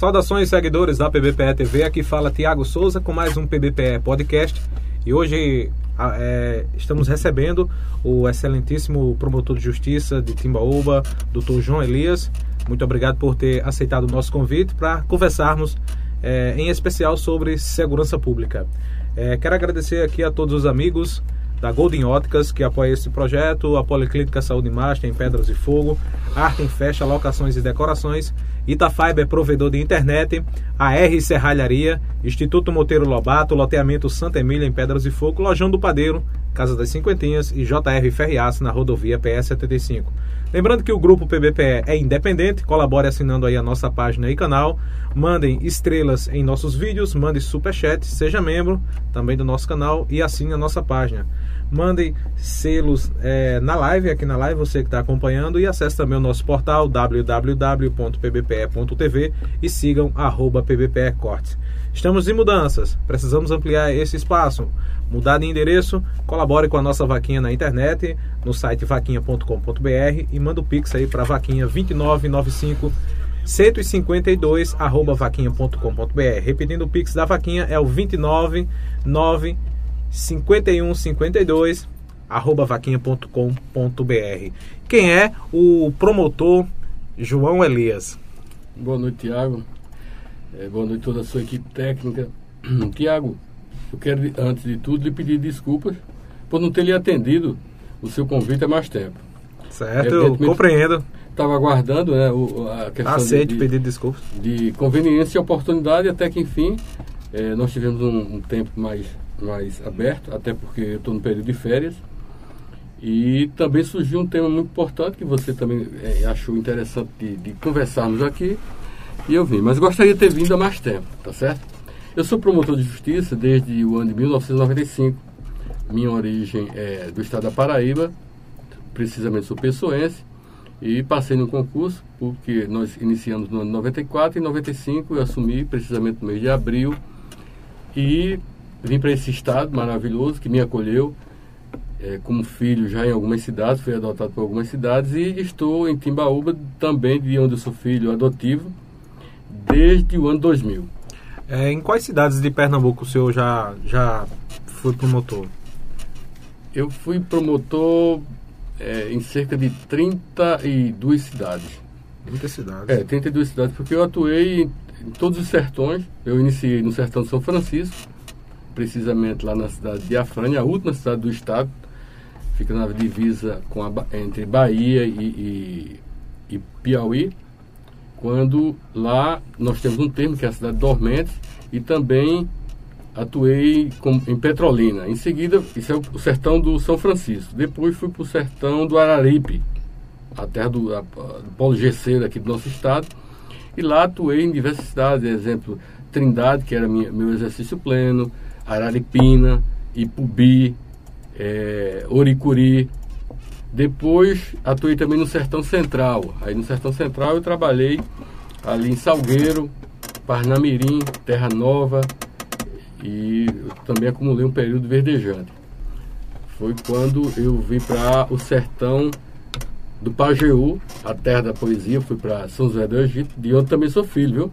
Saudações, seguidores da PBPE TV. Aqui fala Tiago Souza com mais um PBPE Podcast. E hoje é, estamos recebendo o excelentíssimo promotor de justiça de Timbaúba, Dr. João Elias. Muito obrigado por ter aceitado o nosso convite para conversarmos é, em especial sobre segurança pública. É, quero agradecer aqui a todos os amigos da Golden Óticas, que apoia esse projeto, a Policlínica Saúde Master em Pedras e Fogo, Arte em Fecha, Locações e Decorações, Itafiber, provedor de internet, a R Serralharia, Instituto Monteiro Lobato, Loteamento Santa Emília em Pedras e Fogo, Lojão do Padeiro, Casa das Cinquentinhas e JR Ferriaço na rodovia PS 75. Lembrando que o grupo PBPE é independente, colabore assinando aí a nossa página e canal, mandem estrelas em nossos vídeos, mande superchat, seja membro também do nosso canal e assine a nossa página. Mandem selos é, na live, aqui na live, você que está acompanhando, e acesse também o nosso portal www.pbpe.tv e sigam arroba pbpecortes. Estamos em mudanças, precisamos ampliar esse espaço mudar de endereço, colabore com a nossa vaquinha na internet, no site vaquinha.com.br e manda o pix aí para vaquinha 2995 152 arroba vaquinha.com.br. Repetindo, o pix da vaquinha é o 299 5152 arroba vaquinha.com.br. Quem é o promotor João Elias? Boa noite, Tiago. É, boa noite a toda a sua equipe técnica. Tiago, eu quero, antes de tudo, lhe pedir desculpas por não ter lhe atendido o seu convite há mais tempo. Certo, eu compreendo. Estava aguardando né, o, a questão Aceite de, pedir desculpas. De conveniência e oportunidade, até que, enfim, é, nós tivemos um, um, tempo mais, mais aberto, até porque eu estou no período de férias. E também surgiu um tema muito importante que você também é, achou interessante de, de conversarmos aqui. E eu vim, mas gostaria de ter vindo há mais tempo, tá certo? Eu sou promotor de justiça desde o ano de 1995. Minha origem é do estado da Paraíba, precisamente sou pessoense, e passei no concurso, porque nós iniciamos no ano de 94 e em 95 eu assumi precisamente no mês de abril e vim para esse estado maravilhoso que me acolheu é, como filho já em algumas cidades, fui adotado por algumas cidades e estou em Timbaúba também, de onde eu sou filho adotivo, desde o ano 2000. É, em quais cidades de Pernambuco o senhor já, já foi promotor? Eu fui promotor é, em cerca de 32 cidades. 30 cidades? É, 32 cidades, porque eu atuei em, em todos os sertões. Eu iniciei no sertão de São Francisco, precisamente lá na cidade de Afrânia, a última cidade do estado. Fica na divisa com a, entre Bahia e, e, e Piauí quando lá nós temos um termo que é a cidade de Dormentes e também atuei com, em Petrolina. Em seguida, isso é o, o sertão do São Francisco. Depois fui para o sertão do Araripe, a terra do, a, do Gesseiro aqui do nosso estado. E lá atuei em diversas cidades, exemplo, Trindade, que era minha, meu exercício pleno, Araripina, Ipubi, é, Oricuri, depois atuei também no Sertão Central. Aí no Sertão Central eu trabalhei ali em Salgueiro, Parnamirim, Terra Nova e também acumulei um período verdejante. Foi quando eu vim para o sertão do Pajeú, a terra da poesia, fui para São José do Egito, de onde também sou filho, viu?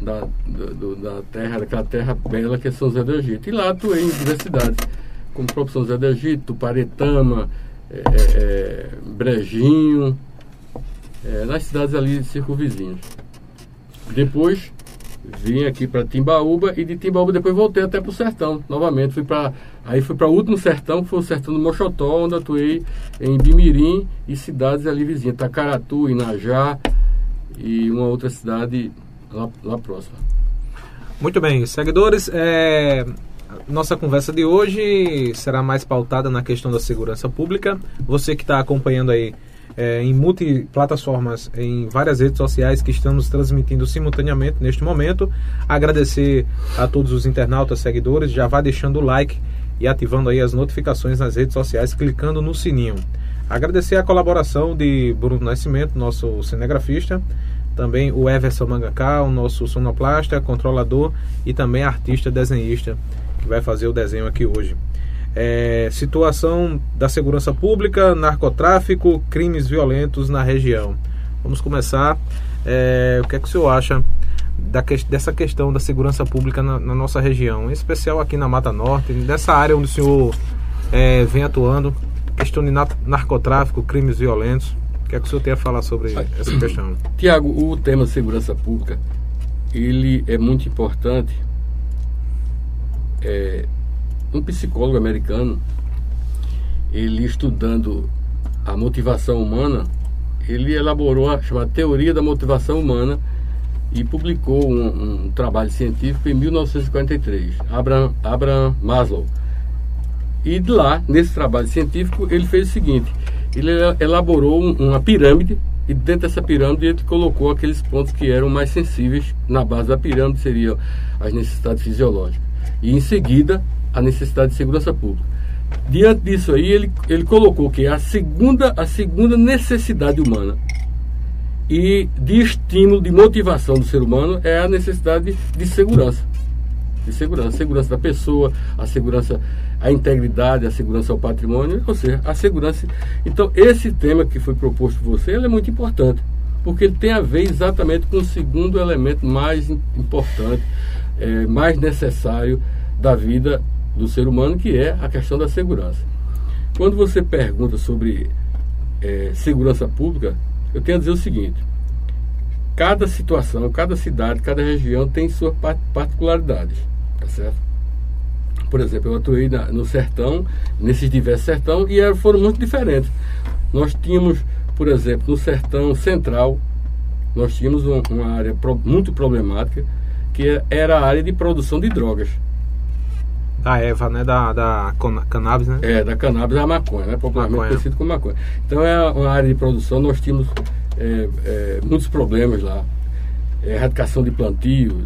Da, do, da terra, daquela terra bela que é São José do Egito. E lá atuei em diversidades, como o próprio São José do Egito, Paretama, é, é, é, Brejinho, é, nas cidades ali circunvizinhas. Depois vim aqui para Timbaúba e de Timbaúba depois voltei até para o sertão novamente. Fui para aí fui para o último sertão, que foi o sertão do Mochotó, onde atuei em Bimirim e cidades ali vizinhas, Tacaratu, Inajá e uma outra cidade lá, lá próxima. Muito bem, seguidores, é, nossa conversa de hoje será mais pautada na questão da segurança pública. Você que está acompanhando aí é, em multiplataformas, em várias redes sociais que estamos transmitindo simultaneamente neste momento. Agradecer a todos os internautas, seguidores. Já vá deixando o like e ativando aí as notificações nas redes sociais, clicando no sininho. Agradecer a colaboração de Bruno Nascimento, nosso cinegrafista, também o Everson Mangaká, o nosso sonoplasta, controlador e também artista desenhista que vai fazer o desenho aqui hoje. É, situação da segurança pública, narcotráfico, crimes violentos na região. Vamos começar. É, o que é que o senhor acha da, dessa questão da segurança pública na, na, nossa região, em especial aqui na Mata Norte, nessa área onde o senhor é, vem atuando, questão de narcotráfico, crimes violentos. Que é que o senhor tem a falar sobre essa questão? Tiago, o tema segurança pública, ele é muito importante. É, um psicólogo americano, ele estudando a motivação humana, ele elaborou a chamada teoria da motivação humana e publicou um, um trabalho científico em 1943, Abraham, Abraham Maslow. E de lá, nesse trabalho científico, ele fez o seguinte: ele elaborou uma pirâmide e dentro dessa pirâmide ele colocou aqueles pontos que eram mais sensíveis na base da pirâmide seriam as necessidades fisiológicas e em seguida a necessidade de segurança pública. Diante disso aí ele, ele colocou que a segunda a segunda necessidade humana e de estímulo, de motivação do ser humano é a necessidade de segurança. De segurança, a segurança da pessoa, a segurança, a integridade, a segurança ao patrimônio, ou seja, a segurança. Então, esse tema que foi proposto por você, é muito importante, porque ele tem a ver exatamente com o segundo elemento mais importante, é, mais necessário da vida do ser humano, que é a questão da segurança. Quando você pergunta sobre é, segurança pública, eu tenho a dizer o seguinte: cada situação, cada cidade, cada região tem suas particularidades, tá certo? Por exemplo, eu atuei na, no sertão, nesses diversos sertão, e foram muito diferentes. Nós tínhamos, por exemplo, no sertão central, nós tínhamos uma, uma área pro, muito problemática, que era a área de produção de drogas. Da Eva, né? Da, da cannabis, né? É, da cannabis, da maconha, né? Popularmente maconha. conhecido como maconha. Então é uma área de produção, nós tínhamos é, é, muitos problemas lá. É, erradicação de plantio,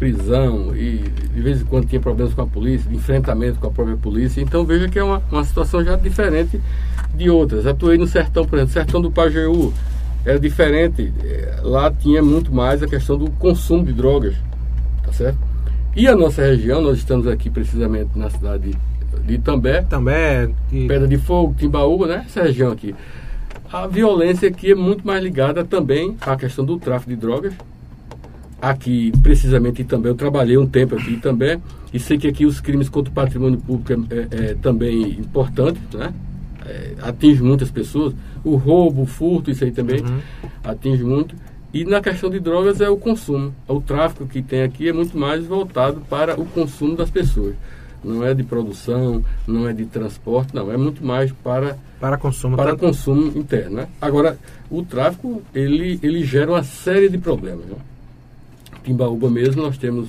prisão, e de vez em quando tinha problemas com a polícia, de enfrentamento com a própria polícia. Então veja que é uma, uma situação já diferente de outras. Atuei no sertão, por exemplo, sertão do Pajeú era diferente. É, lá tinha muito mais a questão do consumo de drogas, tá certo? E a nossa região, nós estamos aqui precisamente na cidade de Itambé. Também. E... Pedra de Fogo, Timbaúba, né? Essa região aqui. A violência aqui é muito mais ligada também à questão do tráfico de drogas. Aqui, precisamente, também eu trabalhei um tempo aqui também e sei que aqui os crimes contra o patrimônio público é, é, é também importante, né? É, atinge muitas pessoas. O roubo, o furto, isso aí também uhum. atinge muito. E na questão de drogas é o consumo. O tráfico que tem aqui é muito mais voltado para o consumo das pessoas. Não é de produção, não é de transporte, não. É muito mais para para consumo para consumo interno. Né? Agora, o tráfico ele ele gera uma série de problemas. Né? Timbaúba mesmo nós temos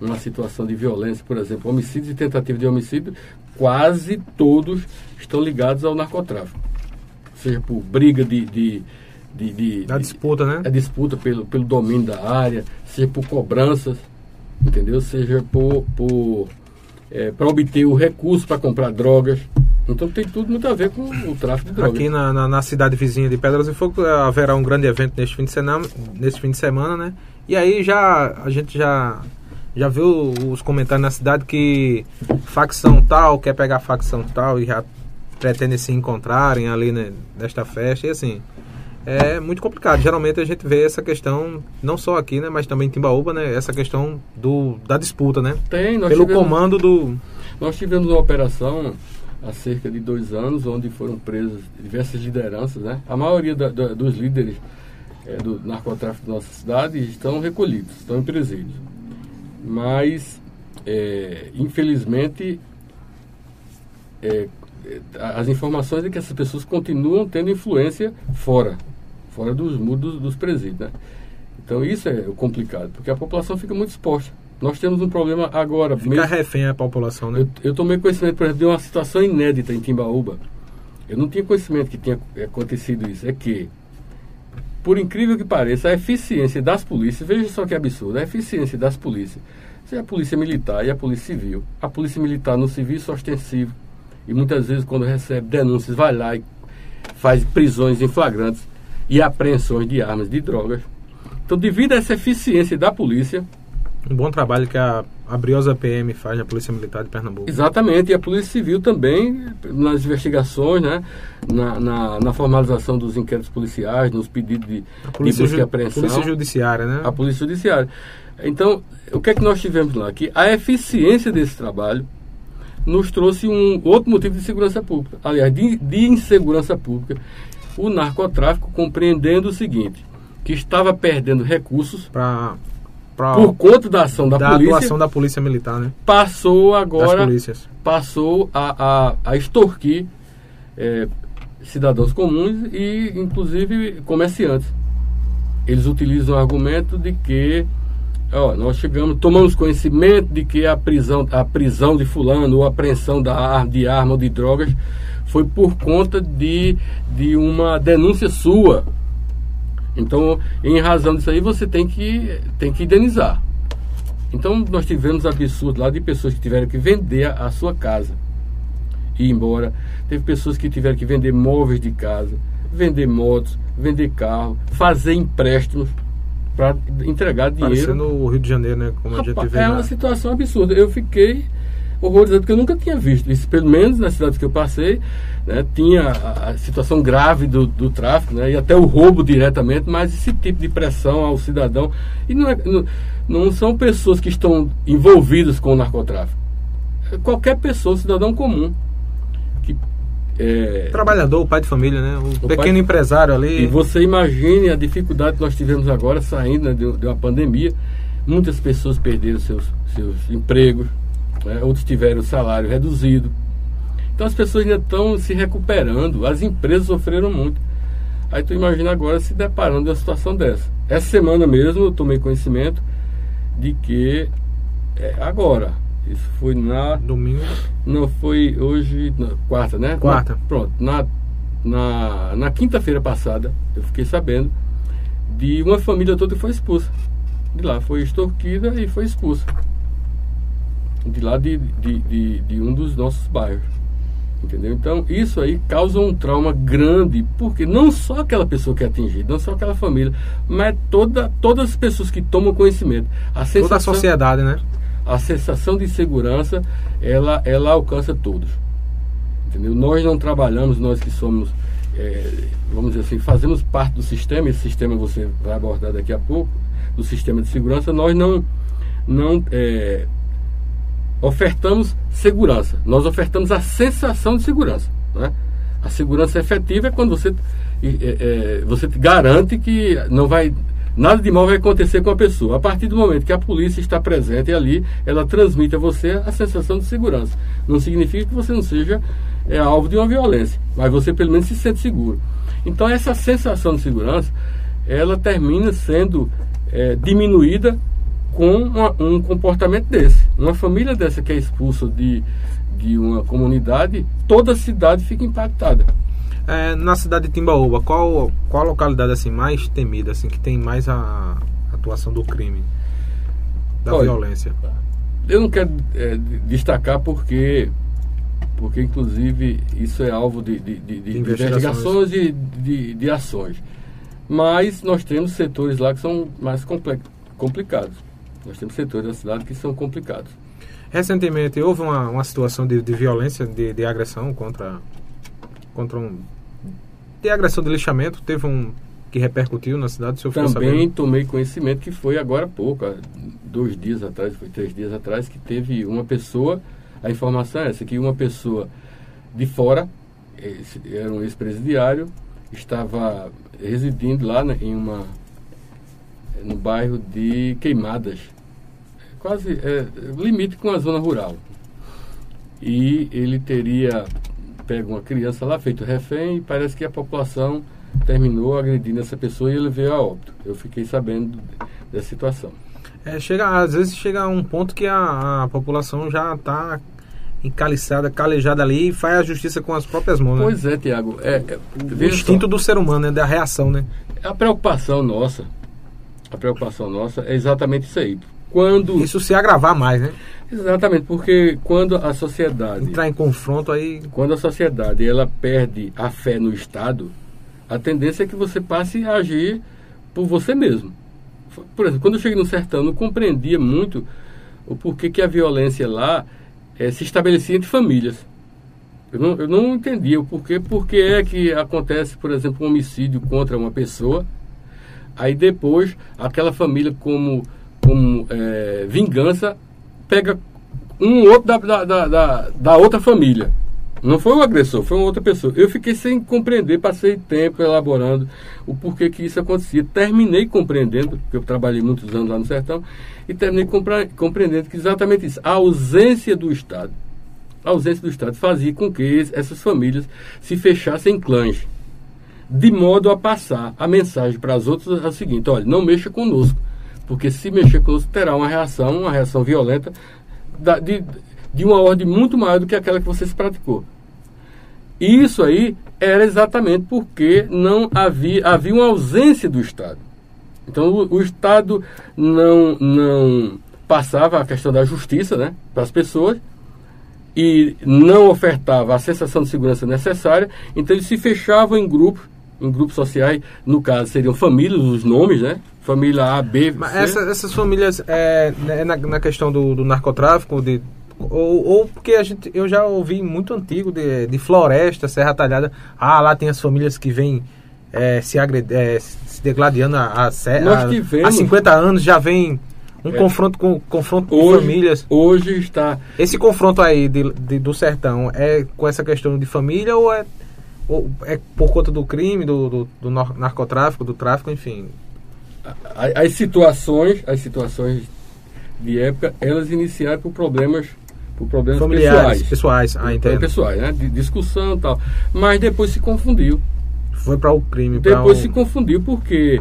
uma situação de violência, por exemplo, homicídios e tentativa de homicídio, quase todos estão ligados ao narcotráfico. Seja por briga de, de de, de, da disputa, né? A disputa pelo, pelo domínio da área, seja por cobranças, entendeu? Seja por, por é, para obter o recurso para comprar drogas. Então tem tudo muito a ver com o tráfico de drogas. Aqui na, na, na, cidade vizinha de Pedras e Fogo é, haverá um grande evento neste fim de semana, neste fim de semana, né? E aí já a gente já já viu os comentários na cidade que facção tal quer pegar facção tal e já pretendem se encontrarem ali né, nesta festa e assim é muito complicado. Geralmente a gente vê essa questão, não só aqui, né, mas também em Timbaúba, né, essa questão do, da disputa, né? Tem, nós Pelo tivemos, comando do... Nós tivemos uma operação há cerca de dois anos, onde foram presas diversas lideranças, né? A maioria da, da, dos líderes é, do narcotráfico da nossa cidade estão recolhidos, estão em presídios. Mas, é, infelizmente, é, as informações é que essas pessoas continuam tendo influência fora fora dos muros dos presídios, né? Então isso é complicado, porque a população fica muito exposta. Nós temos um problema agora. Fica mesmo, refém a população, né? Eu, eu, tomei conhecimento, por exemplo, de uma situação inédita em Timbaúba. Eu não tinha conhecimento que tinha acontecido isso. É que, por incrível que pareça, a eficiência das polícias, veja só que absurdo, a eficiência das polícias, seja a polícia militar e a polícia civil. A polícia militar no serviço ostensivo, e muitas vezes quando recebe denúncias, vai lá e faz prisões em flagrantes e apreensões de armas, de drogas. Então, devido a essa eficiência da polícia, Um bom trabalho que a, a Briosa PM faz, a Polícia Militar de Pernambuco. Exatamente, e a Polícia Civil também, nas investigações, né, na, na, na formalização dos inquéritos policiais, nos pedidos de, a polícia de busca e apreensão. Polícia Judiciária, né? A Polícia Judiciária. Então, o que é que nós tivemos lá? Que a eficiência desse trabalho nos trouxe um outro motivo de segurança pública, aliás, de, de insegurança pública. O narcotráfico compreendendo o seguinte, que estava perdendo recursos para por conta da ação da, da polícia, atuação da polícia militar, né? Passou agora, passou a, a, a extorquir é, cidadãos comuns e, inclusive, comerciantes. Eles utilizam o argumento de que ó, nós chegamos, tomamos conhecimento de que a prisão, a prisão de fulano ou a apreensão da, de arma ou de drogas foi por conta de, de uma denúncia sua então, em razão disso aí, você tem que, tem que indenizar. Então, nós tivemos absurdo lá de pessoas que tiveram que vender a, a sua casa e ir embora. Teve pessoas que tiveram que vender móveis de casa, vender motos, vender carro, fazer empréstimos para entregar dinheiro. Parecendo o Rio de Janeiro, né? Como Rapaz, a gente vê é uma situação absurda. Eu fiquei horrorizado, porque eu nunca tinha visto isso, pelo menos nas cidades que eu passei, né, tinha a, a, situação grave do, do tráfico, né, e até o roubo diretamente, mas esse tipo de pressão ao cidadão, e não, é, não, não são pessoas que estão envolvidas com o narcotráfico, é qualquer pessoa, cidadão comum, que é, Trabalhador, pai de família, né? O, o pequeno empresário ali. E você imagine a dificuldade que nós tivemos agora saindo né, de, de uma pandemia. Muitas pessoas perderam seus, seus empregos, né? outros tiveram o salário reduzido. Então as pessoas ainda estão se recuperando, as empresas sofreram muito. Aí tu imagina agora se deparando de uma situação dessa. Essa semana mesmo eu tomei conhecimento de que é, agora, isso foi na. Domingo? Não, foi hoje, na, quarta, né? Quarta. Na, pronto, na, na, na quinta-feira passada, eu fiquei sabendo de uma família toda que foi expulsa. De lá, foi extorquida e foi expulsa de lá de, de, de, de um dos nossos bairros. Entendeu? Então, isso aí causa um trauma grande, porque não só aquela pessoa que é atingida, não só aquela família, mas toda, todas as pessoas que tomam conhecimento. A sensação, Toda a sociedade, né? A sensação de segurança, ela, ela alcança todos. Entendeu? Nós não trabalhamos, nós que somos, é, vamos dizer assim, fazemos parte do sistema, esse sistema você vai abordar daqui a pouco, do sistema de segurança, nós não, não é, ofertamos segurança. Nós ofertamos a sensação de segurança. Né? A segurança efetiva é quando você, é, é, você garante que não vai nada de mal vai acontecer com a pessoa. A partir do momento que a polícia está presente ali, ela transmite a você a sensação de segurança. Não significa que você não seja é, alvo de uma violência, mas você pelo menos se sente seguro. Então essa sensação de segurança, ela termina sendo é, diminuída com uma, um comportamento desse. Uma família dessa que é expulsa de, de uma comunidade, toda a cidade fica impactada. É, na cidade de Timbaúba, qual, qual a localidade assim mais temida, assim, que tem mais a atuação do crime, da Olha, violência? Eu não quero é, destacar porque, porque inclusive isso é alvo de, de, de, de investigações e de, de ações. Mas nós temos setores lá que são mais complicados. Nós temos setores da cidade que são complicados. Recentemente houve uma, uma situação de, de violência, de, de agressão contra, contra um. de agressão de lixamento. Teve um que repercutiu na cidade, se eu Também tomei conhecimento que foi agora há pouco, há dois dias atrás, foi três dias atrás, que teve uma pessoa, a informação é essa, que uma pessoa de fora, era um ex-presidiário, estava residindo lá né, em uma no bairro de Queimadas, quase é, limite com a zona rural. E ele teria pego uma criança lá, feito refém, e parece que a população terminou agredindo essa pessoa e ele veio a óbito. Eu fiquei sabendo dessa situação. É, chega, às vezes chega a um ponto que a, a população já está encaliçada, calejada ali e faz a justiça com as próprias mãos. Né? Pois é, Tiago. É, é, o instinto só. do ser humano, né? Da reação, né? A preocupação nossa a preocupação nossa é exatamente isso aí. Quando isso se agravar mais, né? Exatamente, porque quando a sociedade entrar em confronto aí, quando a sociedade ela perde a fé no Estado, a tendência é que você passe a agir por você mesmo. por exemplo, quando eu cheguei no sertão, não compreendia muito o porquê que a violência lá é, se estabelecia entre famílias. Eu não, eu não entendia o porquê, porque é que acontece, por exemplo, um homicídio contra uma pessoa, aí depois aquela família, como, como é, vingança, pega um outro da, da, da, da outra família. Não foi o agressor, foi uma outra pessoa. Eu fiquei sem compreender, passei tempo elaborando o porquê que isso acontecia. Terminei compreendendo, porque eu trabalhei muitos anos lá no sertão, e terminei compreendendo que exatamente isso, a ausência do Estado, a ausência do Estado fazia com que essas famílias se fechassem em clãs, de modo a passar a mensagem para as outras a seguinte, olha, não mexa conosco, porque se mexer conosco terá uma reação, uma reação violenta de, de uma ordem muito maior do que aquela que você se praticou. E isso aí era exatamente porque não havia, havia uma ausência do Estado. Então o, o Estado não, não passava a questão da justiça né, para as pessoas e não ofertava a sensação de segurança necessária, então eles se fechavam em grupos, em grupos sociais, no caso seriam famílias, os nomes, né? Família A, B, Mas essa, essas famílias, é, né, na, na questão do, do narcotráfico, de, ou, ou, porque a gente, eu já ouvi muito antigo de, de floresta, Serra Talhada. Ah, lá tem as famílias que vêm é, se, agred, é, se degladiando a, a, Nós tivemos, há 50 anos, já vem um é, confronto com confronto hoje, com famílias. Hoje está. Esse confronto aí de, de, do sertão é com essa questão de família ou é, é por conta do crime, do, do, do narcotráfico, do tráfico, enfim? As situações, as situações de época, elas iniciaram por problemas por problemas Familiares, pessoais. pessoais. Ah, entendo. Pessoais, né? De discussão e tal. Mas depois se confundiu. Foi para o crime. Depois um... se confundiu porque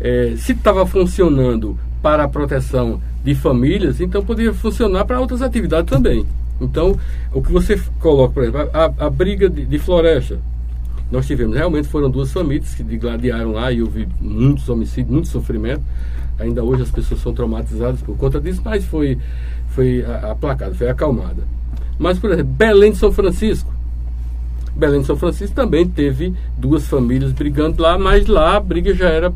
é, se estava funcionando para a proteção de famílias, então poderia funcionar para outras atividades também. Então, o que você coloca, por exemplo, a, a briga de, de, floresta. Nós tivemos, realmente foram duas famílias que gladiaram lá e houve muitos homicídios, muito sofrimento. Ainda hoje as pessoas são traumatizadas por conta disso, mas foi foi aplacada, foi acalmada. Mas, por exemplo, Belém de São Francisco. Belém de São Francisco também teve duas famílias brigando lá, mas lá a briga já era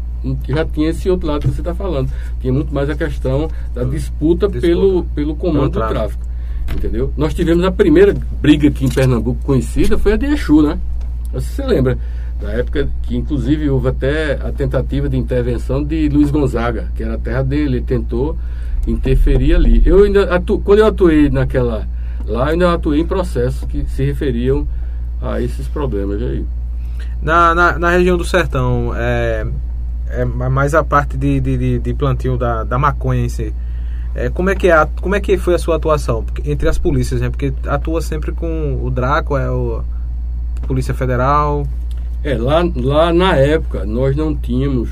já tinha esse outro lado que você está falando. Tinha muito mais a questão da disputa, disputa. pelo, pelo comando do tráfico. Entendeu? Nós tivemos a primeira briga aqui em Pernambuco conhecida, foi a de Exu, né? Você lembra? Da época que, inclusive, houve até a tentativa de intervenção de Luiz Gonzaga, que era a terra dele. Ele tentou interferir ali. Eu ainda atu, quando eu atuei naquela lá, eu ainda atuei em processos que se referiam a esses problemas aí. Na, na, na região do sertão, é, é mais a parte de, de, de plantio da, da maconha em si. É, como, é que é, como é que foi a sua atuação entre as polícias? Né? Porque atua sempre com o Draco, é o Polícia Federal. É, lá, lá na época nós não tínhamos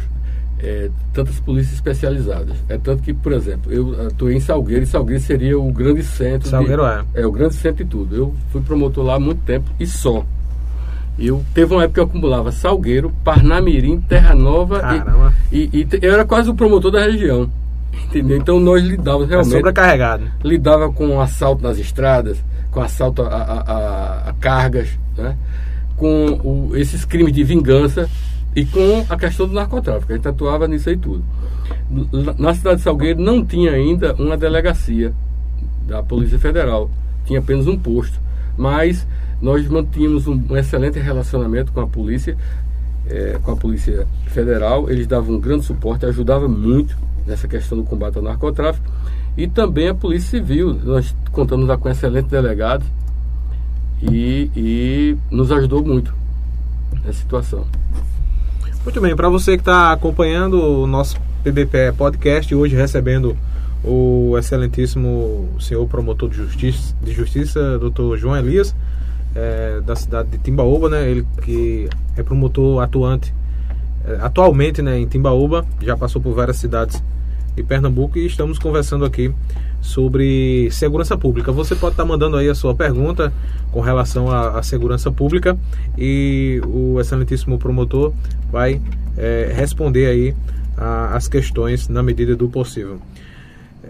é, tantas polícias especializadas. É tanto que, por exemplo, eu atuei em Salgueiro e Salgueiro seria o grande centro. Salgueiro de, é. É, o grande centro de tudo. Eu fui promotor lá há muito tempo e só. Eu teve uma época que eu acumulava Salgueiro, Parnamirim, Terra Nova Caramba. e, e, e eu era quase o promotor da região. Entendeu? Então nós lidávamos é realmente. É sobrecarregado. Lidava com assalto nas estradas, com assalto a, a, a, a cargas, né? com o, esses crimes de vingança e com a questão do narcotráfico. A gente atuava nisso aí tudo. Na cidade de Salgueiro não tinha ainda uma delegacia da Polícia Federal, tinha apenas um posto. Mas nós mantínhamos um, excelente relacionamento com a polícia, é, com a Polícia Federal. Eles davam um grande suporte, ajudavam muito nessa questão do combate ao narcotráfico. E também a Polícia Civil. Nós contamos com um excelente delegado e, e nos ajudou muito nessa situação. Muito bem, para você que está acompanhando o nosso PBPE Podcast, hoje recebendo o excelentíssimo senhor promotor de justiça, de justiça doutor João Elias, é, da cidade de Timbaúba, né? Ele que é promotor atuante é, atualmente né, em Timbaúba, já passou por várias cidades de Pernambuco e estamos conversando aqui sobre segurança pública. Você pode estar mandando aí a sua pergunta com relação à, à segurança pública e o excelentíssimo promotor vai é, responder aí a, as questões na medida do possível.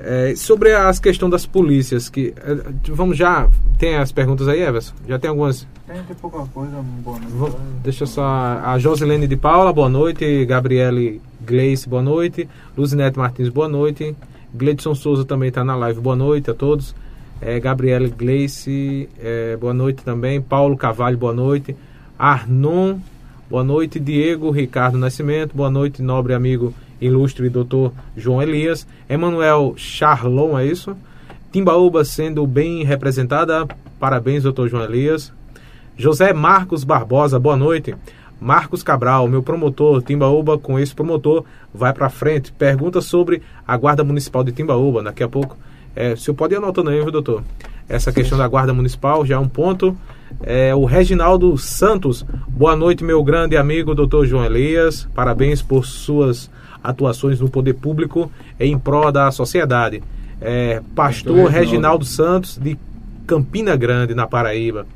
É, sobre as questões das polícias, que é, vamos já tem as perguntas aí, Everson? Já tem algumas? Tem, tem pouca coisa, boa noite. Vou, deixa só a Josilene de Paula, boa noite, Gabriele Gleice, boa noite, Luzinete Martins, boa noite, Gleidson Souza também está na live, boa noite a todos. É, Gabriele Gleice, é, boa noite também. Paulo Cavalho, boa noite. Arnon, boa noite. Diego Ricardo Nascimento, boa noite, nobre amigo ilustre doutor João Elias. Emanuel Charlon, é isso? Timbaúba sendo bem representada. Parabéns, doutor João Elias. José Marcos Barbosa, boa noite. Marcos Cabral, meu promotor, Timbaúba, com esse promotor, vai para frente. Pergunta sobre a Guarda Municipal de Timbaúba. Daqui a pouco é, o senhor pode ir anotando aí, viu, doutor? Essa questão da Guarda Municipal já é um ponto. É, o Reginaldo Santos, boa noite, meu grande amigo, doutor João Elias. Parabéns por suas atuações no poder público em prol da sociedade. É, pastor Reginaldo Santos, de Campina Grande, na Paraíba.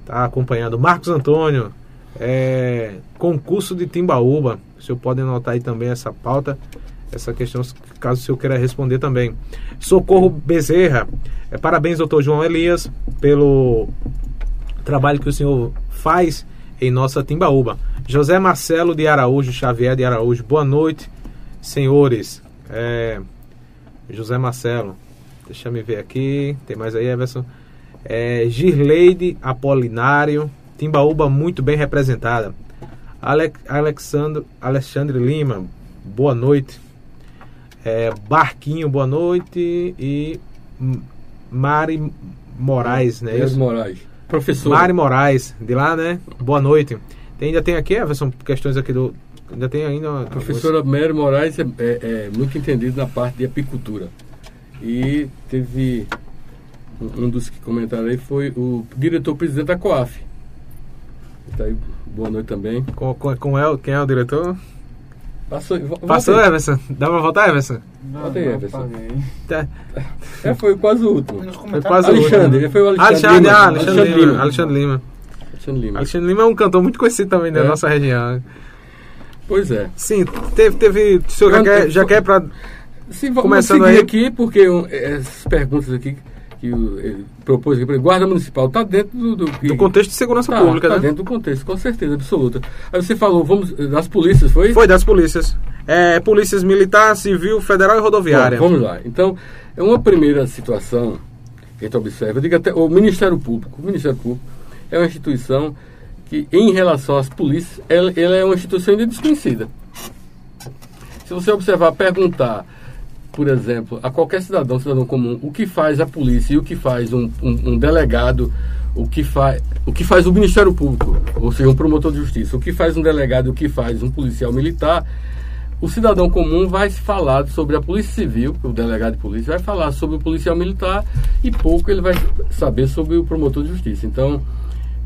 Está acompanhando. Marcos Antônio, é, concurso de Timbaúba. O senhor pode anotar aí também essa pauta essa questão, caso o senhor queira responder também. Socorro Bezerra, é, parabéns, doutor João Elias, pelo trabalho que o senhor faz em nossa Timbaúba. José Marcelo de Araújo, Xavier de Araújo, boa noite, senhores. É, José Marcelo, deixa me ver aqui, tem mais aí, Everson. É, Girleide Apolinário, Timbaúba muito bem representada. Alex, Alexandre, Alexandre Lima, boa noite. É, Barquinho, boa noite. E Mari Moraes, né? Mari Moraes. Professor. Mari Moraes, de lá, né? Boa noite. Tem, ainda tem aqui, Everson, questões aqui do. Ainda tem ainda. A professora. Mary Moraes é, é, é, muito entendida na parte de apicultura. E teve. Um dos que comentaram aí foi o diretor-presidente da COAF. Tá aí, boa noite também. Com, com, com é, quem é o diretor? Passou, Passou Everson? Dá pra voltar, Everson? Não, Volta aí, Everson. Tá. É, foi quase o último. Foi quase Alexandre, foi o Alexandre. Alexandre, Lima. Ah, Alexandre, Alexandre Lima. Lima. Alexandre Lima. Alexandre Lima. Alexandre Lima é um cantor muito conhecido também na é. nossa região. Pois é. Sim, teve. teve o senhor já quer, já quer pra. Sim, Começando aí. aqui, porque um, essas perguntas aqui que ele propôs aqui, guarda municipal, está dentro do, do, do, contexto de segurança tá, pública, tá né? dentro do contexto, com certeza absoluta. Aí você falou, vamos das polícias, foi? Foi das polícias. É, polícias militar, civil, federal e rodoviária. Bom, vamos lá. Então, é uma primeira situação que a gente observa. Eu digo até o Ministério Público. O Ministério Público é uma instituição que, em relação às polícias, ela, ela é uma instituição ainda desconhecida. Se você observar, perguntar por exemplo, a qualquer cidadão, cidadão comum, o que faz a polícia e o que faz um, um, um delegado, o que, faz, o que faz o Ministério Público, ou seja, um promotor de justiça, o que faz um delegado o que faz um policial militar, o cidadão comum vai falar sobre a Polícia Civil, o delegado de polícia vai falar sobre o policial militar e pouco ele vai saber sobre o promotor de justiça. Então,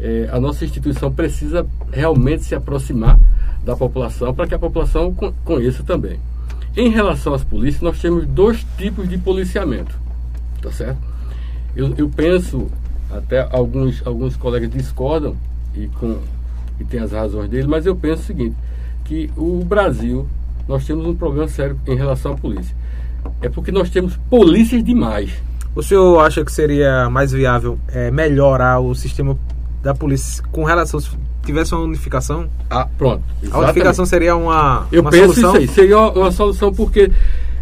é, a nossa instituição precisa realmente se aproximar da população para que a população conheça também. Em relação às polícias, nós temos dois tipos de policiamento, tá certo? Eu, eu penso, até alguns, alguns colegas discordam e, com, e tem as razões dele, mas eu penso o seguinte, que o Brasil, nós temos um problema sério em relação à polícia. É porque nós temos polícias demais. O senhor acha que seria mais viável é, melhorar o sistema da polícia com relação tivesse uma unificação? Ah, pronto. Exatamente. A unificação seria uma, Eu uma penso solução? isso aí. Seria uma solução porque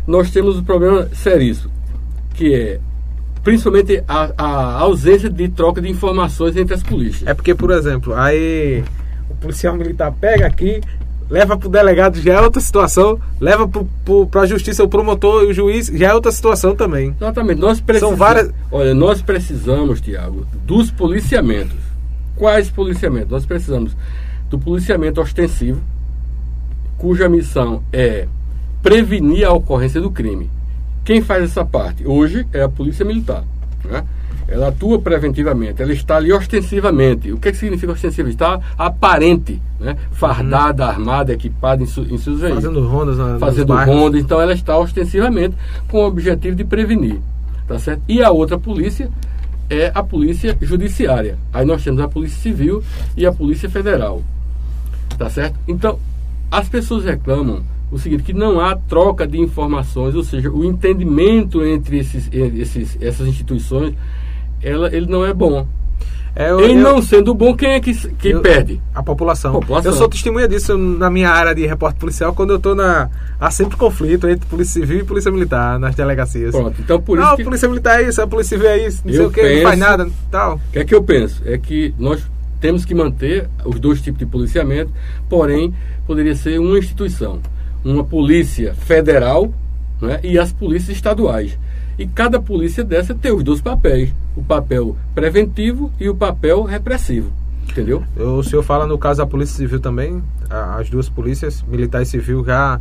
nós temos um problema seríssimo, que é principalmente a, a, ausência de troca de informações entre as polícias. É porque, por exemplo, aí o policial militar pega aqui, leva para o delegado, já é outra situação, leva para a justiça o promotor e o juiz, já é outra situação também. Exatamente. Nós precisamos, São várias... Olha, nós precisamos, Tiago, dos policiamentos Quais policiamentos? Nós precisamos do policiamento ostensivo, cuja missão é prevenir a ocorrência do crime. Quem faz essa parte? Hoje é a Polícia Militar. Né? Ela atua preventivamente, ela está ali ostensivamente. O que, é que significa ostensivo? Está aparente, né? fardada, uhum. armada, equipada em, su, em seus veículos. Fazendo rondas na, Fazendo rondas, então ela está ostensivamente com o objetivo de prevenir. Tá certo? E a outra polícia é a polícia judiciária. Aí nós temos a polícia civil e a polícia federal. Tá certo? Então, as pessoas reclamam o seguinte, que não há troca de informações, ou seja, o entendimento entre esses, esses, essas instituições, ela, ele não é bom. É, eu, em eu, não sendo bom, quem é que, que eu, perde? A população. a população. Eu sou testemunha disso na minha área de repórter policial, quando eu estou na. Há sempre conflito entre Polícia Civil e Polícia Militar nas delegacias. Pronto, então por isso. Não, que... Polícia Militar é isso, a Polícia Civil é isso, não sei o que, não faz nada tal. O que é que eu penso? É que nós temos que manter os dois tipos de policiamento, porém, poderia ser uma instituição. Uma polícia federal né, e as polícias estaduais. E cada polícia dessa tem os dois papéis: o papel preventivo e o papel repressivo. Entendeu? O senhor fala no caso da Polícia Civil também, as duas polícias, militar e civil, já.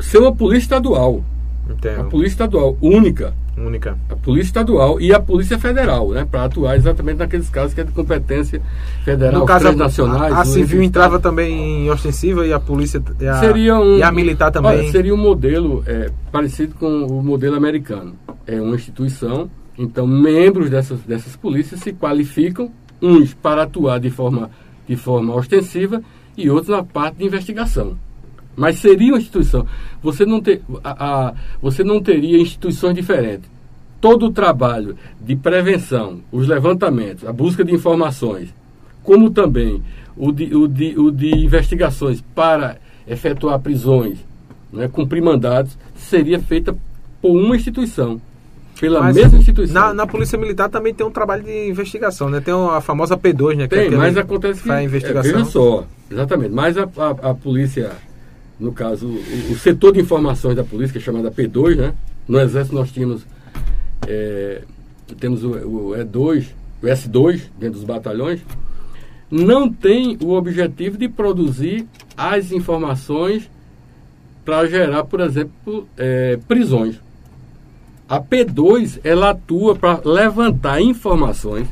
Ser uma polícia estadual. Entendo. A polícia estadual única Única. A Polícia Estadual e a Polícia Federal, né? Para atuar exatamente naqueles casos que é de competência federal, no caso, nacionais. A, a civil entrava também em ostensiva e a polícia e a, seria um, e a militar também. Olha, seria um modelo é, parecido com o modelo americano. É uma instituição, então membros dessas, dessas polícias se qualificam, uns para atuar de forma, de forma ostensiva e outros na parte de investigação. Mas seria uma instituição. Você não, ter, a, a, você não teria instituições diferentes. Todo o trabalho de prevenção, os levantamentos, a busca de informações, como também o de, o de, o de investigações para efetuar prisões, né, cumprir mandados, seria feita por uma instituição. Pela mas mesma instituição. Na, na, Polícia Militar também tem um trabalho de investigação, né? Tem a famosa P2, né? Que tem, é mas acontece que. Faz investigação. É, veja só, exatamente. Mas a, a, a Polícia no caso, o, o, setor de informações da polícia, que é chamada P2, né? No Exército nós tínhamos, é, temos o, o E2, o S2 dentro dos batalhões, não tem o objetivo de produzir as informações para gerar, por exemplo, é, prisões. A P2 ela atua para levantar informações,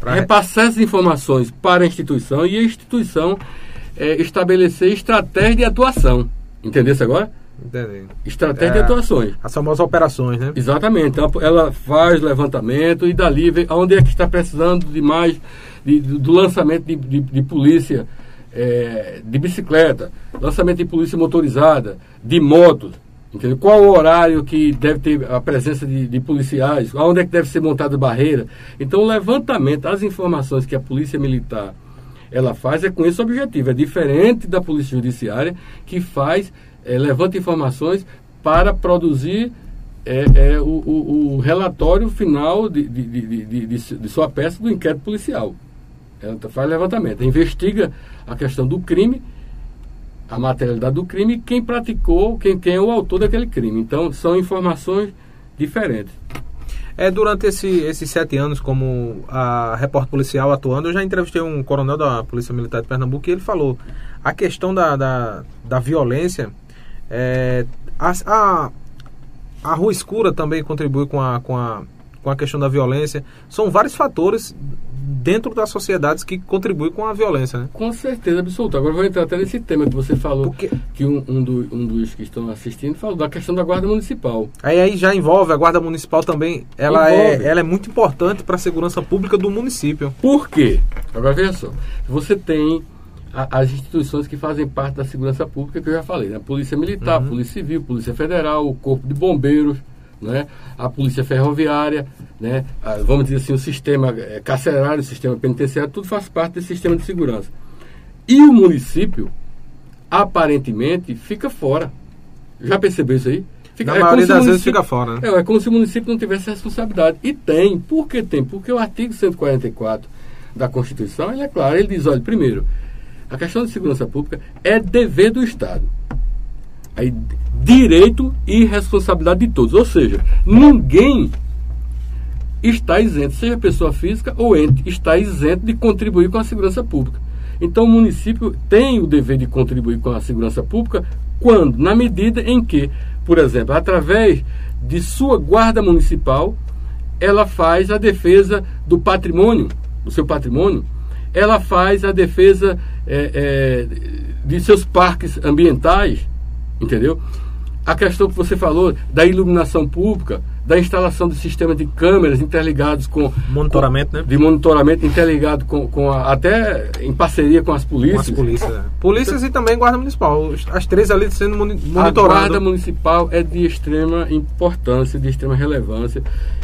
pra... repassar essas informações para a instituição e a instituição é, estabelecer estratégia de atuação. Entendeu isso agora? Entendi. Estratégia é, de atuações. As famosas operações, né? Exatamente. Ela, ela faz levantamento e dali vê onde é que está precisando de mais de, do lançamento de, de, de polícia é, de bicicleta, lançamento de polícia motorizada, de motos. Entendeu? Qual o horário que deve ter a presença de, de policiais? Onde é que deve ser montada barreira? Então, o levantamento, as informações que a polícia militar ela faz é com esse objetivo. É diferente da Polícia Judiciária, que faz, é, levanta informações para produzir é, é o, o, o, relatório final de, de, de, de, sua peça do inquérito policial. Ela faz levantamento, investiga a questão do crime, a materialidade do crime quem praticou, quem, quem é o autor daquele crime. Então, são informações diferentes. É, durante esse, esses sete anos como a repórter policial atuando, eu já entrevistei um coronel da Polícia Militar de Pernambuco e ele falou a questão da, da, da violência, é, a, a, a rua escura também contribui com a, com, a, com a questão da violência. São vários fatores dentro das sociedades que contribui com a violência, né? Com certeza absoluta. Agora vou entrar até nesse tema que você falou, Porque... que um, um, do, um, dos que estão assistindo falou da questão da guarda municipal. Aí, aí já envolve a guarda municipal também. Ela, é, ela é muito importante para a segurança pública do município. Por quê? Agora veja só. Você tem a, as instituições que fazem parte da segurança pública que eu já falei, né? Polícia Militar, uhum. Polícia Civil, Polícia Federal, o Corpo de Bombeiros, né? a Polícia Ferroviária, né? A, vamos dizer assim, o sistema é, carcerário, o sistema penitenciário, tudo faz parte desse sistema de segurança. E o município, aparentemente, fica fora. Já percebeu isso aí? Fica, Na é maioria das vezes fica fora. Né? É, é como se o município não tivesse responsabilidade. E tem. Por que tem? Porque o artigo 144 da Constituição, ele é claro, ele diz, olha, primeiro, a questão de segurança pública é dever do Estado. Aí, direito e responsabilidade de todos. Ou seja, ninguém está isento, seja pessoa física ou ente, está isento de contribuir com a segurança pública. Então o município tem o dever de contribuir com a segurança pública quando? Na medida em que, por exemplo, através de sua guarda municipal, ela faz a defesa do patrimônio, do seu patrimônio, ela faz a defesa é, é, de seus parques ambientais, entendeu? A questão que você falou da iluminação pública, da instalação de sistemas de câmeras interligados com monitoramento, com, né? De monitoramento interligado com, com a, até em parceria com as polícias. Com as polícias, é. Polícias e também guarda municipal. As três ali sendo monitoradas. A guarda municipal é de extrema importância, de extrema relevância.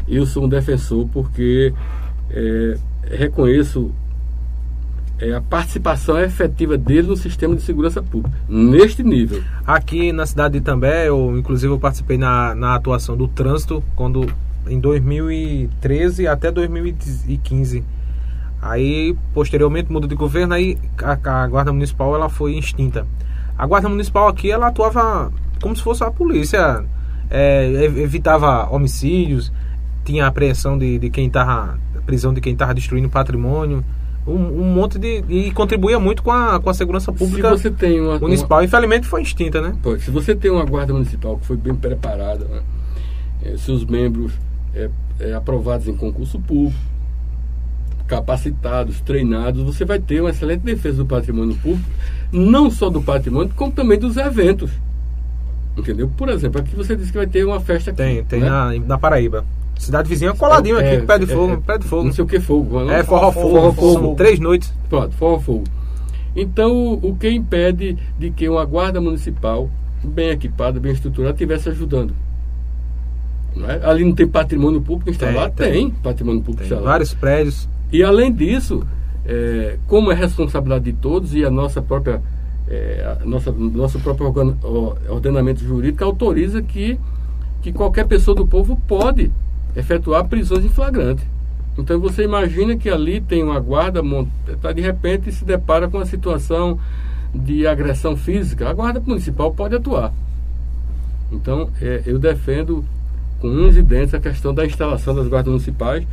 Eu sou um defensor porque é, reconheço é, a participação efetiva dele no sistema de segurança pública, neste nível. Aqui na cidade de Itambé, eu inclusive eu participei na, na atuação do trânsito quando em 2013 até 2015. Aí, posteriormente, mudou de governo, aí a, a, Guarda Municipal ela foi extinta. A Guarda Municipal aqui, ela atuava como se fosse a polícia. É, evitava homicídios, tinha apreensão de, de quem estava... prisão de quem estava destruindo patrimônio um, um, monte de. e contribuía muito com a, com a segurança pública se você tem uma, municipal. Uma, Infelizmente foi extinta, né? Pô, se você tem uma guarda municipal que foi bem preparada, né? é, seus membros é, é, aprovados em concurso público, capacitados, treinados, você vai ter uma excelente defesa do patrimônio público, não só do patrimônio, como também dos eventos. Entendeu? Por exemplo, aqui você disse que vai ter uma festa aqui. Tem, tem né? na, na Paraíba. Cidade vizinha coladinho é, aqui, pé de é, fogo, é, pé de fogo. Não sei o que fogo. Não? É, forró fogo, forró fogo. São três noites. Pronto, forró fogo. Então, o que impede de que uma guarda municipal, bem equipada, bem estruturada, estivesse ajudando? Não é? Ali não tem patrimônio público instalado? Tem, Tem, tem. patrimônio público Tem instalado. vários prédios. E além disso, é, como é responsabilidade de todos e a nossa própria é, a nossa, nosso próprio ordenamento jurídico autoriza que, que qualquer pessoa do povo pode efetuar prisões em flagrante. Então você imagina que ali tem uma guarda, tá, de repente se depara com uma situação de agressão física, a guarda municipal pode atuar. Então é, eu defendo com unhos e dentes a questão da instalação das guardas municipais.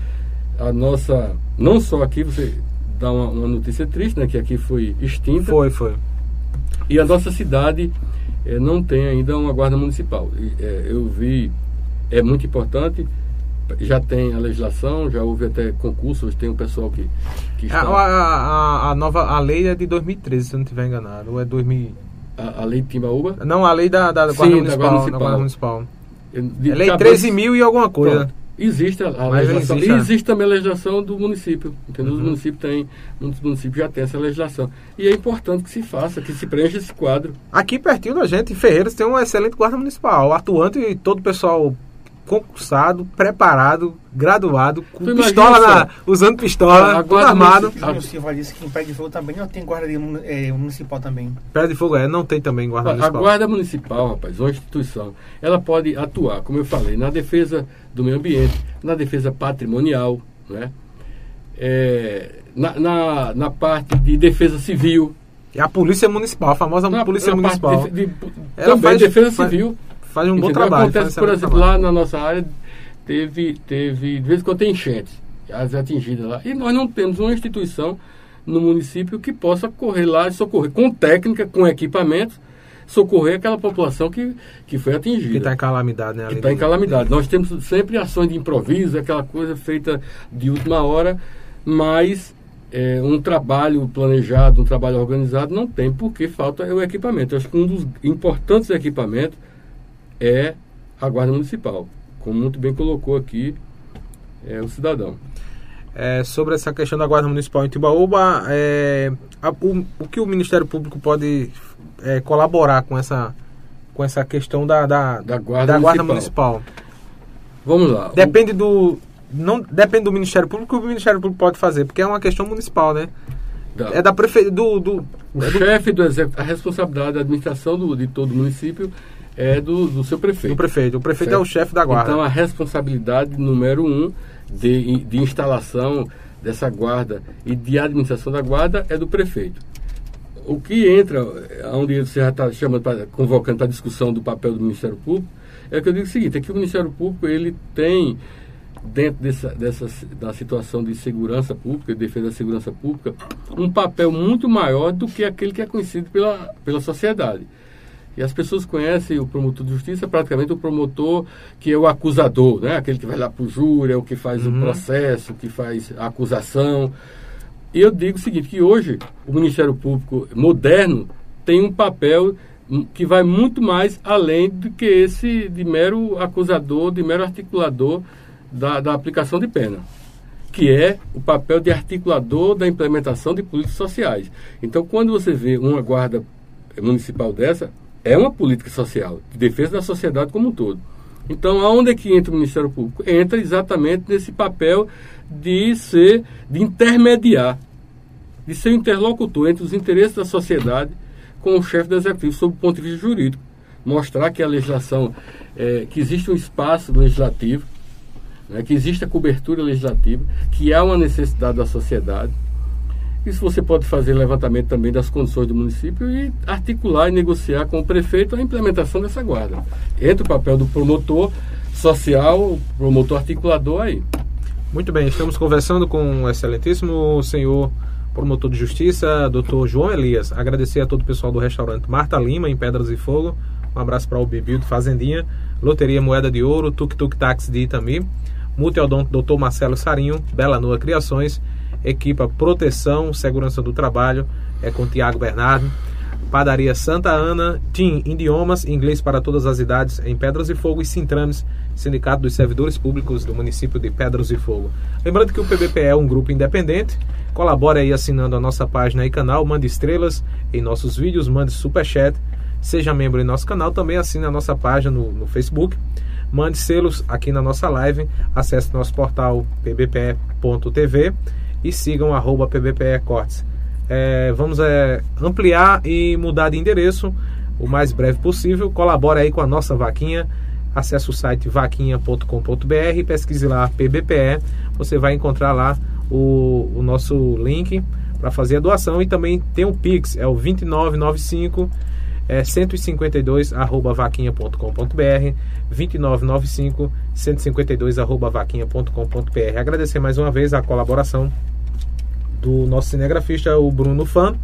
A nossa, não só aqui, você dá uma, uma notícia triste, né, que aqui foi extinta. Foi, foi. E a nossa cidade é, não tem ainda uma guarda municipal. E, é, eu vi, é muito importante já tem a legislação, já houve até concursos, tem um pessoal que, que está... A, a, a, nova a lei é de 2013, se eu não estiver enganado, ou é 2000... A, a lei de Timbaúba? Não, a lei da, da, Sim, Guarda, Municipal, da Guarda Municipal. Guarda Municipal. De, é lei 13 mil e alguma coisa. Pronto. Existe a, a legislação. existe, e existe também a legislação do município. Entendeu? Uhum. Os municípios têm, muitos municípios já têm essa legislação. E é importante que se faça, que se preencha esse quadro. Aqui pertinho da gente, em Ferreiras, tem uma excelente guarda municipal, atuante e todo o pessoal concursado, preparado, graduado, com Tu pistola imagina na, usando pistola, A tudo armado. O Silva disse que em Pé de Fogo também não tem guarda de eh, municipal também. Pé de fogo é, não tem também guarda A municipal. guarda municipal, rapaz, uma instituição, ela pode atuar, como eu falei, na defesa do meio ambiente, na defesa patrimonial, né? É, na, na, na parte de defesa civil, É a polícia municipal, a famosa na, polícia na municipal. de- de- Ela também faz- defesa faz- civil. Faz um bom Entendeu? trabalho. Acontece, por exemplo, trabalho. lá na nossa área, teve, teve, de vez em quando tem enchentes, as atingidas lá. E nós não temos uma instituição no município que possa correr lá e socorrer com técnica, com equipamentos, socorrer aquela população que, que foi atingida. Que está em calamidade, né? que está em calamidade. Nós temos sempre ações de improviso, aquela coisa feita de última hora, mas é, um trabalho planejado, um trabalho organizado não tem, porque falta o equipamento. Eu acho que um dos importantes equipamentos é a Guarda Municipal, como muito bem colocou aqui é, o cidadão. É, sobre essa questão da Guarda Municipal em Timbaúba, é, a- o, o que o Ministério Público pode é, colaborar com essa, com essa questão da, da, Da Guarda Guarda Municipal. Municipal? Vamos lá. O- Depende do. Não, depende do Ministério Público o que o Ministério Público pode fazer, porque é uma questão municipal, né? da- É da prefeitura. Do, do, O é do- chefe do executivo, a responsabilidade da administração do, de todo o município é do, do seu prefeito. do prefeito. O prefeito Certo. é o chefe da guarda. Então a responsabilidade número um de, de instalação dessa guarda e de administração da guarda é do prefeito. O que entra, onde você já está chamando, pra, convocando para a discussão do papel do Ministério Público, é que eu digo o seguinte, é que o Ministério Público ele tem, dentro dessa, dessa, da situação de segurança pública, de defesa da segurança pública, um papel muito maior do que aquele que é conhecido pela, pela sociedade. E as pessoas conhecem o promotor de justiça, praticamente o promotor que é o acusador, né? aquele que vai lá para o júri, é o que faz Uhum. o processo, que faz a acusação. E eu digo o seguinte, que hoje o Ministério Público moderno tem um papel que vai muito mais além do que esse de mero acusador, de mero articulador da, da aplicação de pena, que é o papel de articulador da implementação de políticas sociais. Então, quando você vê uma guarda municipal dessa, é uma política social, de defesa da sociedade como um todo. Então, aonde é que entra o Ministério Público? Entra exatamente nesse papel de ser, de intermediar, de ser interlocutor entre os interesses da sociedade com o chefe do executivo sob o ponto de vista jurídico. Mostrar que a legislação, é, que existe um espaço legislativo, né, que existe a cobertura legislativa, que há uma necessidade da sociedade. Isso você pode fazer levantamento também das condições do município e articular e negociar com o prefeito a implementação dessa guarda. Entra o papel do promotor social, promotor articulador aí. Muito bem, estamos conversando com o excelentíssimo senhor promotor de justiça, doutor João Elias. Agradecer a todo o pessoal do restaurante Marta Lima, em Pedras e Fogo. Um abraço para o Bibil do Fazendinha, Loteria Moeda de Ouro, Tuk Tuk Táxi de Itami, Multiodonto Doutor Marcelo Sarinho, Bela Noa Criações, Equipa Proteção, Segurança do Trabalho, é com Tiago Bernardo. Padaria Santa Ana, TIM Idiomas, Inglês para todas as idades, em Pedras e Fogo e Sintrames, Sindicato dos Servidores Públicos do município de Pedras e Fogo. Lembrando que o PBPE é um grupo independente, colabore aí assinando a nossa página e canal, mande estrelas em nossos vídeos, mande superchat, seja membro em nosso canal, também assine a nossa página no, no Facebook, mande selos aqui na nossa live, acesse nosso portal pbpe.tv e sigam arroba pbpe cortes. É, vamos é, ampliar e mudar de endereço o mais breve possível. Colabore aí com a nossa vaquinha. Acesse o site vaquinha.com.br, pesquise lá PBPE. Você vai encontrar lá o, o nosso link para fazer a doação e também tem o Pix, é o 2995 é 152 arroba vaquinha.com.br 2995 152 arroba vaquinha.com.br Agradecer mais uma vez a colaboração do nosso cinegrafista, o Bruno Fã,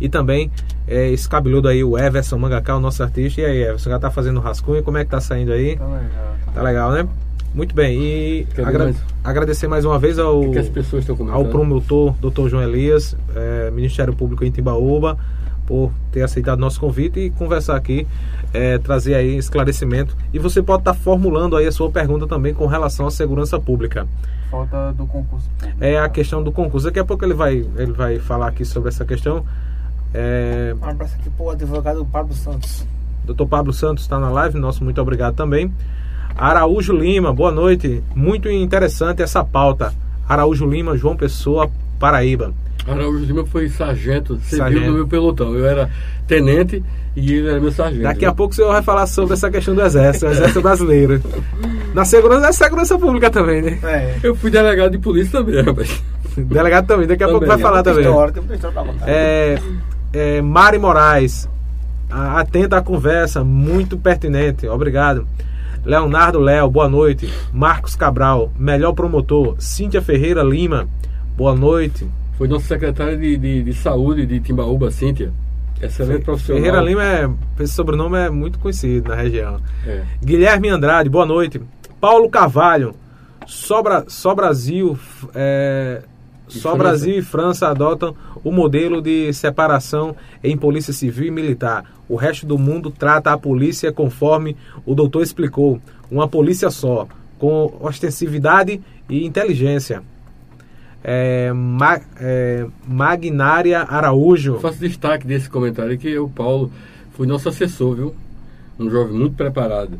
e também é, esse cabeludo aí, o Everson Mangaká, o nosso artista. E aí, Everson, já tá fazendo rascunho, como é que tá saindo aí? Tá legal. Tá legal, né? Muito bem, e agra mais? agradecer mais uma vez ao, que as pessoas estão comentando? ao promotor Dr. João Elias, é, Ministério Público em Timbaúba, por ter aceitado nosso convite e conversar aqui, é, trazer aí esclarecimento. E você pode estar formulando aí a sua pergunta também com relação à segurança pública. Falta do concurso. público. É a questão do concurso. Daqui a pouco ele vai, ele vai falar aqui sobre essa questão. É, Um abraço aqui pro advogado Pablo Santos. Dr. Pablo Santos está na live, nosso muito obrigado também. Araújo Lima, boa noite. Muito interessante essa pauta. Araújo Lima, João Pessoa, Paraíba. Araújo Lima foi sargento civil Sargento. do meu pelotão. Eu era tenente e ele era meu sargento. Daqui a pouco o senhor vai falar sobre essa questão do Exército, o Exército Brasileiro. Na segurança, é segurança pública também, né? É. Eu fui delegado de polícia também, rapaz. Delegado também, daqui a Também. pouco vai falar Tem também. história, tem muita história pra contar. É, é, Mari Moraes, atenta à conversa, muito pertinente, obrigado. Leonardo Léo, boa noite. Marcos Cabral, melhor promotor. Cíntia Ferreira Lima, boa noite. Foi nosso secretário de, de, de saúde de Timbaúba, Cíntia. Excelente profissional. Ferreira Lima, é, esse sobrenome é muito conhecido na região. É. Guilherme Andrade, boa noite. Paulo Carvalho, só, Bra- só Brasil, é, só França. Brasil e França adotam o modelo de separação em polícia civil e militar. O resto do mundo trata a polícia conforme o doutor explicou, uma polícia só, com ostensividade e inteligência. É, Ma- é, Magnária Araújo. Eu faço destaque desse comentário que o Paulo foi nosso assessor, viu? Um jovem muito preparado.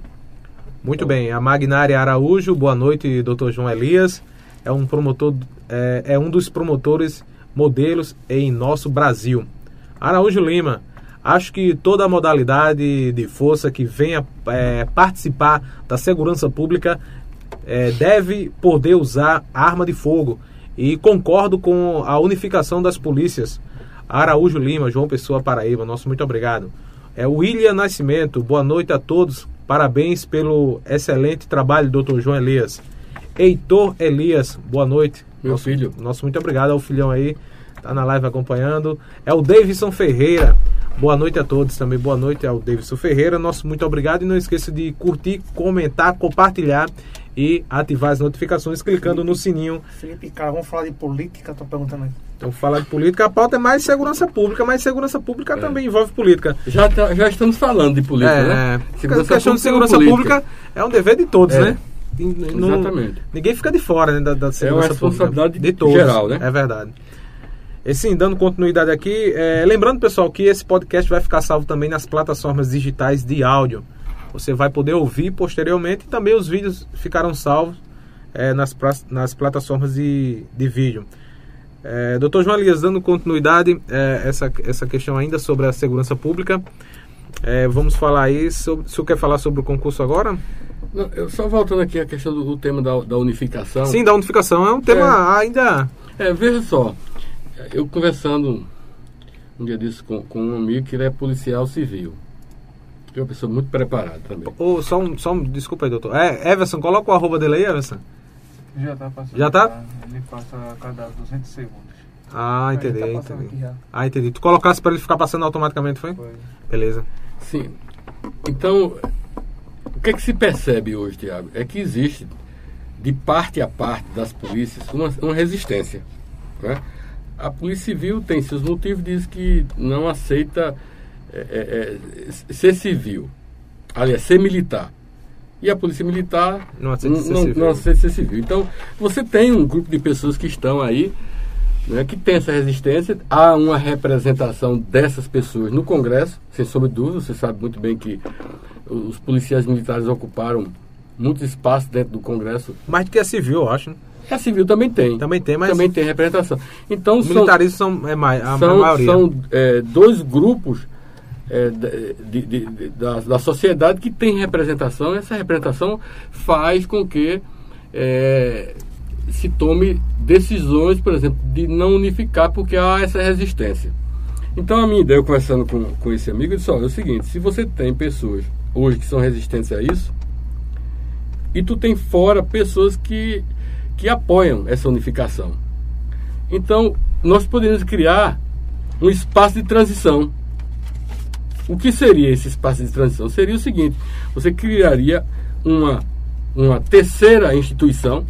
Muito bem, a Magnária Araújo, boa noite, Dr. João Elias. É um promotor, é, é um dos promotores modelos em nosso Brasil. Araújo Lima, acho que toda a modalidade de força que venha é, participar da segurança pública é, deve poder usar arma de fogo e concordo com a unificação das polícias. Araújo Lima, João Pessoa, Paraíba, nosso muito obrigado. É William Nascimento, boa noite a todos. Parabéns pelo excelente trabalho, Dr. João Elias. Heitor Elias, boa noite. Meu nosso, filho. Nosso muito obrigado ao filhão aí, tá na live acompanhando. É o Davidson Ferreira. Boa noite a todos também. Boa noite ao Davidson Ferreira. Nosso muito obrigado e não esqueça de curtir, comentar, compartilhar e ativar as notificações clicando no sininho. Felipe, cara, vamos falar de política? Tô perguntando aí. Então, falar de política, a pauta é mais segurança pública, mas segurança pública também envolve política. Já, tá- já estamos falando de política, é, né? a questão de é segurança política. pública é um dever de todos, É. né? Não- Exatamente. Ninguém fica de fora né, da, da segurança responsabilidade pública. De todos. geral, né? É verdade. E sim, dando continuidade aqui, é, lembrando, pessoal, que esse podcast vai ficar salvo também nas plataformas digitais de áudio. Você vai poder ouvir posteriormente e também os vídeos ficarão salvos é, nas, nas plataformas de, de vídeo. É, Doutor João Elias, dando continuidade é, essa, essa questão ainda sobre a segurança pública, é, vamos falar aí. Sobre, o senhor quer falar sobre o concurso agora? Não, eu só voltando aqui à questão do, do tema da, da unificação. Sim, da unificação. É um tema ainda. É, veja só, eu conversando um dia disso com, com um amigo que ele é policial civil. É uma pessoa muito preparada também. Ou só um, só um. Desculpa aí, doutor. É, Everson, coloca o arroba dele aí, Everson. Já tá passando. Já tá? Ele passa a cada 200 segundos. Ah, entendi, tá entendi. Ah, entendi. Tu colocasse para ele ficar passando automaticamente, foi? Foi. Beleza. Sim. Então, o que é que se percebe hoje, Tiago? É que existe, de parte a parte das polícias, uma, uma resistência. né? A Polícia Civil tem seus motivos, diz que não aceita é, é, é, ser civil. Aliás, ser militar. E a Polícia Militar Não aceita ser não, civil. não aceita ser civil. Então, você tem um grupo de pessoas que estão aí né, que tem essa resistência. Há uma representação dessas pessoas no Congresso, sem sombra de dúvida. Você sabe muito bem que os policiais militares ocuparam muito espaço dentro do Congresso. Mais do que a civil, eu acho. né? A civil também tem. Também tem, mas Também tem representação. Então, os são, militaristas são é, a são, maioria. são, é, dois grupos é, de- de- de- da, da sociedade que tem representação. Essa representação faz com que é, se tome decisões, por exemplo, de não unificar, porque há essa resistência. Então, a minha ideia, eu conversando com, com esse amigo, eu disse: olha, é o seguinte, se você tem pessoas hoje que são resistentes a isso, e tu tem fora pessoas que, que apoiam essa unificação. Então, nós podemos criar um espaço de transição. O que seria esse espaço de transição? Seria o seguinte: você criaria uma, uma terceira instituição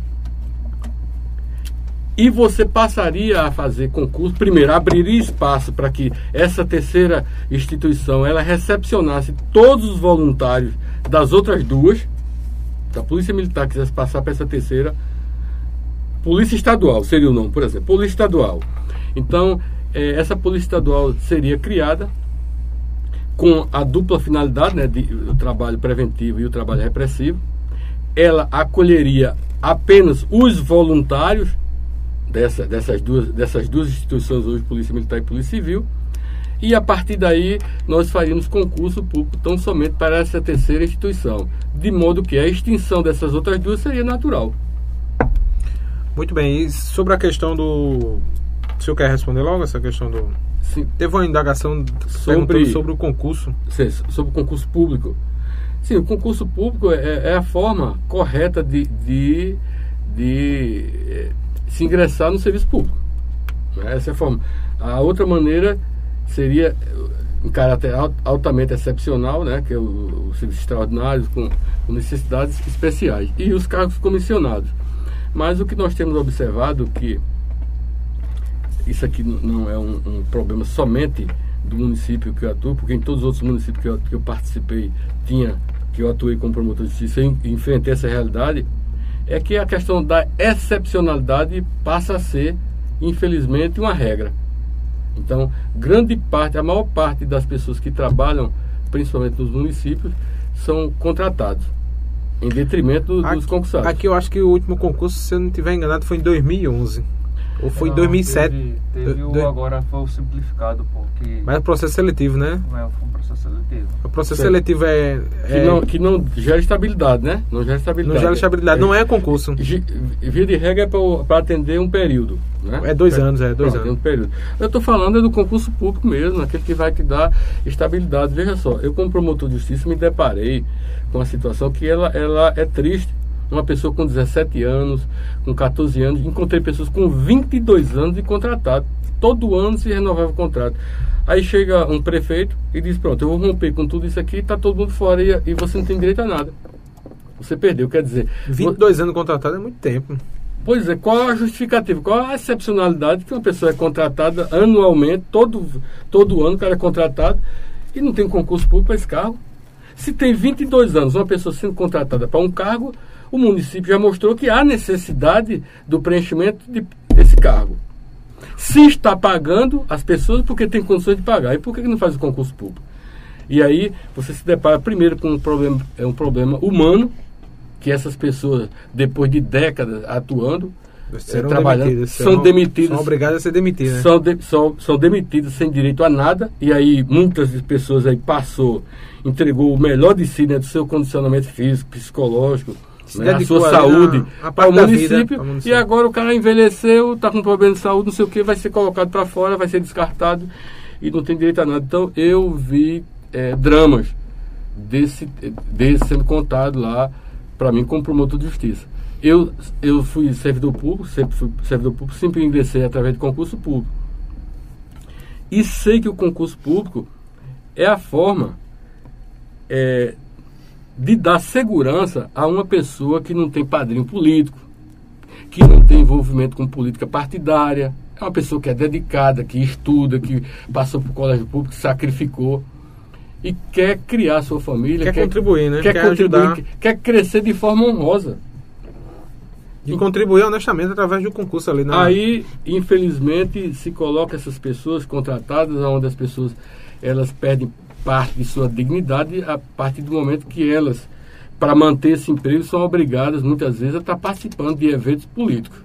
e você passaria a fazer concurso. Primeiro, abriria espaço para que essa terceira instituição ela recepcionasse todos os voluntários das outras duas. Da Polícia Militar quisesse passar para essa terceira, Polícia Estadual seria o nome, por exemplo, Polícia Estadual. Então, eh, essa Polícia Estadual seria criada com a dupla finalidade, né, de, o trabalho preventivo e o trabalho repressivo. Ela acolheria apenas os voluntários dessa, dessas, duas, dessas duas instituições hoje, Polícia Militar e Polícia Civil. E a partir daí nós faríamos concurso público tão somente para essa terceira instituição, de modo que a extinção dessas outras duas seria natural. Muito bem. E sobre a questão do. O senhor quer responder logo essa questão do. Sim, Teve uma indagação Sobre- sobre, o concurso. Sim, sobre o concurso público. Sim, o concurso público é, é a forma correta de, de, de eh, se ingressar no serviço público. Essa é a forma. A outra maneira seria eh, em caráter al- altamente excepcional, né? que é o, o serviço extraordinário com, com necessidades especiais. E os cargos comissionados. Mas o que nós temos observado que isso aqui não é um, um problema somente do município que eu atuo, porque em todos os outros municípios que eu, que eu participei, tinha, que eu atuei como promotor de justiça, en- enfrentei essa realidade, é que a questão da excepcionalidade passa a ser, infelizmente, uma regra. Então, grande parte, a maior parte das pessoas que trabalham, principalmente nos municípios, são contratados, em detrimento do- dos concursados. Aqui eu acho que o último concurso, se eu não estiver enganado, foi em 2011. Ou foi em Não, 2007. Teve, teve o agora foi o simplificado, porque Mas é processo seletivo, né? é, foi um processo seletivo. O processo Certo. seletivo é. que, é- não, que não gera estabilidade, né? Não gera não estabilidade. gera estabilidade, não é concurso. Via de regra é para atender um período. Né? É dois anos, é, dois Pronto, anos. um período. Eu estou falando é do concurso público mesmo, aquele que vai te dar estabilidade. Veja só, eu como promotor de justiça me deparei com uma situação que ela, ela é triste. Uma pessoa com 17 anos, com 14 anos, encontrei pessoas com 22 anos de contratado. Todo ano se renovava o contrato. Aí chega um prefeito e diz, pronto, eu vou romper com tudo isso aqui, está todo mundo fora e, e você não tem direito a nada. Você perdeu, quer dizer. 22 anos contratado é muito tempo. Pois é, qual a justificativa? Qual a excepcionalidade que uma pessoa é contratada anualmente, todo, todo ano o cara é contratado e não tem concurso público para esse cargo? Se tem 22 anos uma pessoa sendo contratada para um cargo, o município já mostrou que há necessidade do preenchimento de, desse cargo. Se está pagando as pessoas porque tem condições de pagar, e por que não faz o concurso público? E aí você se depara primeiro com um problema, é um problema humano, que essas pessoas, depois de décadas atuando, Serão eh, trabalhando, demitidas, são serão- demitidas. São obrigadas a ser demitidas. né? São, de- são, são demitidas sem direito a nada, e aí muitas pessoas aí passou, entregou o melhor de si, né, do seu condicionamento físico, psicológico, Se né, a dedicou sua saúde a para o parte da vida, município, e município. agora o cara envelheceu, está com problema de saúde, não sei o que, vai ser colocado para fora, vai ser descartado e não tem direito a nada. Então eu vi eh, dramas desse, desse sendo contado lá para mim como promotor de justiça. Eu, eu fui servidor público, sempre fui servidor público, sempre ingressei através de concurso público. E sei que o concurso público é a forma é, de dar segurança a uma pessoa que não tem padrinho político, que não tem envolvimento com política partidária, é uma pessoa que é dedicada, que estuda, que passou por colégio público, sacrificou e quer criar sua família, Quer contribuir, né? quer, Quer contribuir, ajudar. quer, quer crescer de forma honrosa. E contribuir honestamente através do concurso ali na. Aí, infelizmente, se coloca essas pessoas contratadas, onde as pessoas elas perdem parte de sua dignidade a partir do momento que elas, para manter esse emprego, são obrigadas muitas vezes a estar participando de eventos políticos.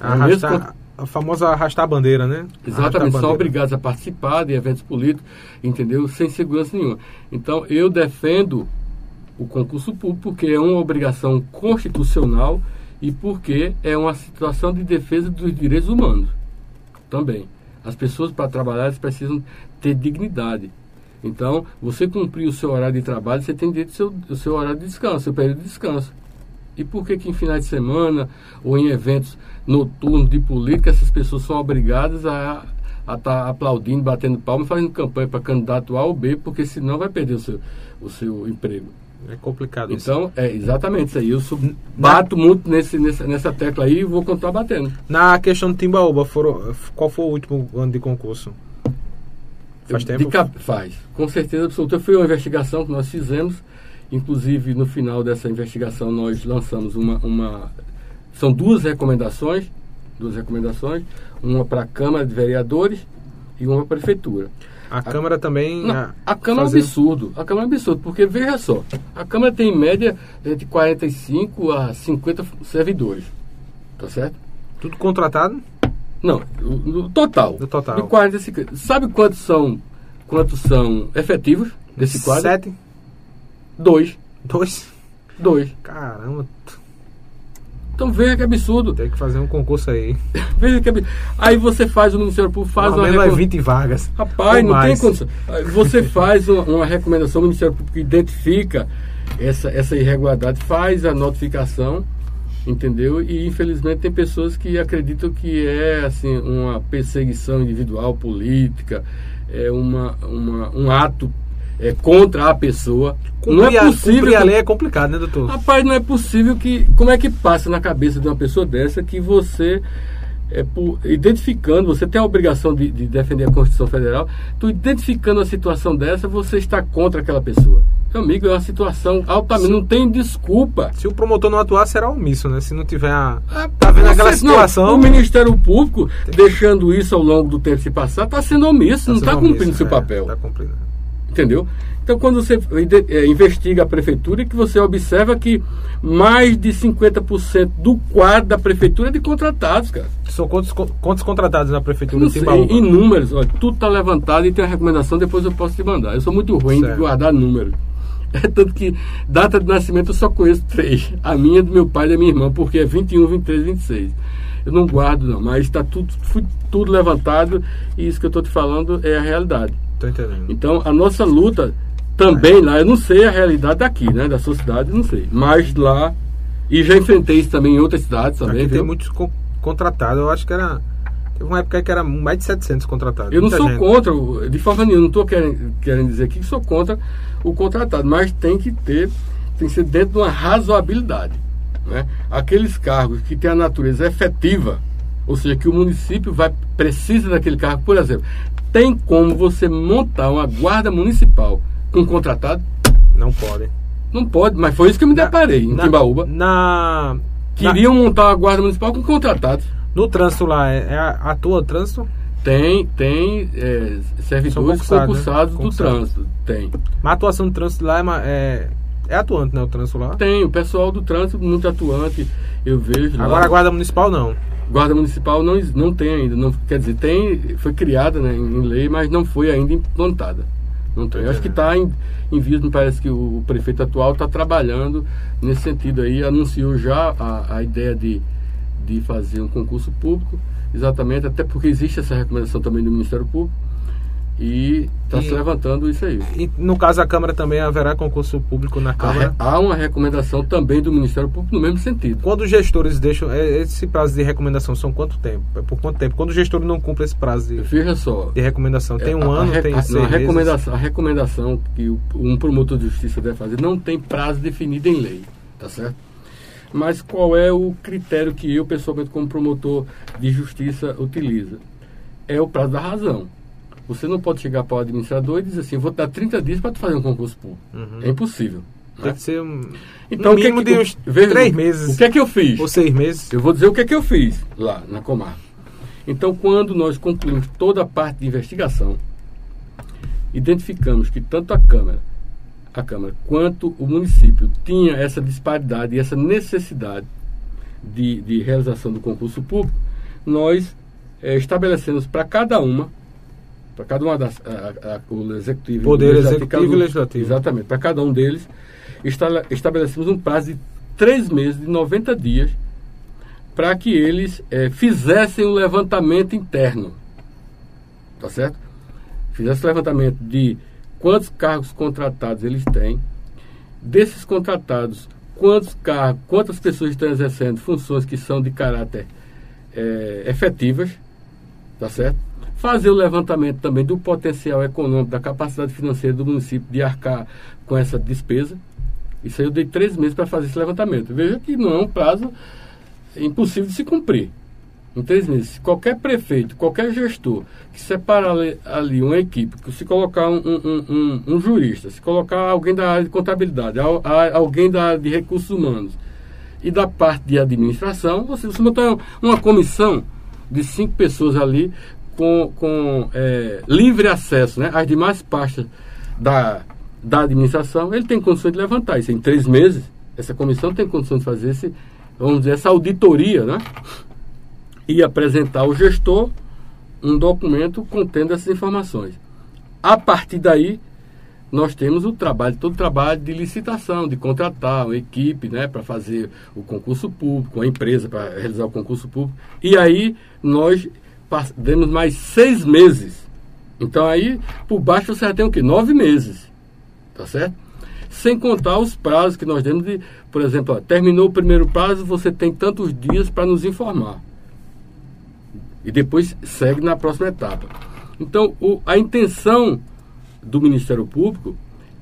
é mesmo arrastar, a famosa arrastar a bandeira, né? Exatamente, são obrigados a participar de eventos políticos, entendeu? Sem segurança nenhuma. Então, eu defendo o concurso público porque é uma obrigação constitucional e porque é uma situação de defesa dos direitos humanos também. As pessoas, para trabalhar, precisam ter dignidade. Então, você cumprir o seu horário de trabalho, você tem direito ao seu, ao seu horário de descanso, seu período de descanso. E por que, que em finais de semana ou em eventos noturnos de política essas pessoas são obrigadas a estar aplaudindo, batendo palmas, fazendo campanha para candidato A ou B, porque senão vai perder o seu, o seu emprego. É complicado isso. Então, é exatamente isso aí. Eu bato muito nesse, nessa, nessa tecla aí e vou continuar batendo. Na questão do Timbaúba, foram, qual foi o último ano de concurso? Faz tempo? de cap- faz. Com certeza absoluta. Foi uma investigação que nós fizemos. Inclusive, no final dessa investigação, nós lançamos uma. uma são duas recomendações. Duas recomendações. Uma para a Câmara de Vereadores e uma para a Prefeitura. A Câmara também. Não, ah, a Câmara é um absurdo. A Câmara é um absurdo, porque veja só, a Câmara tem em média de 45 a 50 servidores. Tá certo? Tudo contratado? Não, no total. No total. De 40 a 50. Sabe quantos são, quantos são efetivos desse quadro? Sete? Dois. Dois? Dois. Caramba, Então veja que absurdo. tem que fazer um concurso aí. Veja que absurdo. Aí você faz o Ministério Público, faz Pelo uma menos é recom- 20 vagas. Rapaz, não tem mais. condição. Aí Você faz uma, uma recomendação, o Ministério Público identifica essa, essa irregularidade, faz a notificação, entendeu? E infelizmente tem pessoas que acreditam que é assim uma perseguição individual, política, é uma, uma, um ato é, contra a pessoa. não é possível. a lei é complicado, né, doutor? Rapaz, não é possível que. Como é que passa na cabeça de uma pessoa dessa que você, é, por- identificando, você tem a obrigação de, de defender a Constituição Federal, tu identificando a situação dessa, você está contra aquela pessoa. Meu amigo, é uma situação altamente. Não tem desculpa. Se o promotor não atuar, será omisso, né? Se não tiver a. Ah, Tá vendo aquela você- não, situação? o Ministério Público, deixando isso ao longo do tempo se passar, está sendo omisso, não sendo está omisso, cumprindo seu é, papel. Tá cumprindo. Entendeu? Então, quando você ide- eh, investiga a prefeitura, que você observa que mais de 50% do quadro da prefeitura é de contratados, cara. São quantos, quantos contratados na prefeitura de Timbaúba? em números, olha, tudo está levantado e tem a recomendação, depois eu posso te mandar. Eu sou muito ruim Certo. de guardar números. É tanto que data de nascimento eu só conheço três. A minha, do meu pai e da minha irmã, porque é 21, 23, 26. Eu não guardo não, mas está tudo, tudo levantado e isso que eu estou te falando é a realidade. Tô entendendo. Então, a nossa luta também lá, eu não sei a realidade daqui, né? Da sua cidade, não sei. Mas lá, e já enfrentei isso também em outras cidades também, Aqui tem muitos co- contratados. Eu acho que era. Teve uma época que era mais de 700 contratados. Eu não sou gente. contra, de forma nenhuma, não estou querendo, querendo dizer aqui que sou contra o contratado, mas tem que ter tem que ser dentro de uma razoabilidade. Né? Aqueles cargos que têm a natureza efetiva, ou seja, que o município vai precisa daquele cargo, por exemplo, tem como você montar uma guarda municipal com contratado? Não pode. Não pode, mas foi isso que eu me Na- deparei em na, Timbaúba. Na, Queriam montar uma guarda municipal com contratados. no trânsito lá, é, é a- atua o trânsito? Tem, tem é, servidores São concursados, né? do trânsito. Tem. Mas a atuação do trânsito lá é, é, é atuante, né? O trânsito lá. Tem. O pessoal do trânsito muito atuante, eu vejo. lá. Agora a guarda municipal não. Guarda Municipal não, não tem ainda. Não, quer dizer, tem, foi criada né, em lei, mas não foi ainda implantada. Não tem. Eu acho que está em, em vias, me parece que o prefeito atual está trabalhando nesse sentido aí, anunciou já a, a ideia de, de fazer um concurso público, exatamente, até porque existe essa recomendação também do Ministério Público, e está se levantando isso aí. E no caso a Câmara também haverá concurso público na Câmara. há uma recomendação também do Ministério Público no mesmo sentido. Quando os gestores deixam. é, Esse prazo de recomendação são quanto tempo? É por quanto tempo? Quando o gestor não cumpre esse prazo de, Veja só, de recomendação, tem É, um a- a ano, re- tem a, seis a meses? recomendação, a recomendação que um promotor de justiça deve fazer não tem prazo definido em lei, tá certo? Mas qual é o critério que eu, pessoalmente, como promotor de justiça, utiliza? É o prazo da razão. Você não pode chegar para o administrador e dizer assim, vou dar 30 dias para tu fazer um concurso público. Uhum. É impossível. Tem né? que ser um, Então, o que é que- de uns veja, três meses O que é que eu fiz? ou seis meses. Eu vou dizer o que é que eu fiz lá na Comar. Então, quando nós concluímos toda a parte de investigação, identificamos que tanto a Câmara, a Câmara quanto o município tinha essa disparidade e essa necessidade de, de realização do concurso público, nós eh, estabelecemos para cada uma, para cada uma das a- a- o executivo, Poder executivo e legislativo. Exatamente, para cada um deles estabelecemos um prazo de três meses, de 90 dias, para que eles eh, fizessem um levantamento interno. Tá certo? Fizessem o levantamento de quantos cargos contratados eles têm, desses contratados, quantos cargos, quantas pessoas estão exercendo funções que são de caráter eh, efetivas, tá certo? Fazer o levantamento também do potencial econômico, da capacidade financeira do município de arcar com essa despesa. Isso aí eu dei três meses para fazer esse levantamento. Veja que não é um prazo impossível de se cumprir. Em três meses, se qualquer prefeito, qualquer gestor que separar ali, uma equipe, que se colocar um, um- um- um jurista, se colocar alguém da área de contabilidade, alguém da área de recursos humanos e da parte de administração, você, você uma comissão de cinco pessoas ali com, com é, livre acesso né, às demais pastas da, da administração, ele tem condições de levantar isso em três meses. Essa comissão tem condições de fazer esse, vamos dizer, essa auditoria, né? E apresentar ao gestor um documento contendo essas informações. A partir daí, nós temos o trabalho, todo o trabalho de licitação, de contratar uma equipe né, para fazer o concurso público, uma empresa para realizar o concurso público. E aí nós demos mais seis meses. Então aí, por baixo você já tem o quê? Nove meses. Tá certo? Sem contar os prazos que nós demos de, por exemplo, ó, terminou o primeiro prazo, você tem tantos dias para nos informar. E depois segue na próxima etapa. Então, o- a intenção do Ministério Público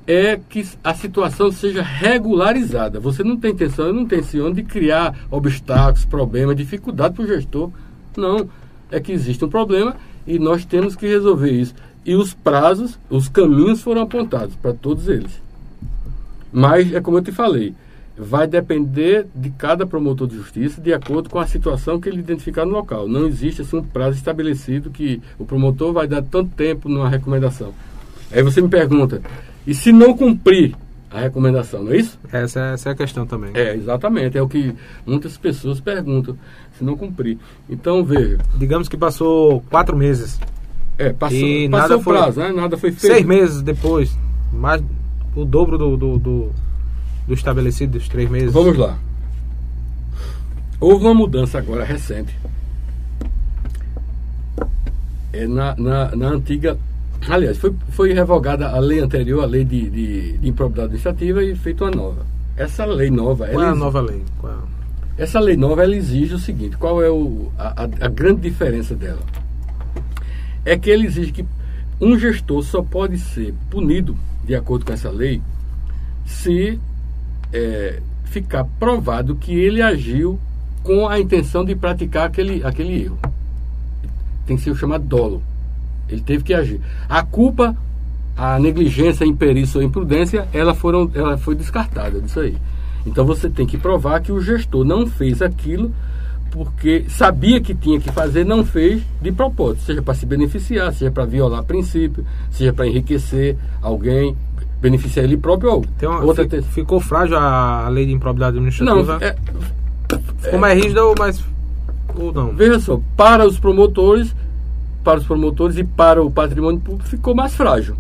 é que a situação seja regularizada. Você não tem intenção, não intenção de criar obstáculos, problemas, dificuldade para o gestor. Não. É que existe um problema e nós temos que resolver isso. E os prazos, os caminhos foram apontados para todos eles. Mas, é como eu te falei, vai depender de cada promotor de justiça de acordo com a situação que ele identificar no local. Não existe assim, um prazo estabelecido que o promotor vai dar tanto tempo numa recomendação. Aí você me pergunta, e se não cumprir a recomendação, não é isso? Essa, essa é a questão também. É, exatamente. É o que muitas pessoas perguntam, se não cumprir. Então, veja, Digamos que passou quatro meses. é, passou, E passou nada o foi- prazo, né? Nada foi feito. Seis meses depois, mais o dobro do, do, do, do estabelecido dos três meses. Vamos lá. Houve uma mudança agora recente. É na, na, na antiga. Aliás, foi, foi revogada a lei anterior, a lei de, de, de improbidade administrativa, e feita uma nova. Essa lei nova. Qual é a nova lei? Qual é Essa lei nova ela exige o seguinte: qual é o, a, a- grande diferença dela? É que ele exige que um gestor só pode ser punido, de acordo com essa lei, se é, ficar provado que ele agiu com a intenção de praticar aquele, aquele erro. Tem que ser o chamado dolo. Ele teve que agir. A culpa, a negligência, a imperícia ou a imprudência, ela, foram, ela foi descartada disso aí. Então você tem que provar que o gestor não fez aquilo porque sabia que tinha que fazer, não fez de propósito, seja para se beneficiar, seja para violar princípio, seja para enriquecer alguém, beneficiar ele próprio ou Tem uma, outra fi- te- Ficou frágil a lei de improbidade Não, administrativa? é, Ficou mais rígida ou mais. Ou não? veja só, para os promotores, para os promotores e para o patrimônio público ficou mais frágil.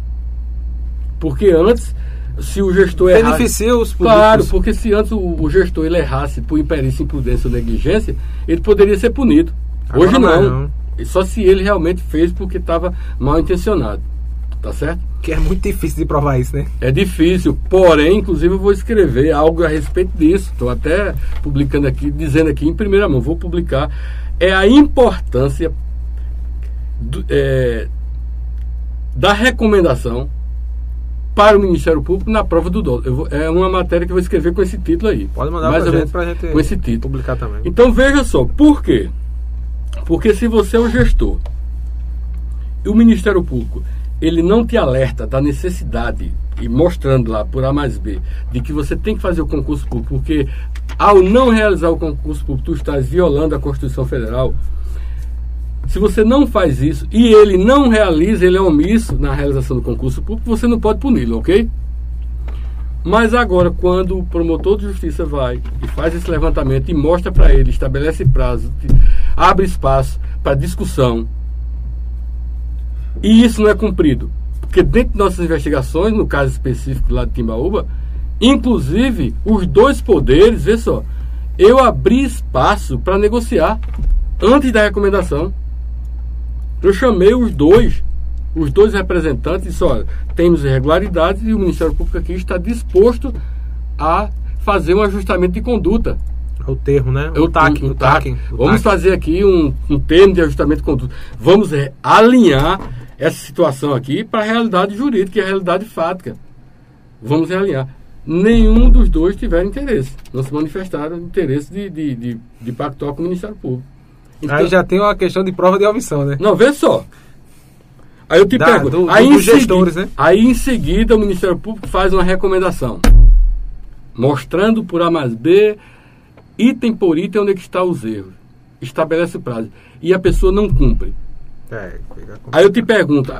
Porque antes, se o gestor errasse, Beneficia os Claro, públicos. porque se antes o, o gestor ele errasse por imperícia, imprudência ou negligência, ele poderia ser punido. Agora Hoje não. não. Só se ele realmente fez porque estava mal intencionado. Tá certo? Que é muito difícil de provar isso, né? É difícil, porém, inclusive eu vou escrever algo a respeito disso. Estou até publicando aqui, dizendo aqui em primeira mão, vou publicar. É a importância do- é, da recomendação para o Ministério Público na prova do. Eu vou- é uma matéria que eu vou escrever com esse título aí. Pode mandar Mais pra ou gente pra gente com esse título. publicar também. Então veja só, por quê? Porque se você é o gestor e o Ministério Público ele não te alerta da necessidade e mostrando lá por A mais B de que você tem que fazer o concurso público, porque ao não realizar o concurso público tu estás violando a Constituição Federal. Se você não faz isso e ele não realiza, ele é omisso na realização do concurso público, você não pode puni-lo, ok? Mas agora, quando o promotor de justiça vai e faz esse levantamento e mostra para ele, estabelece prazo, abre espaço para discussão, e isso não é cumprido, porque dentro de nossas investigações, no caso específico lá de Timbaúba, inclusive os dois poderes, vê só, eu abri espaço para negociar antes da recomendação. Eu chamei os dois, os dois representantes e disse, olha, temos irregularidades e o Ministério Público aqui está disposto a fazer um ajustamento de conduta. O termo, né? Eu O TAC. tenho- O TAC. o Vamos TAC. fazer aqui um, um termo de ajustamento de conduta. Vamos é, alinhar essa situação aqui para a realidade jurídica e a realidade fática. Vamos realinhar. Nenhum dos dois tiveram interesse. Não se manifestaram interesse de, de, de, de pactuar com o Ministério Público. Então- Aí já tem uma questão de prova de omissão, né? não, vê só. Aí eu te Da- pergunto. do- aí, em dos gestores, segui- né? aí em seguida o Ministério Público faz uma recomendação. Mostrando por A mais B, item por item, onde é que está os erros. Estabelece o prazo. E a pessoa não cumpre. É, Aí eu te pergunto,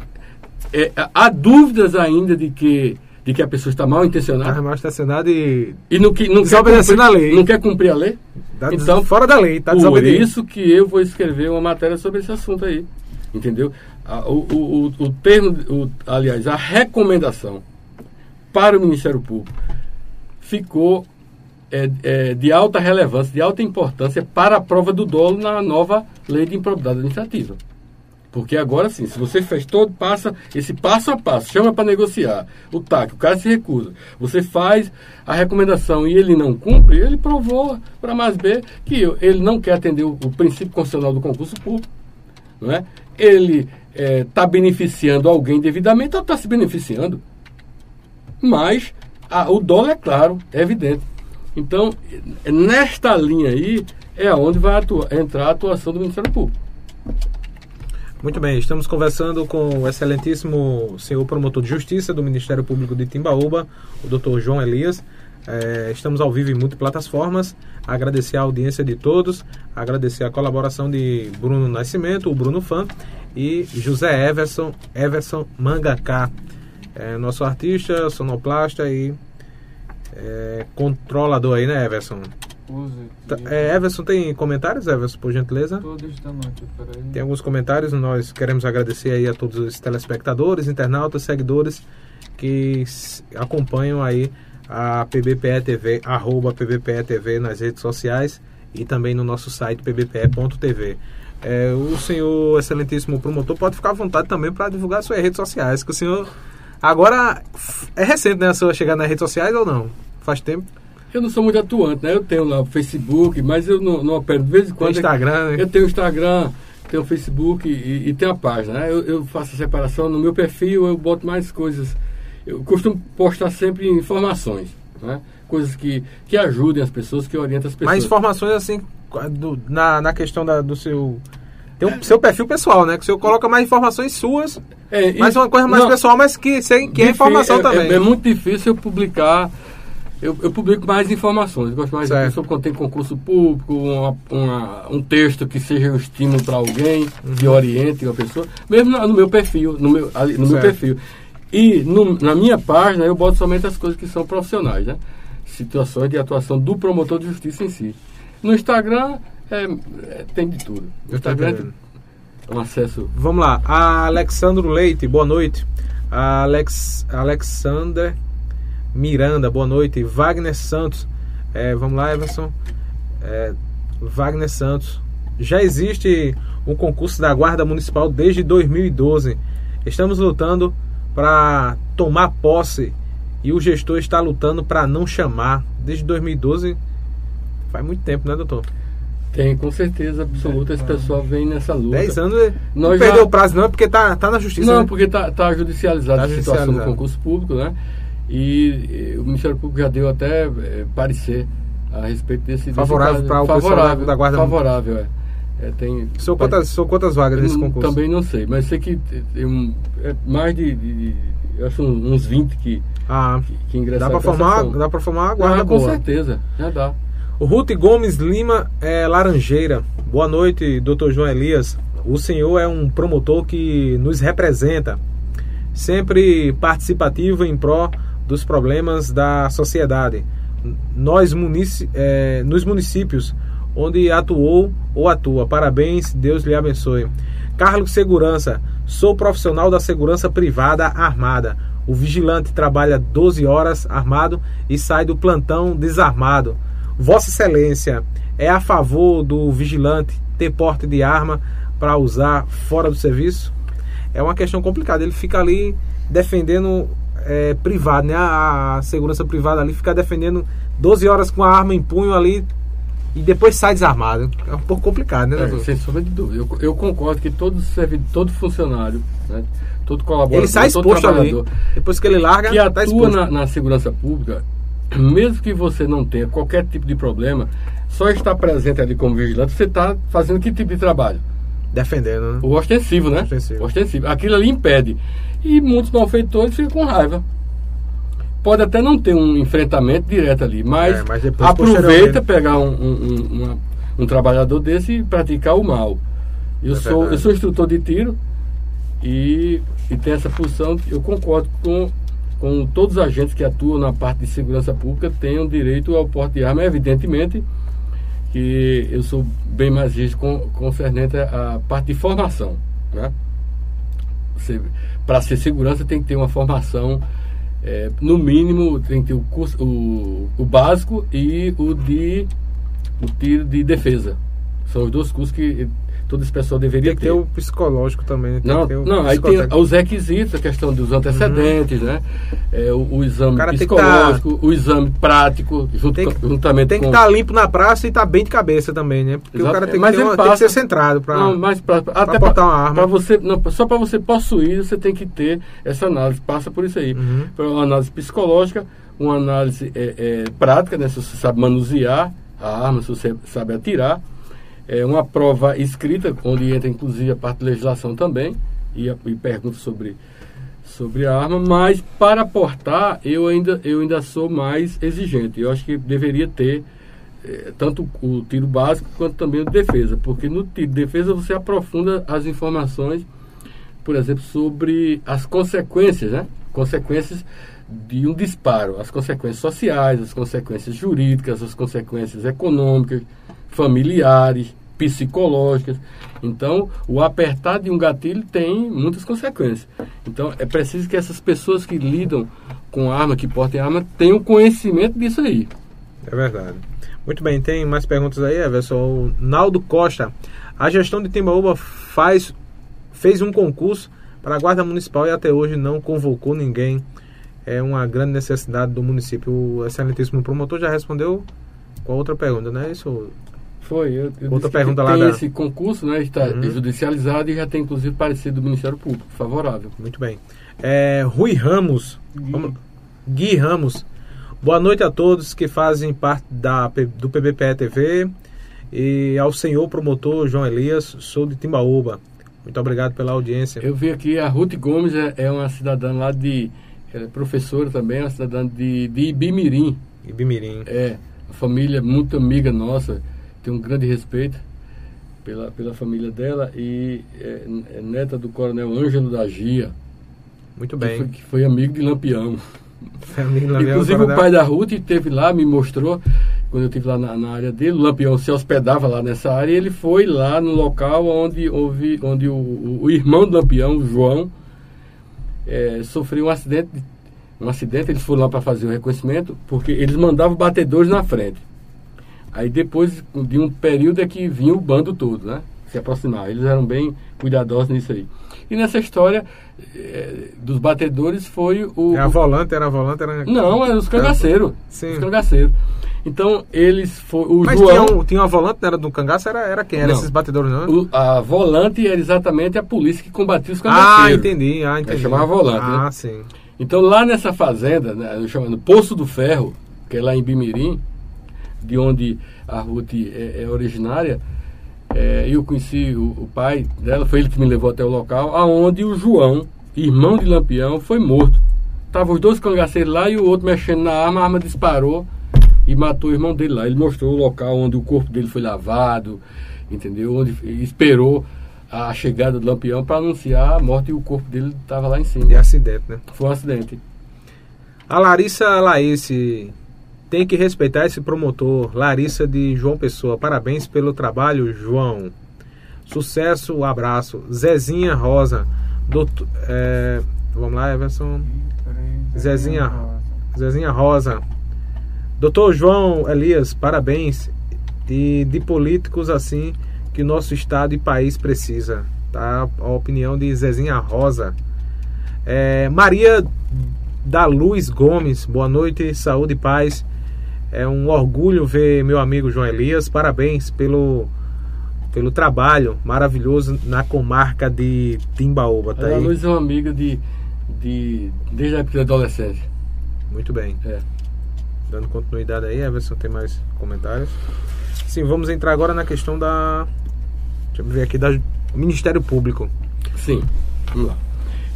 é, há dúvidas ainda de que, de que a pessoa está mal intencionada? Tá mal estacionado e. E não, que, não, quer cumprir, a lei. não quer cumprir a lei? Tá Então, fora da lei, tá Por isso que eu vou escrever uma matéria sobre esse assunto aí. Entendeu? O, o, o, o termo, o- aliás, a recomendação para o Ministério Público ficou é, é, de alta relevância, de alta importância para a prova do dolo na nova lei de improbidade administrativa. Porque agora sim, se você fez todo, passa esse passo a passo, chama para negociar o TAC, o cara se recusa. Você faz a recomendação e ele não cumpre, ele provou para mais B que ele não quer atender o, o princípio constitucional do concurso público. Não é? Ele está beneficiando alguém devidamente está se beneficiando. Mas a- o dólar é claro, é evidente. Então, é- nesta linha aí é onde vai atua- entrar a atuação do Ministério Público. Muito bem, estamos conversando com o excelentíssimo senhor promotor de justiça do Ministério Público de Timbaúba, o Dr. João Elias. É, estamos ao vivo em multiplataformas. Agradecer a audiência de todos, agradecer a colaboração de Bruno Nascimento, o Bruno Fã, e José Everson, Everson Mangaká, é, nosso artista, sonoplasta e é, controlador aí, né, Everson? Tá, é, Everson, tem comentários, Everson, por gentileza? Aqui, peraí. Tem alguns comentários, nós queremos agradecer aí a todos os telespectadores, internautas, seguidores que acompanham aí a PBPE TV, arroba PBPE TV nas redes sociais e também no nosso site pbpe.tv. É, o senhor excelentíssimo promotor pode ficar à vontade também para divulgar suas redes sociais, que o senhor agora é recente, né, a sua chegada nas redes sociais ou não? Faz tempo? Eu não sou muito atuante, né? Eu tenho lá o Facebook, mas eu não, não opero de vez em Tem quando. Instagram, né? Eu tenho o Instagram, tenho o Facebook e, e tenho a página. né? Eu, eu faço a separação. No meu perfil eu boto mais coisas. Eu costumo postar sempre informações. Né? coisas que, que ajudem as pessoas, que orientem as pessoas. Mais informações assim do- na, na questão da- do seu. Tem o seu perfil pessoal, né? Que o senhor coloca mais informações suas, É, mas e- uma coisa mais não, pessoal, mas que, sem, que é informação é- também. É, é muito difícil eu publicar. Eu, eu publico mais informações. Eu gosto mais Certo. de sobre quando tem concurso público, uma- uma- um texto que seja um estímulo para alguém, que Uhum. oriente uma pessoa, mesmo na- no meu perfil, no meu, ali- no meu perfil. E no- na minha página eu boto somente as coisas que são profissionais, né? Situações de atuação do promotor de justiça em si. No Instagram é, é, tem de tudo. No tô Instagram é um acesso. Vamos lá. A Alexandro Leite, boa noite. A Alex, Alexander Miranda, boa noite. Wagner Santos, é, vamos lá, Everson. É, Wagner Santos. Já existe um concurso da Guarda Municipal desde 2012. Estamos lutando para tomar posse e o gestor está lutando para não chamar. Desde 2012 faz muito tempo, né, doutor? Tem, com certeza absoluta, esse pessoal vem nessa luta. 10 anos não Nós perdeu já- o prazo, não, é porque tá, tá na justiça. Não, né? porque está tá judicializada Tá a situação do concurso público, né? E, eh, o Ministério Público já deu até eh, parecer a respeito desse Favorável para o favorável, da Guarda Favorável, é. É, tem, São quantas, são quantas vagas nesse concurso? Também não sei, mas sei que tem um, é mais de, de- eu acho uns 20 que, Ah, que, que dá ingressaram. para com essa formar, dá para formar uma guarda Ah, com boa. certeza, já dá. O Ruth Gomes Lima é Laranjeira. Boa noite, Dr. João Elias. O senhor é um promotor que nos representa, sempre participativo em pró dos problemas da sociedade. Nós munici eh, nos municípios onde atuou ou atua. Parabéns, Deus lhe abençoe. Carlos Segurança, sou profissional da segurança privada armada. O vigilante trabalha 12 horas armado e sai do plantão desarmado. Vossa Excelência é a favor do vigilante ter porte de arma para usar fora do serviço? É uma questão complicada. Ele fica ali defendendo é, privado, né? A, a segurança privada ali fica defendendo 12 horas com a arma em punho ali e depois sai desarmado. É um pouco complicado, né? É, sem sombra de dúvida. Eu, eu concordo que todo servidor, todo funcionário, né, todo colaborador, Ele sai exposto ali. Depois que ele larga, que tá atua exposto. na, na segurança pública, mesmo que você não tenha qualquer tipo de problema, só estar presente ali como vigilante, você está fazendo que tipo de trabalho? Defendendo, né? O ostensivo, né? Ostensivo. Ostensivo. Aquilo ali impede. E muitos malfeitores ficam com raiva. Pode até não ter um enfrentamento direto ali, mas, É, mas depois, aproveita pegar um, um, um- uma- um trabalhador desse e praticar o mal. Eu, É sou, verdade. eu sou instrutor de tiro e, e tenho essa função, eu concordo com, com todos os agentes que atuam na parte de segurança pública tenham direito ao porte de arma, evidentemente que eu sou bem mais rígido concernente à parte de formação. Né? Para ser segurança tem que ter uma formação, é, no mínimo tem que ter o, curso, o, o básico e o de o tiro de defesa. São os dois cursos que todo esse pessoal deveria Tem que ter o psicológico também. né? Tem não, ter o não aí tem os requisitos, a questão dos antecedentes, né? É, o, o exame O que psicológico, o exame prático, junto Tem que- juntamente Tem que com... estar limpo na praça e estar bem de cabeça também, né? Porque o Exato. cara tem que, Mas ter uma- tem que passa- ser centrado para Não, mas pra, até uma arma. Pra você, não, só para você possuir, você tem que ter essa análise. Passa por isso aí. Uhum. Uma análise psicológica, uma análise é, é, prática, né? Se você sabe manusear a arma, se você sabe atirar. É uma prova escrita, onde entra inclusive a parte de legislação também, e, e perguntas sobre, sobre a arma, mas para portar eu ainda, eu ainda sou mais exigente. Eu acho que deveria ter eh, tanto o tiro básico quanto também o de defesa, porque no tiro de defesa você aprofunda as informações, por exemplo, sobre as consequências, né? Consequências de um disparo, as consequências sociais, as consequências jurídicas, as consequências econômicas, familiares, psicológicas. Então, o apertar de um gatilho tem muitas consequências. Então, é preciso que essas pessoas que lidam com arma, que portem arma, tenham conhecimento disso aí. É verdade. Muito bem, tem mais perguntas aí, Everson. O Naldo Costa. A gestão de Timbaúba faz, fez um concurso para a Guarda Municipal e até hoje não convocou ninguém. É uma grande necessidade do município. O excelentíssimo promotor já respondeu com a outra pergunta, não é isso? Foi. Eu, eu Outra pergunta lá tem da- esse concurso, né? Está Uhum. judicializado e já tem inclusive parecido do Ministério Público, favorável. Muito bem. É, Rui Ramos. Vamos- Gui Ramos. Boa noite a todos que fazem parte da, do PBPE TV e ao senhor promotor João Elias, sou de Timbaúba. Muito obrigado pela audiência. Eu vi aqui, a Ruth Gomes é, é uma cidadã lá de. Ela é professora também, é uma cidadã de, de Ibimirim. Ibimirim. É, família muito amiga nossa, tem um grande respeito pela, pela família dela e é, é neta do coronel Ângelo da Gia. Muito bem. Que foi, que foi amigo de Lampião. Amigo Lampião Inclusive o pai da Ruth esteve lá, me mostrou, quando eu estive lá na, na, área dele, o Lampião se hospedava lá nessa área e ele foi lá no local onde, houve, onde o, o, o irmão do Lampião, o João, é, sofreu um acidente. Um acidente, eles foram lá para fazer o reconhecimento, porque eles mandavam batedores na frente. Aí depois de um período é que vinha o bando todo, né? Se aproximar. Eles eram bem cuidadosos nisso aí. E nessa história é, dos batedores foi o. Era volante, era volante, era. Não, era os cangaceiros. Sim. Os cangaceiros. Então, eles foi O Mas João. Tinha, um, tinha uma volante, era do cangaço? Era, era quem? Era Não. esses batedores, não? o- a volante era exatamente a polícia que combatia os cangaceiros. ah, entendi. Ah, entendi. chamava volante, Ah, né? sim. Então lá nessa fazenda, né, chamando Poço do Ferro, que é lá em Bimirim, de onde a Ruth é, é originária, é, eu conheci o, o pai dela, foi ele que me levou até o local, aonde o João, irmão de Lampião, foi morto. Estavam os dois cangaceiros lá e o outro mexendo na arma, a arma disparou e matou o irmão dele lá. Ele mostrou o local onde o corpo dele foi lavado, entendeu? Onde esperou a chegada do Lampião para anunciar a morte e o corpo dele estava lá em cima. De acidente, né? Foi um acidente. A Larissa Laís tem que respeitar esse promotor, Larissa de João Pessoa. Parabéns pelo trabalho, João. Sucesso, abraço. Zezinha Rosa. Doutor, é, vamos lá, Everson. Zezinha. Zezinha Rosa. Doutor João Elias, parabéns. E de políticos assim que nosso estado e país precisa. Tá? A opinião de Zezinha Rosa. É, Maria da Luz Gomes, boa noite, saúde e paz. É um orgulho ver meu amigo João Elias. Parabéns pelo, pelo trabalho maravilhoso na comarca de Timbaúba. Tá a. Luiz é uma amiga de, de desde a época da adolescência. Muito bem. É. Dando continuidade aí, Everson tem mais comentários. Sim, vamos entrar agora na questão da. Deixa eu ver aqui, da Ministério Público. Sim, vamos lá.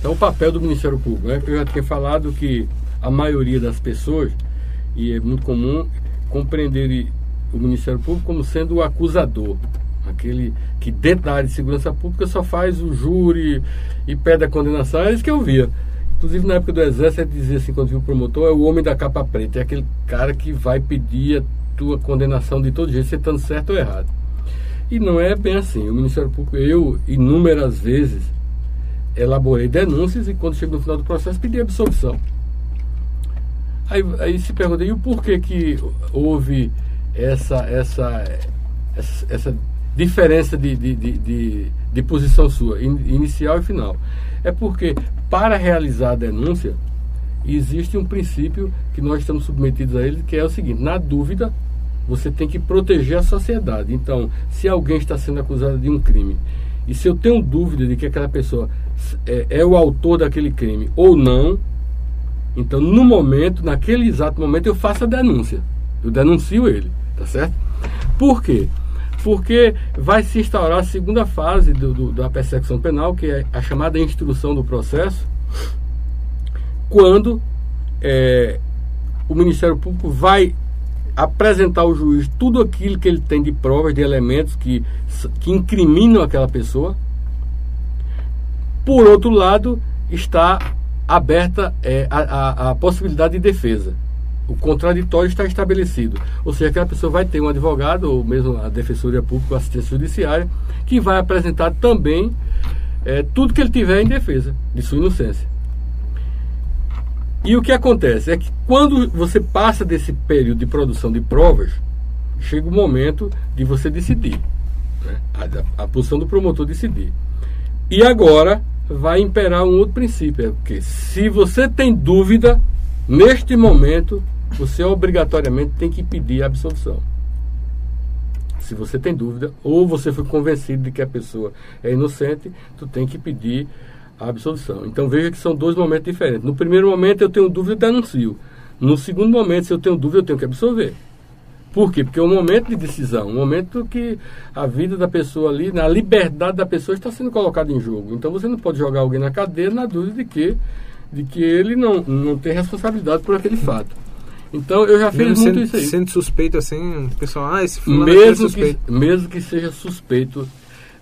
Então, o papel do Ministério Público, né? Eu já tinha falado que a maioria das pessoas, e é muito comum, compreender o Ministério Público como sendo o acusador. Aquele que dentro da área de segurança pública só faz o júri e pede a condenação. É isso que eu via. Inclusive na época do Exército, dizia assim, quando viu o promotor, é o homem da capa preta. É aquele cara que vai pedir a tua condenação de todo jeito, você estando certo ou errado. E não é bem assim. O Ministério Público, eu, inúmeras vezes, elaborei denúncias e quando chego no final do processo pedi absolvição. Aí, aí se pergunta, e o porquê que houve essa, essa, essa, essa diferença de, de, de, de, de posição sua, in- inicial e final? É porque, para realizar a denúncia, existe um princípio que nós estamos submetidos a ele, que é o seguinte: na dúvida, você tem que proteger a sociedade. Então, se alguém está sendo acusado de um crime, e se eu tenho dúvida de que aquela pessoa é, é o autor daquele crime ou não, então no momento, naquele exato momento, eu faço a denúncia. Eu denuncio ele, tá certo? Por quê? Porque vai se instaurar a segunda fase do, do- da persecução penal, que é a chamada instrução do processo, quando é, o Ministério Público vai apresentar ao juiz tudo aquilo que ele tem de provas, de elementos que, que incriminam aquela pessoa. Por outro lado, está aberta é, a, a- a possibilidade de defesa. O contraditório está estabelecido. Ou seja, aquela pessoa vai ter um advogado, ou mesmo a Defensoria Pública, assistência judiciária, que vai apresentar também é, tudo que ele tiver em defesa de sua inocência. E o que acontece é que quando você passa desse período de produção de provas, chega o momento de você decidir. né? A, a posição do promotor decidir. E agora vai imperar um outro princípio, é que se você tem dúvida, neste momento, você obrigatoriamente tem que pedir a absolvição. Se você tem dúvida, ou você foi convencido de que a pessoa é inocente, tu tem que pedir a absolvição. Então veja que são dois momentos diferentes. No primeiro momento eu tenho dúvida e denuncio. No segundo momento, se eu tenho dúvida, eu tenho que absorver. Por quê? Porque é um momento de decisão, um momento que a vida da pessoa ali, a liberdade da pessoa está sendo colocada em jogo. Então você não pode jogar alguém na cadeia na dúvida de que, de que ele não, não tem responsabilidade por aquele fato. Então eu já fiz Mesmo muito sendo, isso aí. sendo suspeito assim, o pessoal, ah, esse fulano é Mesmo que, suspeito. mesmo que seja suspeito,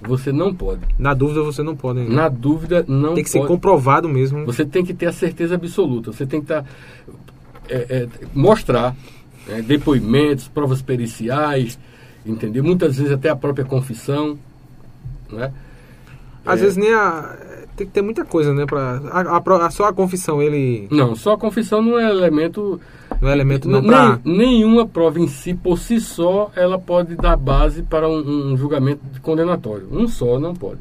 você não pode. Na dúvida você não pode. né? Na dúvida, não Tem que ser pode. comprovado mesmo. Você tem que ter a certeza absoluta. Você tem que estar, é, é, mostrar né, depoimentos, provas periciais, entendeu? Muitas vezes até a própria confissão. Né? Às É. vezes nem a. Tem que ter muita coisa, né? Pra, a, a, só a confissão, ele. Não, só a confissão não é elemento. Não é elemento não nem- pra. Nenhuma prova em si, por si só, ela pode dar base para um, um julgamento condenatório. Um só não pode.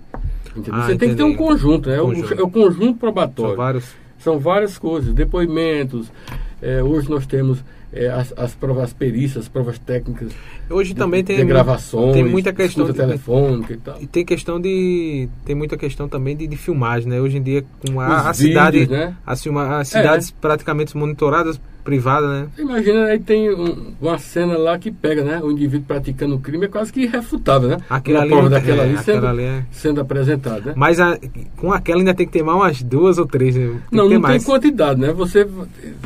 Ah, Você tem que ter um entendi. conjunto, é, Conjunto. O, é o conjunto probatório. São vários. São várias coisas, depoimentos. é, hoje nós temos é, as, as provas, as perícias, as provas técnicas. Hoje de- também tem. de gravações, Tem muita questão. de- telefônica e tal. E tem questão de. Tem muita questão também de, de filmagem, né? Hoje em dia, com a, a vídeos, cidade. né? As, filma- as cidades praticamente monitoradas, privadas, né? Imagina, aí tem um- uma cena lá que pega, né? O indivíduo praticando o crime é quase que irrefutável, né? Aquilo Uma ali, prova não- daquela é, ali aquela sendo, ali é- sendo apresentada, né? Mas a- com aquela ainda tem que ter mais umas duas ou três, né? Tem não, não mais. tem quantidade, né? Você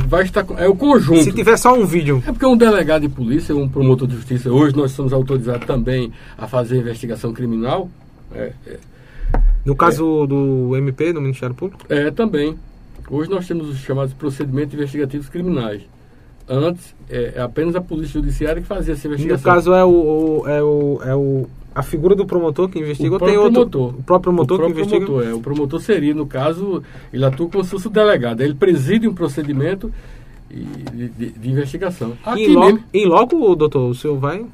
vai estar. É o conjunto. Se tiver só um vídeo. É porque um delegado de polícia, um promotor de justiça, hoje nós somos autorizados também a fazer investigação criminal. É, é, No caso do MP, do Ministério Público, É, também. Hoje nós temos os chamados procedimentos investigativos criminais. Antes, é, é apenas a Polícia Judiciária que fazia essa no investigação. caso é o, o- é o, é o a figura do promotor que investiga o ou tem outro promotor. o próprio promotor o que próprio investiga promotor, é. O promotor seria, no caso, ele atua como se fosse o delegado. Ele preside um procedimento de, de- de investigação. Aqui em, lo, mesmo em loco, doutor, o senhor vai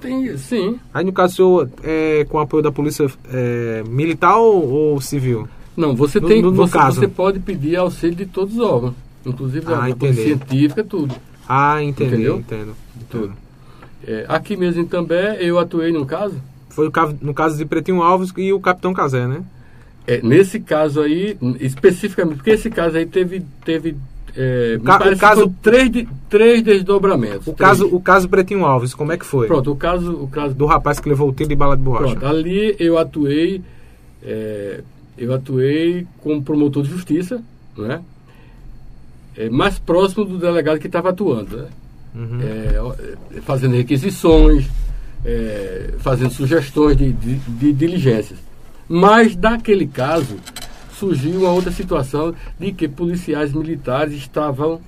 tem, sim. aí no caso o senhor é com apoio da polícia é, militar ou, ou civil Não, você No- tem, no- no você, caso. você pode pedir auxílio de todos os órgãos. Inclusive Ah, polícia entendi. científica, tudo. ah entendi Entendeu? entendo, Tudo. É, aqui mesmo em També, eu atuei num caso foi no caso de Pretinho Alves e o Capitão Casé né É, nesse caso aí, especificamente, porque esse caso aí teve. teve é, ca- o caso- três, de- três desdobramentos. o Três. caso o caso Pretinho Alves como é que foi Pronto, o caso. O caso do rapaz que levou o tiro de bala de borracha pronto, ali eu atuei. é, eu atuei como promotor de justiça, né? É, mais próximo do delegado que estava atuando, né? Uhum. É, é, fazendo requisições, é, fazendo sugestões de, de- de diligências. Mas, daquele caso, surgiu uma outra situação de que policiais militares estavam,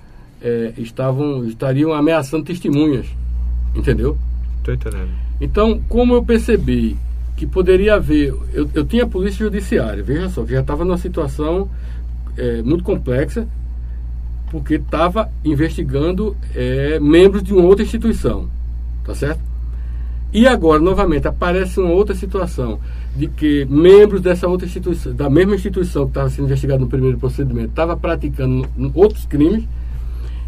é, estavam estariam ameaçando testemunhas. Entendeu? tô entendendo Então, como eu percebi que poderia haver. Eu, eu tinha polícia judiciária, veja só, que já estava numa situação é, muito complexa, porque estava investigando é, membros de uma outra instituição. Tá certo? E agora, novamente, aparece uma outra situação de que membros dessa outra instituição, da mesma instituição que estava sendo investigado no primeiro procedimento, estava praticando outros crimes.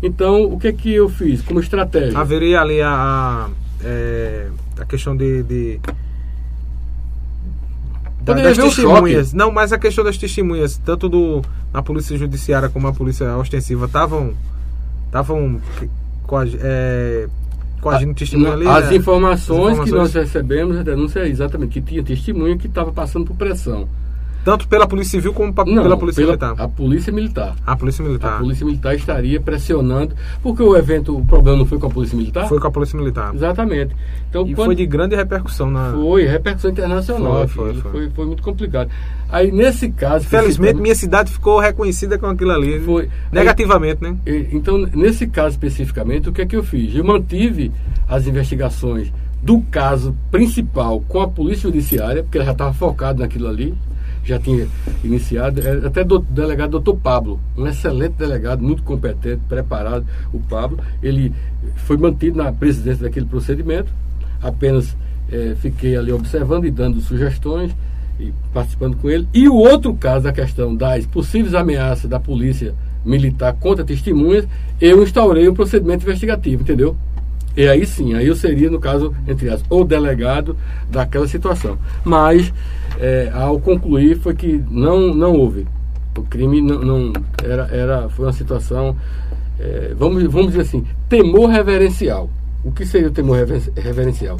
Então, o que é que eu fiz como estratégia? haveria ali a, a, é, a questão de, de Poderia das testemunhas. Não, mas a questão das testemunhas, tanto do na polícia judiciária como a polícia ostensiva, estavam estavam é, coagindo testemunha ali. As né? informações, As que informações. nós recebemos, a denúncia é exatamente que tinha testemunha que estava passando por pressão. Tanto pela polícia civil como pa- Não, pela polícia militar. A polícia militar. A polícia militar. A polícia militar estaria pressionando, porque o evento, o problema não foi com a polícia militar? Foi com a polícia militar. Exatamente. Então, E quando foi de grande repercussão na. foi repercussão internacional, Foi, foi, foi. foi, foi muito complicado. Aí nesse caso, Felizmente especificamente- minha cidade ficou reconhecida com aquilo ali. Foi. Negativamente, né? E- Então, nesse caso especificamente, o que é que eu fiz? Eu mantive as investigações do caso principal com a Polícia Judiciária, porque ela já estava focada naquilo ali, já tinha iniciado. É, Até do delegado doutor Pablo, um excelente delegado, muito competente, preparado, o Pablo. Ele foi mantido na presidência daquele procedimento, apenas eh, fiquei ali observando e dando sugestões e participando com ele. E o outro caso, a questão das possíveis ameaças da polícia militar contra testemunhas, eu instaurei um procedimento investigativo, entendeu? E aí sim, aí eu seria, no caso, entre as, o delegado daquela situação. Mas, eh, ao concluir, foi que não, não houve. O crime não, não- era, era, foi uma situação é, vamos, vamos dizer assim, temor reverencial. O que seria o temor rever- reverencial?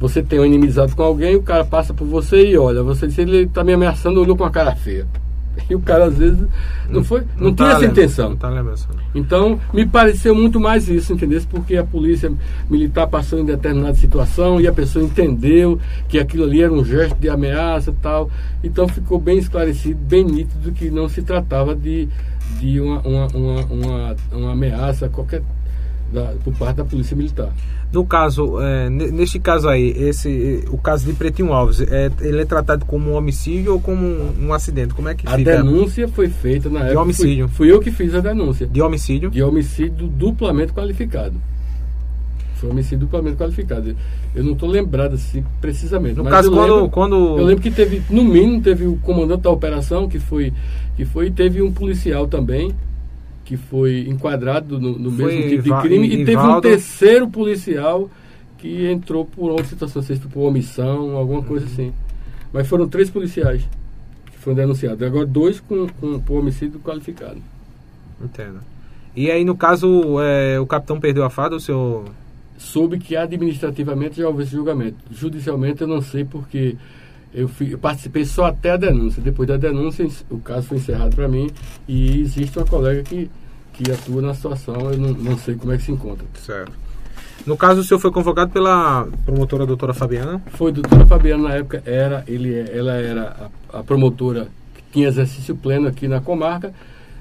Você tem um inimizado com alguém, o cara passa por você e olha, você diz, ele está me ameaçando, olhou com a cara feia. E o cara às vezes não foi, não, tinha tá essa intenção. Não tá. Então, me pareceu muito mais isso, entendeu? Porque a polícia militar passou em determinada situação e a pessoa entendeu que aquilo ali era um gesto de ameaça e tal. Então, ficou bem esclarecido, bem nítido que não se tratava de, de uma, uma, uma, uma, uma ameaça qualquer da, por parte da polícia militar. No caso, é, ne- neste caso aí, esse, o caso de Pretinho Alves, é, ele é tratado como um homicídio ou como um, um acidente? Como é que A fica? denúncia foi feita na época. homicídio. Fui, fui eu que fiz a denúncia. De homicídio? de homicídio duplamente qualificado. Foi homicídio duplamente qualificado. Eu não estou lembrado assim precisamente. No caso, eu quando, lembro, quando. eu lembro que teve, no mínimo, teve o comandante da operação, que foi, que foi, e teve um policial também, que foi enquadrado no, no mesmo tipo de crime, e teve um terceiro policial que entrou por outra situação, se por omissão, alguma coisa Uhum. assim. Mas foram três policiais que foram denunciados. Agora dois com, com por homicídio qualificado. Entendo. E aí, no caso, é, o capitão perdeu a fada, o senhor. soube que administrativamente já houve esse julgamento. Judicialmente eu não sei porque eu, fui- eu participei só até a denúncia. Depois da denúncia o caso foi encerrado para mim e existe uma colega que, que atua na situação, eu não, não sei como é que se encontra. Certo. No caso, o senhor foi convocado pela promotora doutora Fabiana. Foi doutora Fabiana na época, era, ele, é- ela era a, a promotora que tinha exercício pleno aqui na comarca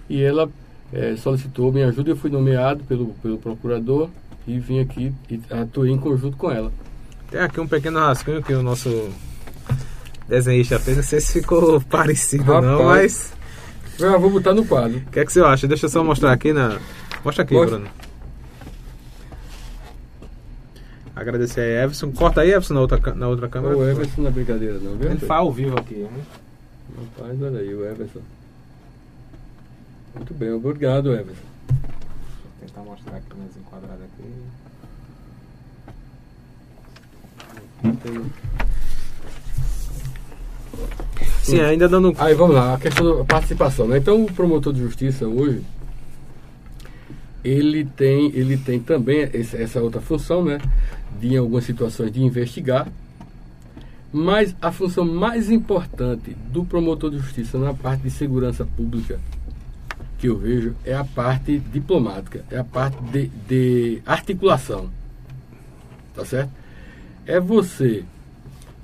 e ela eh, solicitou minha ajuda. Eu fui nomeado pelo, pelo procurador e vim aqui e atuei em conjunto com ela. Tem aqui um pequeno rascunho que o nosso desenhista fez. Não sei se ficou parecido ou não, Rapaz. mas. Eu vou botar no quadro. O que é que você acha? Deixa eu só mostrar aqui na. Mostra aqui, Mostra. Bruno. Agradecer aí, Everson. Corta aí, Everson, na outra, na outra câmera. O Everson não é brincadeira não, viu? Ele faz ao vivo aqui. né? Rapaz, olha aí o Everson. Muito bem, obrigado Everson. Vou tentar mostrar aqui mais enquadrado aqui. Sim, ainda dando. Aí vamos lá, a questão da participação. Né? Então o promotor de justiça hoje, ele tem, ele tem também esse- essa outra função, né? De em algumas situações de investigar. Mas a função mais importante do promotor de justiça na parte de segurança pública que eu vejo é a parte diplomática, é a parte de, de articulação. Tá certo? É você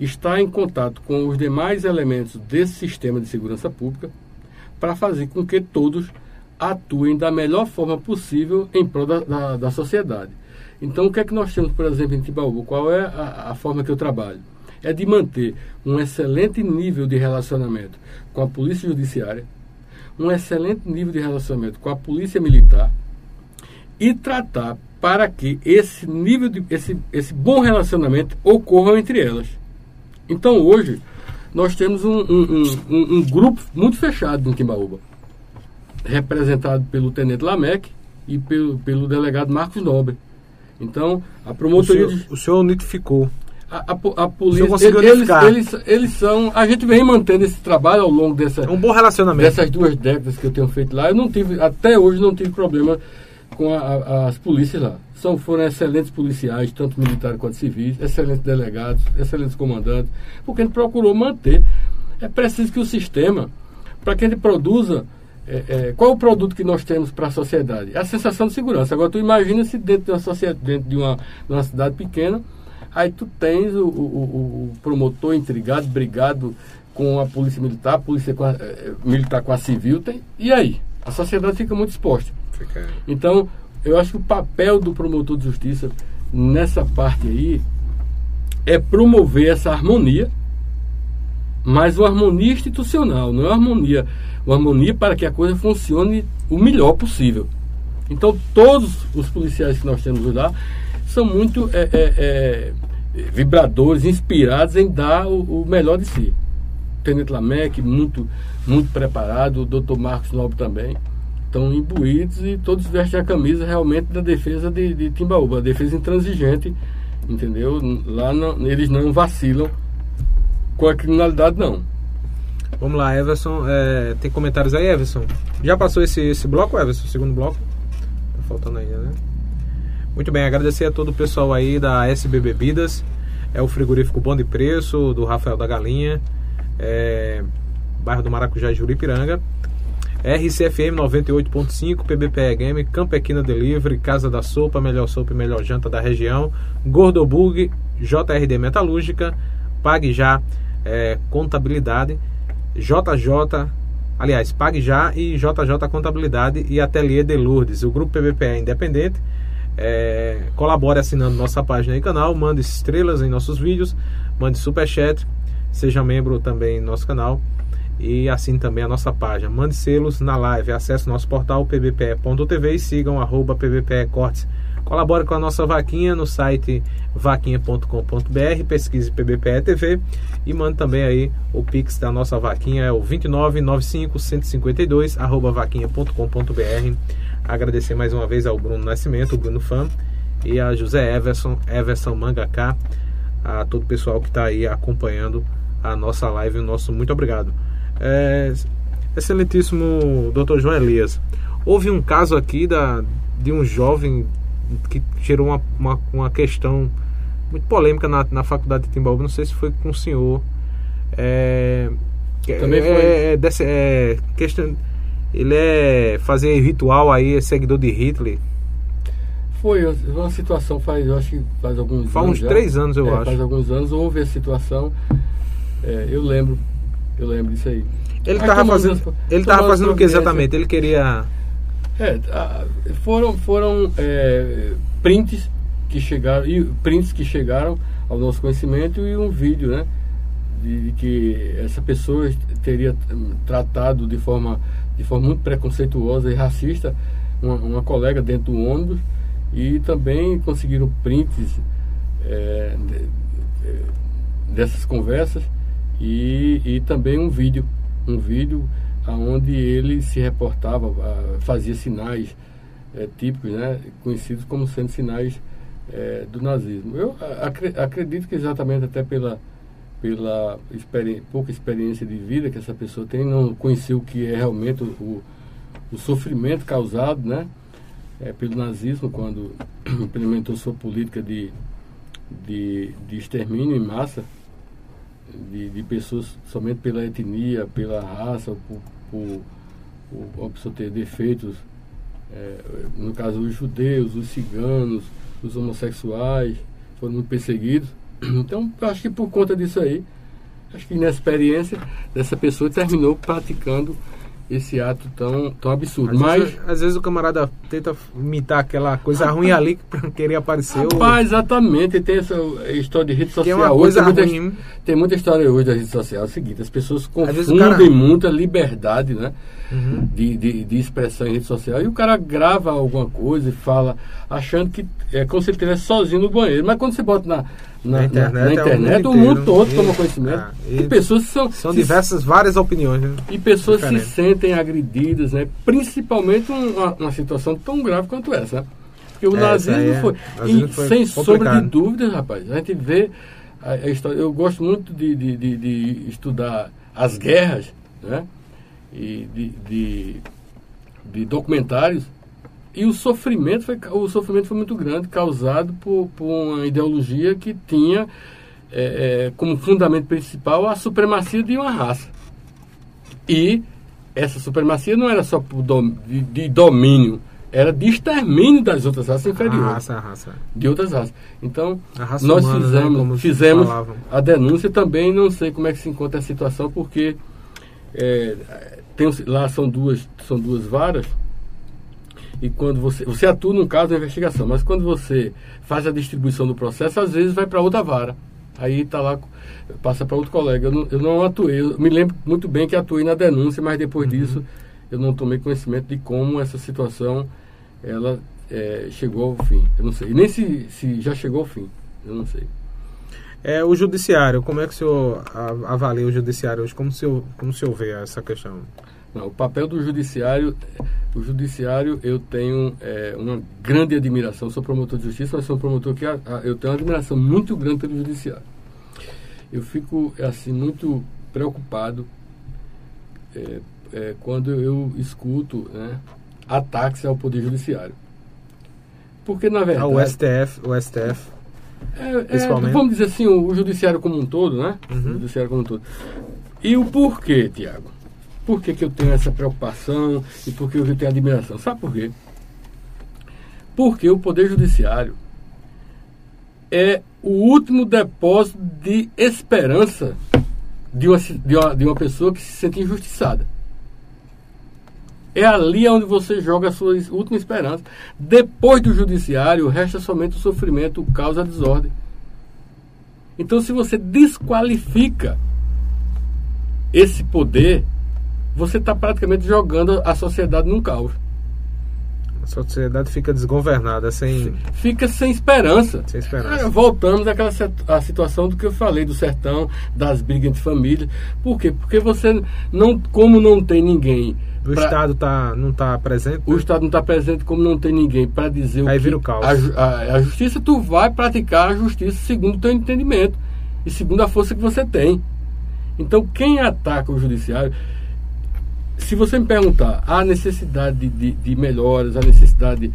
estar em contato com os demais elementos desse sistema de segurança pública para fazer com que todos atuem da melhor forma possível em prol da, da, da sociedade. Então, o que é que nós temos, por exemplo, em Timbaúba? Qual é a, a forma que eu trabalho? É de manter um excelente nível de relacionamento com a Polícia Judiciária, um excelente nível de relacionamento com a Polícia Militar e tratar para que esse nível de esse, esse bom relacionamento ocorra entre elas. Então hoje nós temos um, um, um- um- grupo muito fechado em Timbaúba, representado pelo Tenente Lamec e pelo, pelo delegado Marcos Nobre. Então a O promotoria senhor, de- o senhor unificou. a, a, a polícia eles, eles, eles são a gente vem mantendo esse trabalho ao longo dessa É um bom relacionamento. dessas duas décadas que eu tenho feito lá, eu não tive, até hoje não tive problema com a- as polícias lá. São, foram excelentes policiais, tanto militares quanto civis, excelentes delegados, excelentes comandantes, porque a gente procurou manter. É preciso que o sistema, para que gente produza, é, é, qual o produto que nós temos para a sociedade? É a sensação de segurança. Agora, tu imagina se dentro de uma sociedade, dentro de uma, de uma cidade pequena, aí tu tens o, o- o- promotor intrigado, brigado com a polícia militar, a polícia com a, eh, militar com a civil, tem, e aí? A sociedade fica muito exposta. Então, eu acho que o papel do promotor de justiça nessa parte aí é promover essa harmonia, mas uma harmonia institucional, não é uma harmonia, uma harmonia para que a coisa funcione o melhor possível. Então, todos os policiais que nós temos lá são muito é, é, é, vibradores, inspirados em dar o, o melhor de si. O Tenente Lamec, muito, muito preparado, o doutor Marcos Nobre também. Estão imbuídos e todos vestem a camisa realmente da defesa de, de Timbaúba, a defesa intransigente, entendeu? Lá não- eles não vacilam com a criminalidade, não. Vamos lá, Everson. é, tem comentários aí, Everson? Já passou esse, esse bloco, Everson? Segundo bloco? faltando ainda, né? Muito bem, agradecer a todo o pessoal aí da SB Bebidas. É o frigorífico Bom de Preço, do Rafael da Galinha. É, bairro do Maracujá, Juripiranga. RCFM 98.5, PBPE Game, Campequina Delivery, Casa da Sopa, Melhor Sopa e Melhor Janta da região, Gordobug, JRD Metalúrgica, Pague Já é, Contabilidade, JJ, aliás, Pague Já e JJ Contabilidade e Ateliê de Lourdes. O grupo PBPE é independente. É, colabore assinando nossa página e canal, mande estrelas em nossos vídeos, mande superchat, seja membro também no nosso canal e assim também a nossa página. Mande selos na live, acesse nosso portal pbpe.tv e sigam arroba pbpe cortes. Colabore com a nossa vaquinha no site vaquinha.com.br, pesquise PBPE TV e mande também aí o pix da nossa vaquinha, é o 2995 152 arroba vaquinha.com.br. Agradecer mais uma vez ao Bruno Nascimento, o Bruno Fã, e a José Everson, Everson Mangaká, a todo o pessoal que está aí acompanhando a nossa live. O nosso muito obrigado. É, excelentíssimo Dr. João Elias, houve um caso aqui da, de um jovem que gerou uma, uma, uma questão muito polêmica na, na faculdade de Timbaúba, não sei se foi com o senhor. É, Também é, foi. É, desse- é questão, ele é fazer ritual aí, é seguidor de Hitler. Foi uma situação faz, eu acho que faz alguns Faz anos. uns já. três anos, eu É, acho. Faz alguns anos houve a situação. é, eu lembro. Eu lembro disso aí. Ele Aí tava tomamos fazendo, as- ele tava fazendo o que exatamente? Ele queria É, foram foram é, prints que chegaram e prints que chegaram ao nosso conhecimento e um vídeo, né, de, de que essa pessoa teria hum, tratado de forma de forma muito preconceituosa e racista uma, uma colega dentro do ônibus e também conseguiram prints é, de- é, dessas conversas e, e também um vídeo, um vídeo onde ele se reportava, ah, fazia sinais eh, típicos, né, conhecidos como sendo sinais eh, do nazismo. Eu ah, acre- acredito que exatamente até pela, pela experi- pouca experiência de vida que essa pessoa tem, não conheceu o que é realmente o, o sofrimento causado né, eh, pelo nazismo quando implementou sua política de, de, de extermínio em massa de, de pessoas somente pela etnia, pela raça, por, por, por a pessoa ter defeitos, é, no caso os judeus, os ciganos, os homossexuais, foram muito perseguidos. Então, acho que por conta disso aí, acho que inexperiência dessa pessoa terminou praticando esse ato tão, tão absurdo. Às, Mas, vezes, às vezes o camarada tenta imitar aquela coisa ruim ali que queria aparecer. ou- rapaz, exatamente, tem essa história de rede que social. é uma Hoje coisa tem muita-. Tem muita história hoje da rede social. É o seguinte, as pessoas confundem cara- muito a liberdade né, Uhum. de, de, de expressão em rede social. E o cara grava alguma coisa e fala, achando que é como se ele estivesse sozinho no banheiro. Mas quando você bota na, na, Na internet, na é o internet, mundo o mundo todo E- toma conhecimento. ah, e, e pessoas são, São se- diversas, várias opiniões. Né? e pessoas se Diferente. sentem agredidas, né? principalmente uma, uma situação tão grave quanto essa. né? Porque o É, nazismo é- foi, nazismo e foi sem sombra de dúvidas, rapaz, a gente vê a, a história. Eu gosto muito de, de, de- de estudar as guerras, né? E de, de documentários. E o sofrimento foi, o sofrimento foi muito grande, causado por, por uma ideologia que tinha é, é, como fundamento principal a supremacia de uma raça. E essa supremacia não era só de, domínio, era de extermínio das outras raças A inferiores, raça, a raça. de outras raças. Então, A raça nós humana, né, fizemos, como fizemos a denúncia também, não sei como é que se encontra a situação, porque é, tem, lá são duas, são duas varas, e quando você, você atua num caso da investigação, mas quando você faz a distribuição do processo, às vezes vai para outra vara. Aí está lá, passa para outro colega. Eu não, eu não atuei, eu me lembro muito bem que atuei na denúncia, mas depois disso eu não tomei conhecimento de como essa situação ela é, chegou ao fim. Eu não sei. E nem se, se já chegou ao fim. Eu não sei. É, o judiciário, como é que o senhor avalia o judiciário hoje? Como o senhor, como o senhor vê essa questão? Não, o papel do judiciário, o judiciário eu tenho é, uma grande admiração. Sou promotor de justiça, mas sou um promotor que a- a- eu tenho uma admiração muito grande pelo judiciário. Eu fico assim muito preocupado é, é, quando eu escuto né, ataques ao poder judiciário. Porque, na Ah, verdade. o STF, o STF. É, é, Principalmente. vamos dizer assim, o, o judiciário como um todo, né? Uhum. O judiciário como um todo. E o porquê, Tiago? Por que, que eu tenho essa preocupação e por que eu tenho admiração? Sabe por quê? Porque o Poder Judiciário é o último depósito de esperança de uma, de uma, de uma pessoa que se sente injustiçada. É ali onde você joga a sua última esperança. Depois do judiciário, resta somente o sofrimento, o caos, a desordem. Então, se você desqualifica esse poder, você está praticamente jogando a sociedade num caos. A sociedade fica desgovernada, sem, Fica sem esperança. sem esperança. Ah, voltamos àquela à situação do que eu falei do sertão, das brigas entre famílias. Por quê? Porque você não, como não tem ninguém, O pra- Estado tá, não está presente. o Estado não está presente, como não tem ninguém para dizer Aí o que vira o caos. A, a- a justiça, tu vai praticar a justiça segundo o teu entendimento e segundo a força que você tem. Então, quem ataca o judiciário, se você me perguntar a necessidade de, de, melhoras, a necessidade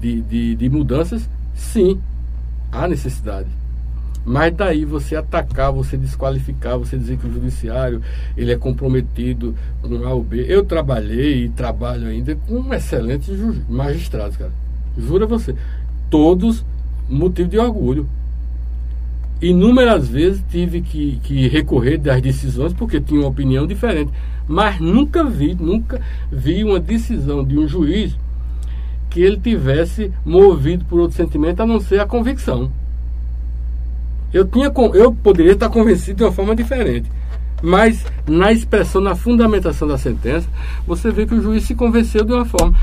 de, de, de mudanças, sim, há necessidade. Mas daí você atacar, você desqualificar, você dizer que o judiciário ele é comprometido com A ou B. Eu trabalhei e trabalho ainda com excelentes magistrados, cara. Jura você. Todos motivo de orgulho. Inúmeras vezes tive que, que recorrer das decisões porque tinha uma opinião diferente. Mas nunca vi, nunca vi uma decisão de um juiz que ele tivesse movido por outro sentimento a não ser a convicção. Eu, tinha, eu poderia estar convencido de uma forma diferente. Mas na expressão, na fundamentação da sentença, você vê que o juiz se convenceu de uma forma.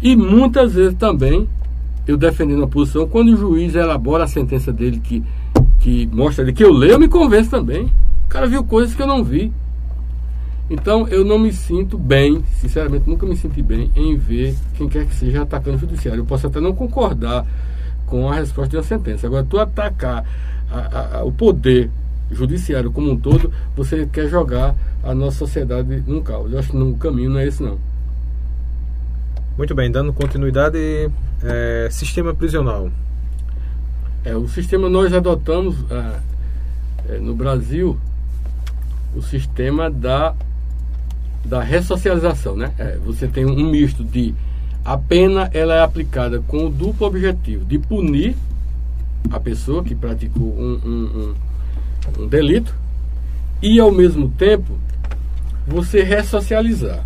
E muitas vezes também, eu defendendo a posição, quando o juiz elabora a sentença dele que, que mostra ali que eu leio, eu me convenço também. O cara viu coisas que eu não vi. Então eu não me sinto bem, sinceramente nunca me senti bem em ver quem quer que seja atacando o judiciário. Eu posso até não concordar com a resposta da sentença. Agora, tu atacar a- a- o poder judiciário como um todo, você quer jogar a nossa sociedade num caos. Eu acho que no caminho não é esse não. Muito bem, dando continuidade, é, sistema prisional. É, o sistema nós adotamos ah, é, no Brasil o sistema da, da ressocialização, né? É, você tem um misto de a pena ela é aplicada com o duplo objetivo de punir a pessoa que praticou um, um- um- um delito e ao mesmo tempo você ressocializar.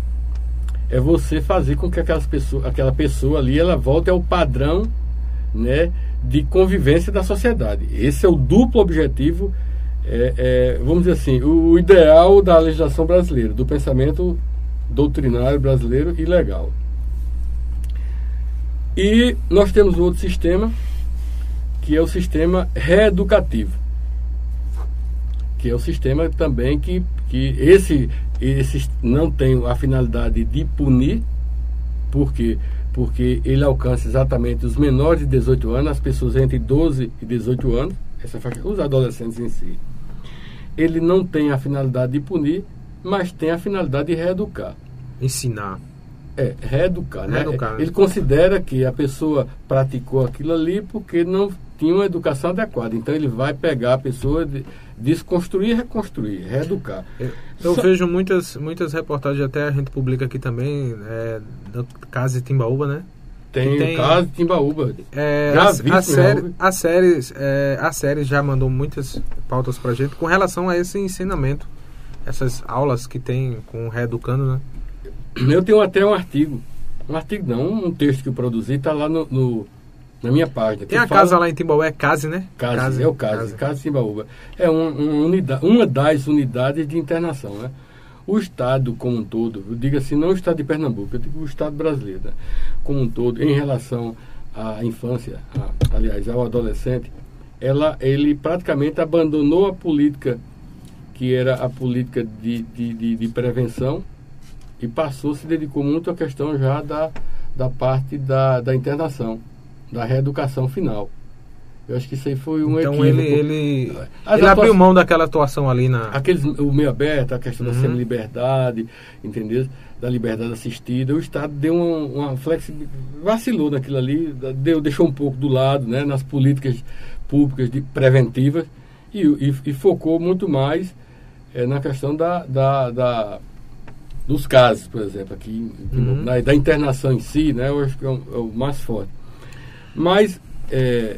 É você fazer com que aquelas pessoa, aquela pessoa ali ela volte ao padrão né, de convivência da sociedade. Esse é o duplo objetivo, é, é, vamos dizer assim, o ideal da legislação brasileira, do pensamento doutrinário brasileiro e legal. E nós temos um outro sistema, que é o sistema reeducativo, que é o sistema também que, que esse, esse não tem a finalidade de punir, porque porque ele alcança exatamente os menores de 18 anos, as pessoas entre 12 e 18 anos, essa faixa, os adolescentes em si. Ele não tem a finalidade de punir, mas tem a finalidade de reeducar. Ensinar. É, reeducar, né? Reeducar? Ele considera que a pessoa praticou aquilo ali porque não tinha uma educação adequada. Então ele vai pegar a pessoa, de, desconstruir e reconstruir, reeducar. Eu, eu Só- vejo muitas, muitas reportagens, até a gente publica aqui também, é, do caso de Timbaúba, né? Tem, tem- o caso de Timbaúba. É, a, a, série, a, série, é, a série já mandou muitas pautas pra gente com relação a esse ensinamento, essas aulas que tem com o Reeducando, né? Eu tenho até um artigo. Um artigo não, um texto que eu produzi, está lá no, no- na minha página. Tem a fala- casa lá em Timbaúba, é Case, né? Case, é o Case, Case Timbaúba. É um, um unida- uma das unidades de internação. Né? O Estado como um todo, eu digo assim, não o Estado de Pernambuco, eu digo o Estado brasileiro, né? como um todo, em relação à infância, a- aliás, ao adolescente, ela, ele praticamente abandonou a política que era a política de, de, de, de prevenção e passou, se dedicou muito à questão já da, da parte da, da internação, da reeducação final. Eu acho que isso aí foi um então equívoco. ele, ele, As ele abriu mão daquela atuação ali na. Aqueles, o meio aberto, a questão da Uhum. semi-liberdade, entendeu? Da liberdade assistida, o Estado deu uma, uma flexibilidade, vacilou naquilo ali, deu, deixou um pouco do lado, né, nas políticas públicas de, preventivas e, e, e focou muito mais eh, na questão da, da, da- dos casos, por exemplo, aqui, Uhum. na- da internação em si, né, eu acho que é o, é o mais forte. Mas, eh,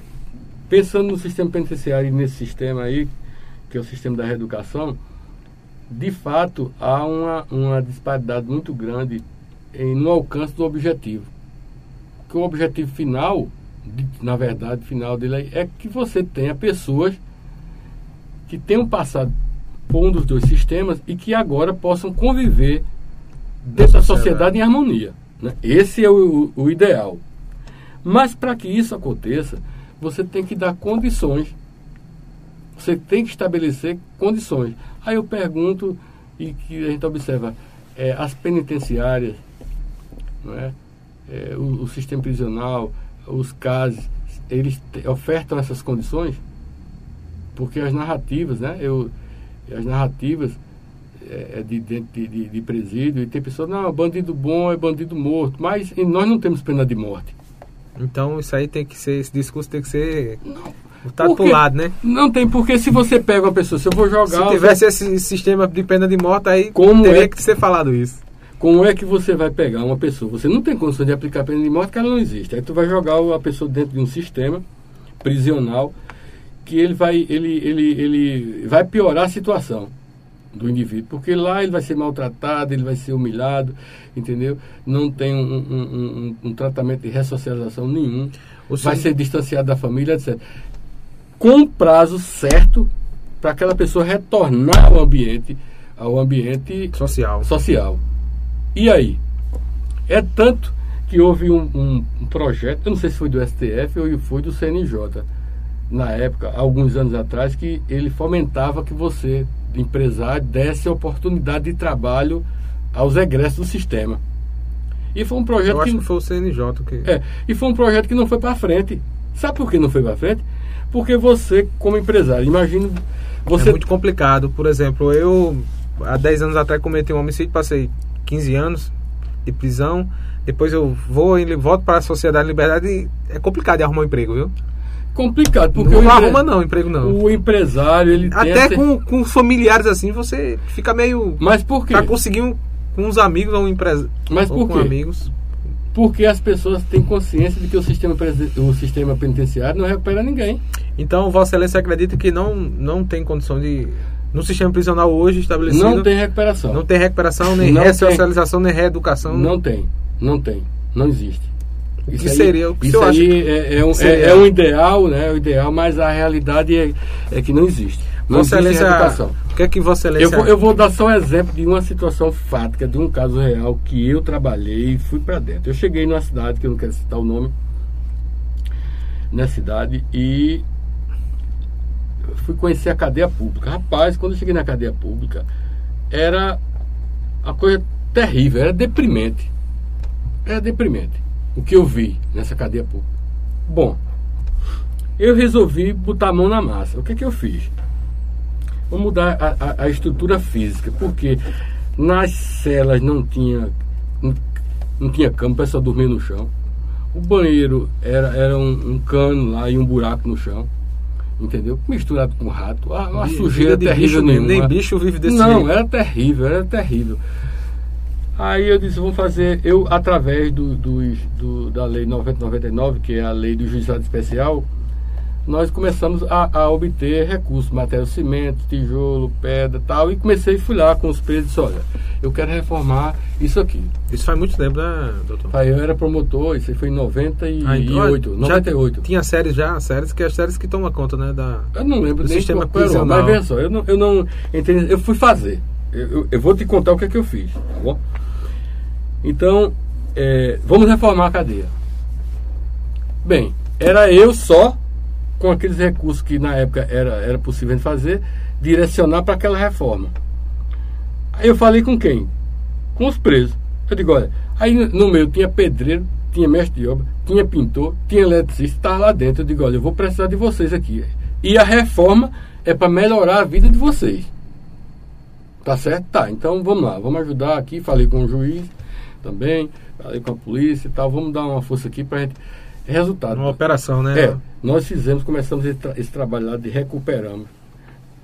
pensando no sistema penitenciário e nesse sistema aí, que é o sistema da reeducação, de fato há uma, uma disparidade muito grande em, no alcance do objetivo. Que o objetivo final, na verdade, final dele é que você tenha pessoas que tenham passado por um dos dois sistemas e que agora possam conviver dentro da sociedade. em harmonia. né? Esse é o, o ideal. Mas para que isso aconteça, você tem que dar condições. Você tem que estabelecer condições. Aí eu pergunto, e que a gente observa, é, as penitenciárias, não é? É, o, o sistema prisional, os casos, eles ofertam essas condições? Porque as narrativas, né? Eu, as narrativas é, é de de, de, de presídio, e tem pessoas, não, bandido bom é bandido morto, mas nós não temos pena de morte. Então isso aí tem que ser, esse discurso tem que ser botado pro quê? lado, né? Não tem, porque se você pega uma pessoa, se eu vou jogar. Se tivesse esse sistema de pena de morte, aí Como teria é? que ser falado isso. Como é que você vai pegar uma pessoa? Você não tem condição de aplicar a pena de morte, que ela não existe. Aí tu vai jogar a pessoa dentro de um sistema prisional que ele vai, ele, ele, ele vai piorar a situação do indivíduo, porque lá ele vai ser maltratado, ele vai ser humilhado, entendeu? Não tem um, um- um- um tratamento de ressocialização nenhum, O vai sen- ser distanciado da família, etc. Com prazo certo para aquela pessoa retornar ao ambiente, ao ambiente social. social. E aí? É tanto que houve um, um- um projeto, eu não sei se foi do STF ou foi do CNJ, na época, alguns anos atrás, que ele fomentava que você, empresário, desse oportunidade de trabalho aos egressos do sistema. E foi um projeto Eu acho que, que foi o CNJ que. é, e foi um projeto que não foi para frente. Sabe por que não foi para frente? Porque você, como empresário, imagina você É muito complicado. Por exemplo, eu há 10 anos atrás cometi um homicídio, passei 15 anos de prisão. Depois eu vou e volto para a sociedade de liberdade e é complicado de arrumar um emprego, viu? complicado, porque não o, empre- arruma não, emprego não. o empresário, ele Até essa- com, com familiares assim, você fica meio. Mas por quê? Pra conseguir um, com os amigos ou um empresa Mas por quê? amigos. Porque as pessoas têm consciência de que o sistema, o sistema penitenciário não recupera ninguém. Então, Vossa Excelência acredita que não, não tem condição de. No sistema prisional hoje estabelecido. Não tem recuperação. não tem recuperação, nem Não ressocialização, nem reeducação. Não tem. Não tem. Não existe. O que Isso aí- seria? O que isso aí é, é um, é- é um ideal, né? É o ideal, mas a realidade é, é que não existe. Não Vossa existe Excelência. reeducação. O que é que Vossa Eu Excelência. vou, eu vou dar só um exemplo de uma situação fática, de um caso real que eu trabalhei e fui para dentro. Eu cheguei numa cidade, que eu não quero citar o nome, na cidade, e fui conhecer a cadeia pública. Rapaz, quando eu cheguei na cadeia pública, era a coisa terrível, era deprimente. Era deprimente o que eu vi nessa cadeia pública. Bom, eu resolvi botar a mão na massa. O que, que eu fiz? Vou mudar a, a- a estrutura física, porque nas celas não tinha, não, não tinha cama, o pessoal no chão. O banheiro era, era um, um cano lá e um buraco no chão. Entendeu? Misturado com rato. Uma, Vida sujeira terrível bicho nenhuma. Nem bicho vive desse Não, jeito. era terrível, era terrível. Aí eu disse, vamos fazer, eu através do, dos- do- da lei 9099, que é a lei do juizado especial, nós começamos a, a obter recursos, material cimento, tijolo, pedra tal, e comecei, fui lá com os presos e disse, olha, eu quero reformar isso aqui. Isso faz muito tempo, né, doutor? Aí eu era promotor, isso foi em 98, Ah, então, já 98. Tinha séries já, séries que é as séries que tomam conta, né? Da... Eu não lembro Do nem sistema qual prisional. mas veja só, eu não, eu não entendi, eu fui fazer. Eu, eu- eu vou te contar o que é que eu fiz, tá bom? Então, é, vamos reformar a cadeia. Bem, era eu só, com aqueles recursos que na época era, era possível fazer, direcionar para aquela reforma. Aí eu falei com quem? Com os presos. Eu digo, olha, aí no- meio tinha pedreiro, tinha mestre de obra, tinha pintor, tinha eletricista, estava lá dentro. Eu digo, olha, eu vou precisar de vocês aqui. E a reforma é para melhorar a vida de vocês. Tá certo? Tá, então vamos lá, vamos ajudar aqui. Falei com o juiz também, falei com a polícia e tal. Vamos dar uma força aqui para gente. Resultado. Uma operação, né? É, nós fizemos, começamos esse, tra- esse trabalho lá de recuperamos.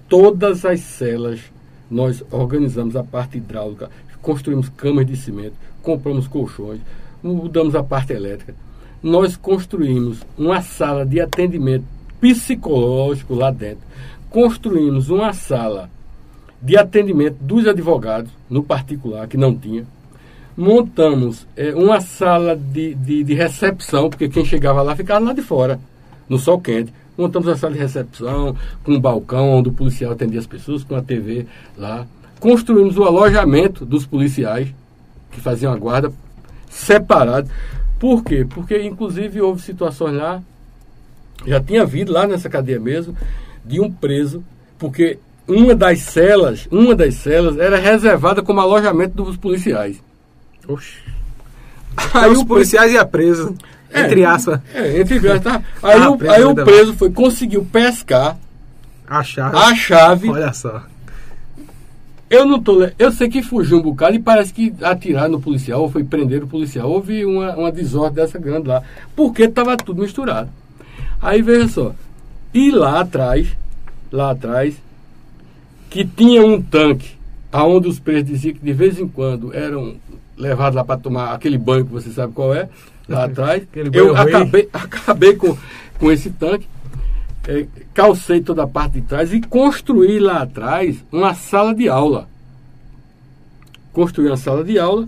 Todas as celas, nós organizamos a parte hidráulica, construímos camas de cimento, compramos colchões, mudamos a parte elétrica. Nós construímos uma sala de atendimento psicológico lá dentro. Construímos uma sala de atendimento dos advogados, no particular, que não tinha. Montamos eh, uma sala de, de, de recepção, porque quem chegava lá ficava lá de fora, no sol quente. Montamos uma sala de recepção, com um balcão onde o policial atendia as pessoas, com a TV lá. Construímos o alojamento dos policiais, que faziam a guarda, separado. Por quê? Porque, inclusive, houve situações lá, já tinha havido lá nessa cadeia mesmo, de um preso, porque uma das celas, uma das celas era reservada como alojamento dos policiais. Oxi. Aí os policiais iam presos, É, entre aspas, É, entre aspas, tá? Aí, Ah, o, preso aí o ainda preso foi, conseguiu pescar acharam. a chave. Olha só. Eu não tô. Eu sei que fugiu um bocado e parece que atiraram no policial, ou foi prender o policial. Houve uma, uma desordem dessa grande lá. Porque estava tudo misturado. Aí veja só. E lá atrás, lá atrás, que tinha um tanque, aonde os presos diziam que de vez em quando eram levados lá para tomar aquele banho que você sabe qual é, lá atrás. Eu acabei, acabei com, com esse tanque eh, calcei toda a parte de trás e construí lá atrás uma sala de aula. Construí uma sala de aula,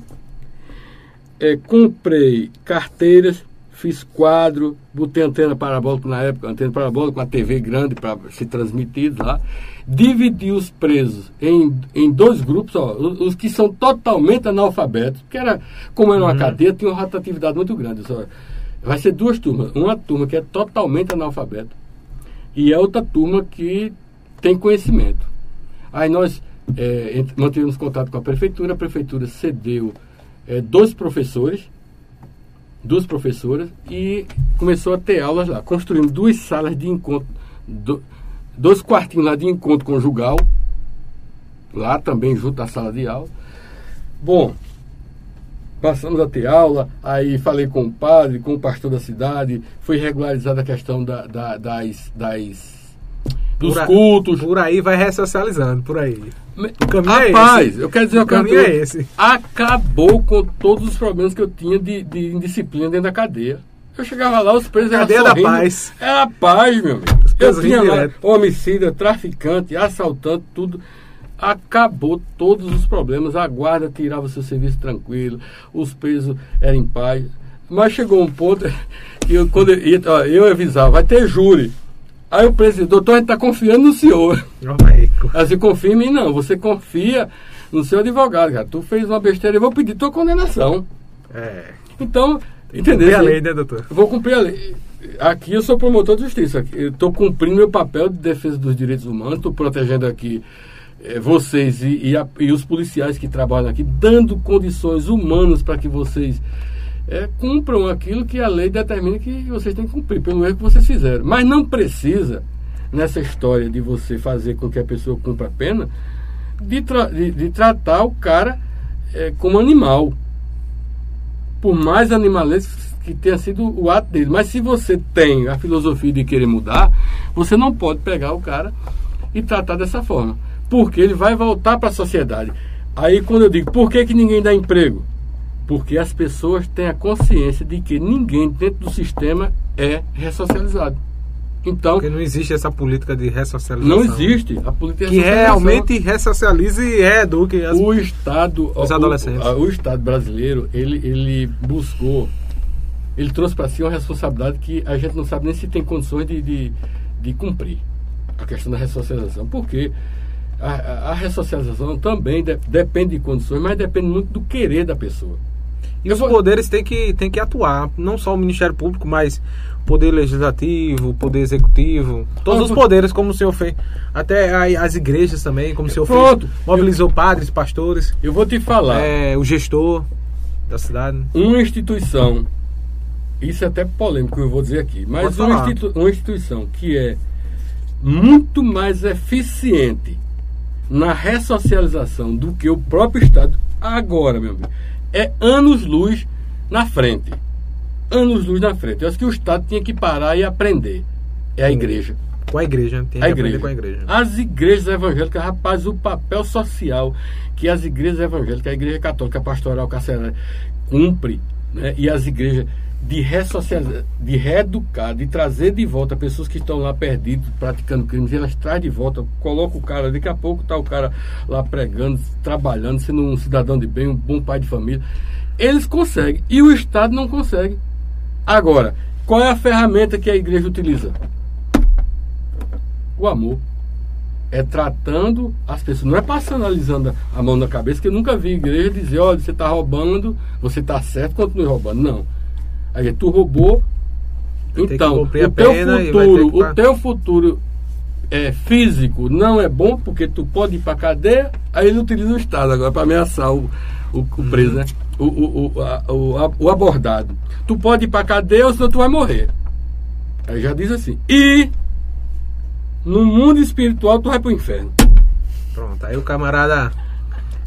eh, comprei carteiras, fiz quadro, botei antena parabólica na época, antena parabólica com a TV grande para ser transmitido lá. Dividi os presos em, em dois grupos, ó, os, que são totalmente analfabetos, que era, como era uma cadeia, tinha uma rotatividade muito grande. Só, vai ser duas turmas. Uma turma que é totalmente analfabeta e a outra turma que tem conhecimento. Aí nós é, mantivemos contato com a prefeitura, a prefeitura cedeu é, dois professores, duas professoras, e começou a ter aulas lá. Construímos duas salas de encontro, do- dois quartinhos lá de encontro conjugal, lá também junto à sala de aula. Bom, Passamos a ter aula, aí falei com o padre, com o pastor da cidade, foi regularizada a questão da, da- das, das- dos Por a- cultos. Por aí vai ressocializando, por aí. O caminho Rapaz, é esse. eu quero dizer O caminho é esse. Acabou com todos os problemas que eu tinha de, de indisciplina dentro da cadeia. Eu chegava lá, os presos eram Cadeia da paz. Era paz, meu amigo. Eu presos tinha lá direto. homicida, traficante, assaltante, tudo. Acabou todos os problemas. A guarda tirava seu serviço tranquilo, os presos eram em paz. Mas chegou um ponto que eu, quando eu, eu avisava, vai ter júri. Aí o presidente, doutor, a gente está confiando no senhor. Você confia em mim? Não, você confia no seu advogado, cara. Tu fez uma besteira, eu vou pedir tua condenação. É. Então, entendeu? cumprir a lei, né, doutor? Eu vou cumprir a lei. Aqui eu sou promotor de justiça. Eu estou cumprindo meu papel de defesa dos direitos humanos, estou protegendo aqui eh, vocês e, e a- e os policiais que trabalham aqui, dando condições humanas para que vocês eh, cumpram aquilo que a lei determina que vocês têm que cumprir, pelo erro que vocês fizeram. Mas não precisa, nessa história de você fazer com que a pessoa cumpra a pena, de, tra- de- de tratar o cara eh, como animal por mais animalesco que tenha sido o ato dele. Mas se você tem a filosofia de querer mudar, você não pode pegar o cara e tratar dessa forma. Porque ele vai voltar para a sociedade. Aí quando eu digo, por que, que ninguém dá emprego? Porque as pessoas têm a consciência de que ninguém dentro do sistema é ressocializado. Então, Porque não existe essa política de ressocialização. não existe a política de Que realmente ressocialize e reeduque as... o Estado, Os adolescentes. O, o Estado brasileiro, ele, ele buscou, ele trouxe para si uma responsabilidade que a gente não sabe nem se tem condições de, de, de cumprir. A questão da ressocialização. Porque a, a, a ressocialização também de- depende de condições, mas depende muito do querer da pessoa. E os poderes têm que, têm que atuar, não só o Ministério Público, mas Poder Legislativo, Poder Executivo, todos os Pronto. poderes, como o senhor fez. Até as igrejas também, como o senhor Pronto. fez. Mobilizou padres, pastores, Eu vou te falar, é, o gestor da cidade. uma instituição isso é até polêmico, eu vou dizer aqui, mas uma, institu- uma instituição que é muito mais eficiente na ressocialização do que o próprio Estado, agora, meu amigo, é anos-luz na frente. Anos-luz na frente. Eu acho que o Estado tinha que parar e aprender. É a igreja. Com a igreja, tem A que aprender igreja. com a igreja. As igrejas evangélicas, rapaz, o papel social que as igrejas evangélicas, a igreja católica, a pastoral, carcerária, cumpre, né? e as igrejas de de reeducar, de trazer de volta pessoas que estão lá perdidas, praticando crimes, elas trazem de volta, coloca o cara, daqui a pouco está o cara lá pregando, trabalhando, sendo um cidadão de bem, um bom pai de família. Eles conseguem, e o Estado não consegue. Agora, qual é a ferramenta que a igreja utiliza? o amor. É tratando as pessoas, não é passando alisando a mão na cabeça, que eu nunca vi igreja dizer, olha, você está roubando, você está certo, continue roubando. Não. Aí tu roubou, então, o teu futuro, que o teu futuro é, físico não é bom, porque tu pode ir pra cadeia, aí ele utiliza o Estado agora para ameaçar o, o, o Uhum. preso, né? O, o, o, a- o, a- o abordado. Tu pode ir pra cadeia ou senão tu vai morrer. Aí já diz assim. E no mundo espiritual tu vai pro inferno. Pronto, aí o camarada.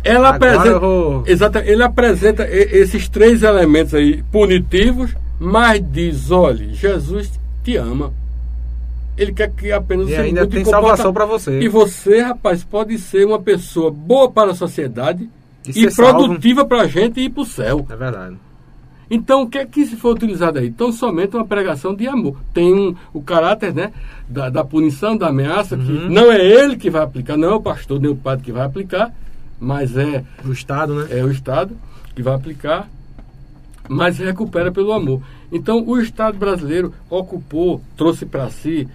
Ela Agora apresenta, vou- ele apresenta esses três elementos aí punitivos, mas diz, olha, Jesus te ama. Ele quer que apenas E você ainda tem salvação pra você. E você, rapaz, pode ser uma pessoa boa para a sociedade E e, produtiva para a gente ir para o céu. É verdade. Então, o que é que se foi utilizado aí? Então, somente uma pregação de amor. Tem um, o caráter né, da, da punição, da ameaça, que Uhum. não é ele que vai aplicar, não é o pastor nem o padre que vai aplicar, mas é, O Estado, né? é o Estado que vai aplicar, mas recupera pelo amor. Então, o Estado brasileiro ocupou, trouxe para si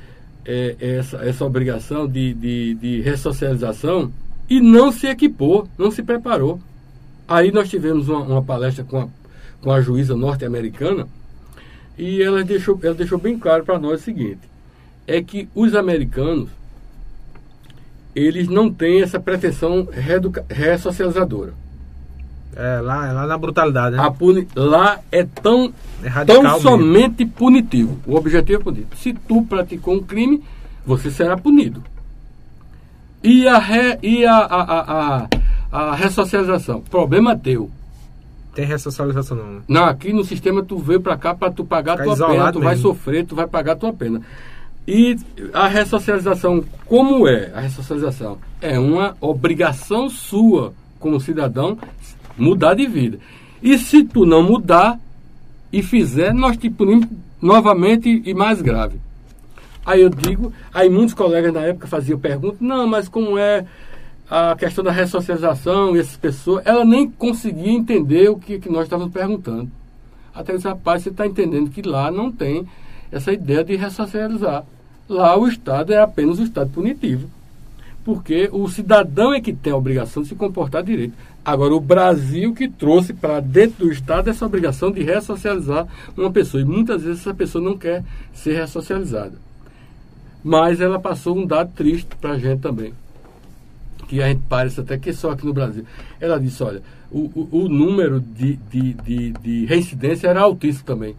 é, essa, essa obrigação de, de, de ressocialização e não se equipou, não se preparou. Aí nós tivemos uma, uma palestra com a, com a juíza norte-americana e ela deixou, ela deixou bem claro para nós o seguinte: é que os americanos eles não têm essa pretensão ressocializadora. É lá, é lá na brutalidade, né? A puni- lá é tão, É radical tão mesmo. somente punitivo. O objetivo é punitivo. Se tu praticou um crime, você será punido. E a, re, e a, a, a, a, ressocialização? Problema teu. Tem ressocialização não. né? Não, aqui no sistema tu veio pra cá pra tu pagar Ficar tua pena, tu vai mesmo. sofrer, tu vai pagar tua pena. E a ressocialização, como é a ressocialização? É uma obrigação sua como cidadão mudar de vida. E se tu não mudar e fizer, nós te punimos novamente e mais grave. Aí eu digo, aí muitos colegas na época faziam perguntas, não, mas como é a questão da ressocialização e essas pessoas, ela nem conseguia entender o que, que nós estávamos perguntando. Até esse rapaz, você está entendendo que lá não tem essa ideia de ressocializar. Lá o Estado é apenas o Estado punitivo. Porque o cidadão é que tem a obrigação de se comportar direito. Agora, o Brasil que trouxe para dentro do Estado essa obrigação de ressocializar uma pessoa. E muitas vezes essa pessoa não quer ser ressocializada. Mas ela passou um dado triste para a gente também. Que a gente parece até que só aqui no Brasil. Ela disse, olha, o, o, o número de, de, de, de reincidência era altíssimo também.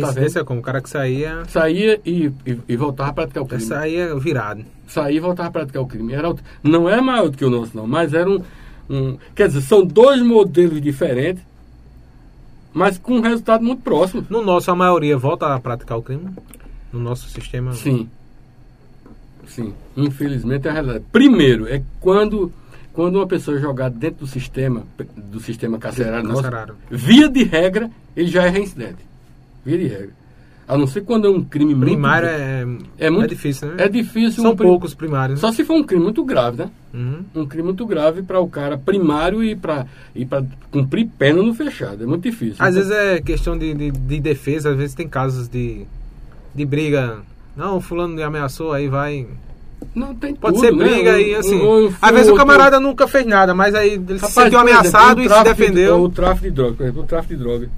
Reincidência é como? O cara que saía. Saía e, e, e voltava a praticar o crime. Saía virado. Saía e voltava a praticar o crime. Era, não é maior do que o nosso, não, mas era um, um. Quer dizer, são dois modelos diferentes, mas com um resultado muito próximo. No nosso, a maioria volta a praticar o crime. No nosso sistema. Sim. Sim. Infelizmente é a realidade. Primeiro, é quando, quando uma pessoa é jogada dentro do sistema, do sistema carcerário nosso, Carcerário. via de regra, ele já é reincidente. Via de regra. A não ser quando é um crime muito Primário gra- é, É muito- é difícil, né? É difícil. São um prim- poucos primários. né? Só se for um crime muito grave, né? Uhum. Um crime muito grave para o cara primário e para e pra cumprir pena no fechado. É muito difícil. Às Então, vezes é questão de, de, de defesa, às vezes tem casos de, de briga. Não, fulano me ameaçou, aí vai. não tem Pode tudo, ser né? briga Um- e assim. um- um- às vezes o outro- camarada nunca fez nada, mas aí ele se Rapaz, sentiu por exemplo, ameaçado o e se tráfico de- defendeu. o tráfico de drogas, por exemplo, o tráfico de drogas.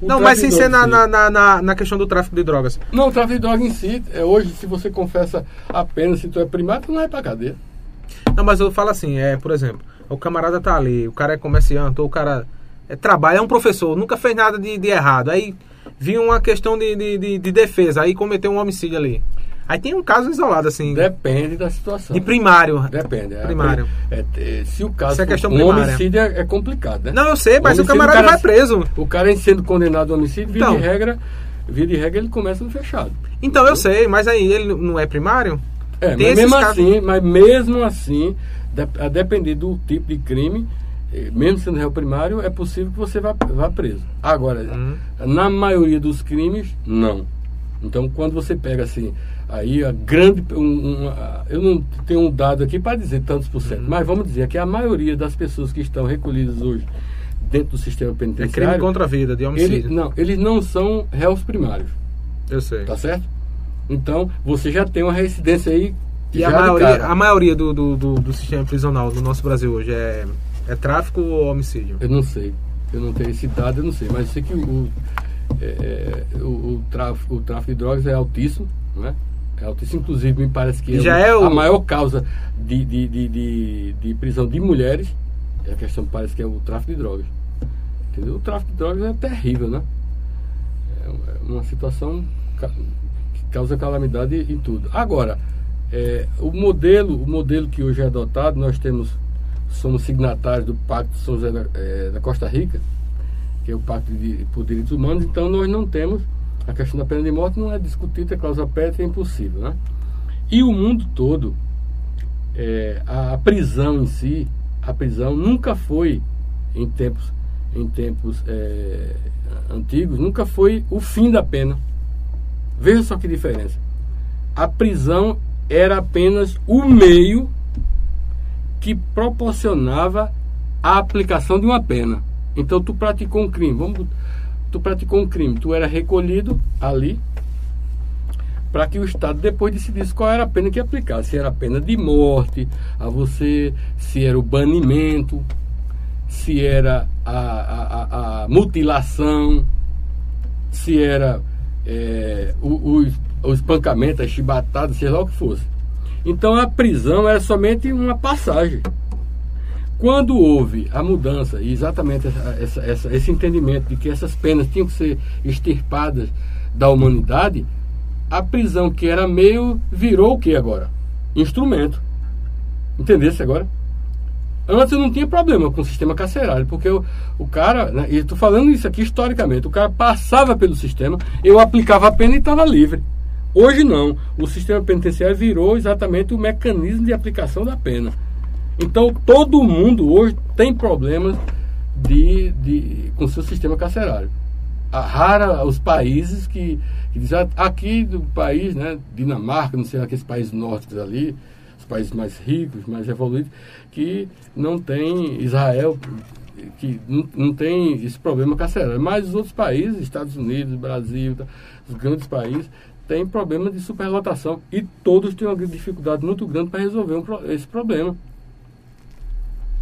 O Não, mas sem ser na, na, na, na, questão do tráfico de drogas. Não, o tráfico de drogas em si, é, hoje, se você confessa a pena, se tu é primário, tu não vai pra cadeia. Não, mas eu falo assim, é, por exemplo, o camarada tá ali, o cara é comerciante, ou o cara é, trabalha, é um professor, nunca fez nada de, de errado. Aí viu uma questão de, de, de, de defesa, aí cometeu um homicídio ali. Aí tem um caso isolado, assim, Depende da situação. de primário. Depende. é, Primário. é, é, se o caso Isso é for questão um primária. homicídio é, é complicado, né? Não, eu sei, mas o Homicídio, camarada cara- vai preso. O cara sendo condenado a homicídio, via Então. de regra, via de regra ele começa no fechado. Então eu sei, mas aí ele não é primário? É, Tem mas mesmo casos- assim, mas mesmo assim, a depender do tipo de crime, eh, mesmo sendo réu primário, é possível que você vá, vá preso. Agora, Uhum. na maioria dos crimes, não. Então, quando você pega assim, aí a grande. um- um- eu não tenho um dado aqui para dizer tantos por Uhum. cento, mas vamos dizer que a maioria das pessoas que estão recolhidas hoje dentro do sistema É penitenciário. crime contra a vida, de homicídio. não, eles não são réus primários. Eu sei. Tá certo? Então, você já tem uma residência aí. E a maioria, a maioria do, do, do, do sistema prisional do nosso Brasil hoje é, é tráfico ou homicídio? Eu não sei. Eu não tenho esse dado, eu não sei. Mas eu sei que o, é, o, o tráfico, o tráfico de drogas é altíssimo, não é? É altíssimo. Inclusive, me parece que Já uma- é o- a maior causa de, de, de, de, de prisão de mulheres. É a questão, parece que é o tráfico de drogas. Entendeu? O tráfico de drogas é terrível, né? É uma situação que causa calamidade em tudo. Agora, é, o modelo, o modelo que hoje é adotado, nós temos, somos signatários do Pacto de São José da, é, da Costa Rica, que é o Pacto de, por Direitos Humanos, então nós não temos a questão da pena de morte não é discutida, a cláusula pétrea é impossível, né? E o mundo todo, é, a, a prisão em si, a prisão nunca foi em tempos, em tempos é, antigos, nunca foi o fim da pena. Veja só que diferença. A prisão era apenas o meio que proporcionava a aplicação de uma pena. Então tu praticou um crime, vamos, tu praticou um crime, tu era recolhido ali para que o Estado depois decidisse qual era a pena que aplicar, se era a pena de morte a você, se era o banimento, se era a, a, a- a mutilação, se era é, o, o, o espancamento, a chibatada, seja lá o que fosse. Então a prisão era somente uma passagem. Quando houve a mudança, e exatamente essa- essa- esse entendimento de que essas penas tinham que ser extirpadas da humanidade, a prisão que era meio virou o que agora? Instrumento. Entendesse agora? Antes eu não tinha problema com o sistema carcerário, porque o, o cara, né, e estou falando isso aqui historicamente, o cara passava pelo sistema, eu aplicava a pena e estava livre. Hoje não. O sistema penitenciário virou exatamente o mecanismo de aplicação da pena. Então todo mundo hoje tem problemas de, de, com seu sistema carcerário. A rara os países que, que dizem, "Ah, aqui do país, né, Dinamarca, não sei aqueles países nórdicos ali, os países mais ricos, mais evoluídos, que não tem Israel, que não, não tem esse problema carcerário. Mas os outros países, Estados Unidos, Brasil, tá, os grandes países, têm problema de superlotação e todos têm uma dificuldade muito grande para resolver um esse problema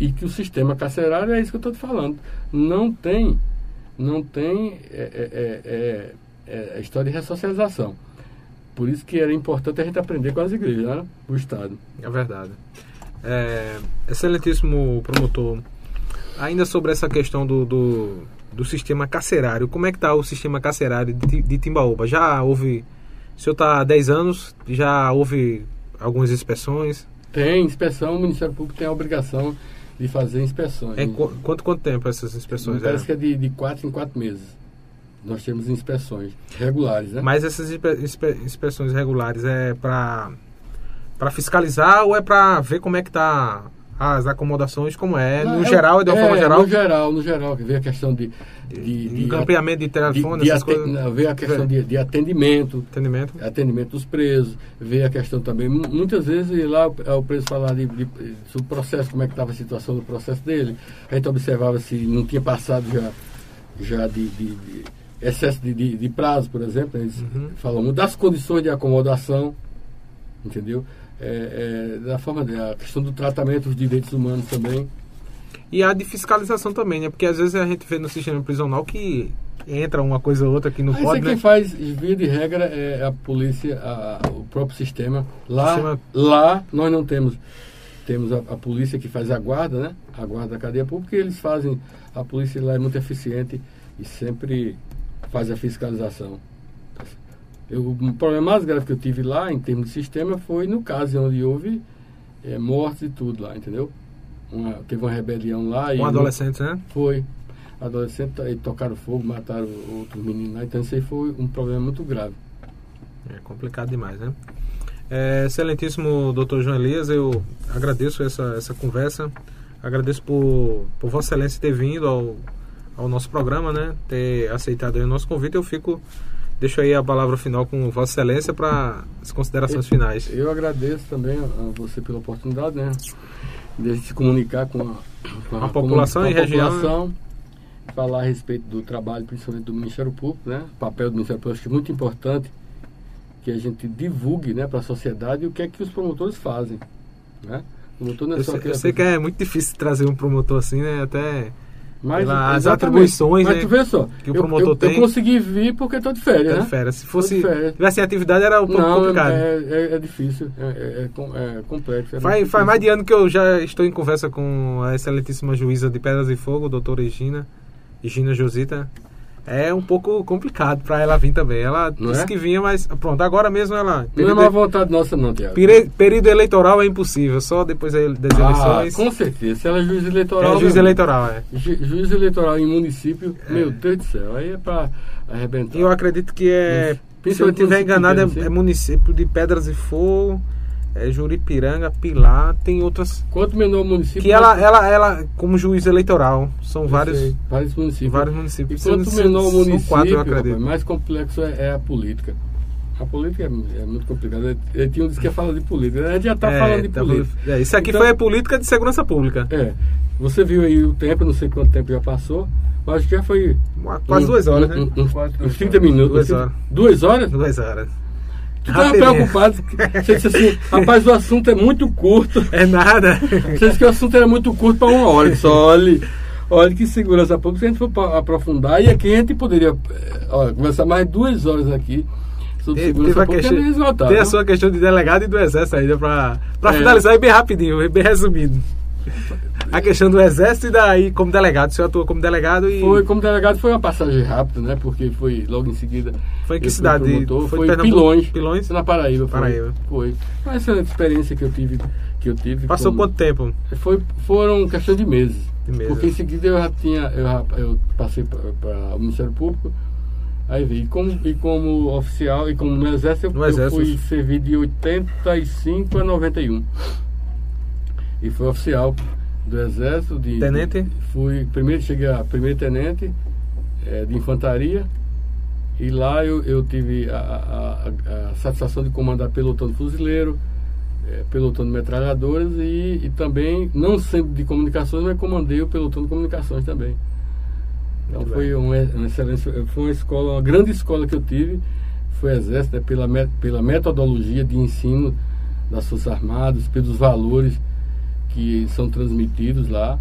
e que o sistema carcerário é isso que eu estou te falando. Não tem, não tem é, é, é, é, é, história de ressocialização. Por isso que era importante a gente aprender com as igrejas, né? o Estado. É verdade. É, excelentíssimo promotor, ainda sobre essa questão do, do, do sistema carcerário, como é que está o sistema carcerário de, de Timbaúba? Já houve, o senhor está há 10 anos, já houve algumas inspeções? Tem inspeção, o Ministério Público tem a obrigação de fazer inspeções. É, qu- quanto, quanto tempo essas inspeções? Parece é? que é de, de quatro em quatro meses. Nós temos inspeções regulares, né? Mas essas inspe- inspe- inspeções regulares é para para fiscalizar ou é para ver como é que tá as acomodações, como é? Não, no é- geral, é de uma é, forma geral? No geral, no geral, que vê a questão de. de, de Campeamento de telefone, de, de essas aten- coisas? vê a questão de, de atendimento, Atendimento? atendimento dos presos, ver a questão também, mu- muitas vezes lá o, o preso falar de, de- sobre o processo, como é que estava a situação do processo dele, a gente observava se não tinha passado já, já de, de- excesso de, prazo, por exemplo, eles Uhum. falam muito das condições de acomodação, entendeu? É, é, da forma de, a questão do tratamento dos direitos humanos também. E a de fiscalização também, né? Porque às vezes a gente vê no sistema prisional que entra uma coisa ou outra que não Aí pode, isso quem né? faz, via de regra, é a polícia, a- o próprio sistema. Lá, Sistema- lá nós não temos. temos a, a polícia que faz a guarda, né? A guarda da cadeia pública, e eles fazem, a polícia lá é muito eficiente e sempre faz a fiscalização. Eu, o problema mais grave que eu tive lá, em termos de sistema, foi no caso onde houve é, mortes e tudo lá, entendeu? Uma, teve uma rebelião lá. e Um adolescente, né? Foi. Adolescente, aí tocaram fogo, mataram outros meninos lá. Então, isso aí foi um problema muito grave. É complicado demais, né? É, excelentíssimo doutor João Elias, eu agradeço essa, essa conversa. Agradeço por, por Vossa Excelência ter vindo ao, ao nosso programa, né? Ter aceitado o nosso convite. Eu fico. Deixo aí a palavra final com Vossa Excelência para as considerações finais. Eu agradeço também a, a você pela oportunidade, né? De a gente se comunicar com a, com A população com e região, população, falar a respeito do trabalho, principalmente do Ministério Público, né? O papel do Ministério Público acho que é muito importante que a gente divulgue né, para a sociedade o que é que os promotores fazem. Né? O promotor não é Eu, só sei, eu aquela sei que é muito difícil trazer um promotor assim, né? Até Mas, pelas exatamente. atribuições, Mas né, tu vê só, que o eu- promotor eu, tem. Eu consegui vir porque estou de férias, de né? férias. Se fosse de férias. tivesse atividade era um pouco Não, complicado. é, é, é difícil, é, é, é é complexo. é Faz, faz mais de ano que eu já estou em conversa com a excelentíssima juíza de Pedras e Fogo, doutora Regina, Regina Josita. É um pouco complicado para ela vir também. Ela Não disse é? que vinha, mas pronto, agora mesmo ela. Não é má vontade nossa não, Tiago. período eleitoral é impossível, só depois das Ah, eleições. com certeza. Se ela é juiz eleitoral... é juiz eleitoral, é. Ju- Juiz eleitoral em município, meu Deus do céu, aí é pra arrebentar. Eu acredito que é. Se eu estiver enganado, é, é município de Pedras e Fogo, é Juripiranga, Pilar, tem outras. Quanto menor o município... Que ela, ela, ela, como juiz eleitoral, são vários. sei, vários municípios. Vários E municípios. quanto São- menor o município, quatro, eu acredito. rapaz, mais complexo é, é a política. A política é, é muito complicada. Ele tinha um que ia falar de política. Gente já está É, falando de tá política. é, isso aqui Então- foi a política de segurança pública. É. Você viu aí o tempo, não sei quanto tempo já passou, mas acho que já foi. Quase um- duas horas, um- né? um- uns- Quase uns duas 30 horas. minutos. Duas assim. horas. Duas horas? Duas horas. Rapidinho. preocupado. Você disse assim, rapaz, o assunto é muito curto. É nada. Você disse que o assunto era muito curto para uma hora. Só olhe, olhe que segurança pública, se a gente for aprofundar, e aqui a gente poderia eh, olha, conversar mais duas horas aqui sobre segurança pública. questão, é esgotar, tem a sua questão de delegado e do exército ainda pra É. finalizar e bem rapidinho, bem resumido. A questão do exército e daí como delegado. O senhor atua como delegado e. Foi, como delegado foi uma passagem rápida, né? Porque foi logo em seguida. Foi em que eu cidade? promotor, Foi Foi, Pernambuco? Pilões. Pilões? Na Paraíba. Foi, Paraíba. Foi. Uma excelente experiência que eu tive. Que eu tive Passou como- quanto tempo? Foi, foram questão de meses. De meses. Porque em seguida eu já tinha, eu, já- eu passei para o Ministério Público, aí vi. E como, e como oficial, e como no Exército, eu, No eu Exército. fui servir de 85 a 91. E fui oficial do Exército. De, Tenente? de- fui, primeiro, cheguei a primeiro tenente eh, de infantaria. E lá eu, eu tive a, a- a- a satisfação de comandar pelotão de fuzileiro, eh, pelotão de metralhadoras e, e também, não sempre de comunicações, mas comandei o pelotão de comunicações também. Então Muito foi uma, uma excelência, foi uma escola, uma grande escola que eu tive, foi Exército, né, pela, pela metodologia de ensino das Forças Armadas, pelos valores que são transmitidos lá.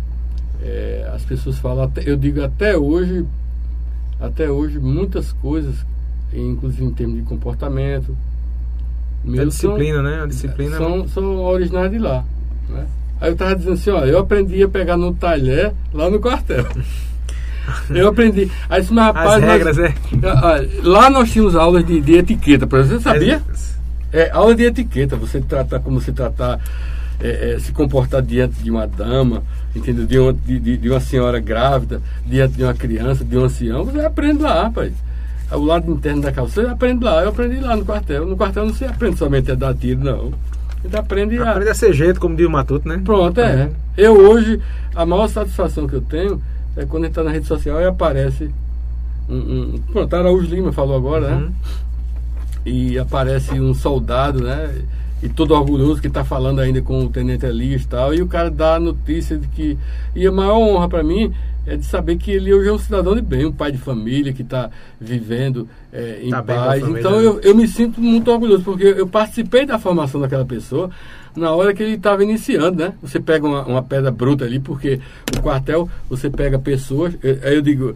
Eh, as pessoas falam, eu digo até hoje, até hoje muitas coisas, inclusive em termos de comportamento. É meu, disciplina, né? A disciplina. São, são originários de lá. Né? Aí eu estava dizendo assim, ó, eu aprendi a pegar no talher lá no quartel. Eu aprendi. Aí disse, mas rapaz, As nós- regras, é. Ah, ah, lá nós tínhamos aulas de, de etiqueta, por exemplo, você sabia? É, aula de etiqueta, você tratar como se tratar, é, é, se comportar diante de uma dama, entendeu? De uma, de, de- uma senhora grávida, diante de uma criança, de um ancião, você aprende lá, rapaz. O lado interno da calça, você aprende lá. Eu aprendi lá no quartel. No quartel não se aprende somente a dar tiro, não. Você aprende a. Aprende a ser jeito, como diz o Matuto, né? Pronto, é. Eu hoje, a maior satisfação que eu tenho é quando a gente está na rede social e aparece um. um pronto, Araújo Lima falou agora, Uhum. né? E aparece um soldado, né? E todo orgulhoso que está falando ainda com o Tenente Elias e tal. E o cara dá a notícia de que. E a maior honra para mim é de saber que ele hoje é um cidadão de bem, um pai de família que está vivendo é, em Tá paz. Então né? eu, eu me sinto muito orgulhoso, porque eu participei da formação daquela pessoa na hora que ele estava iniciando, né? Você pega uma, uma pedra bruta ali, porque o quartel, você pega pessoas, aí eu digo,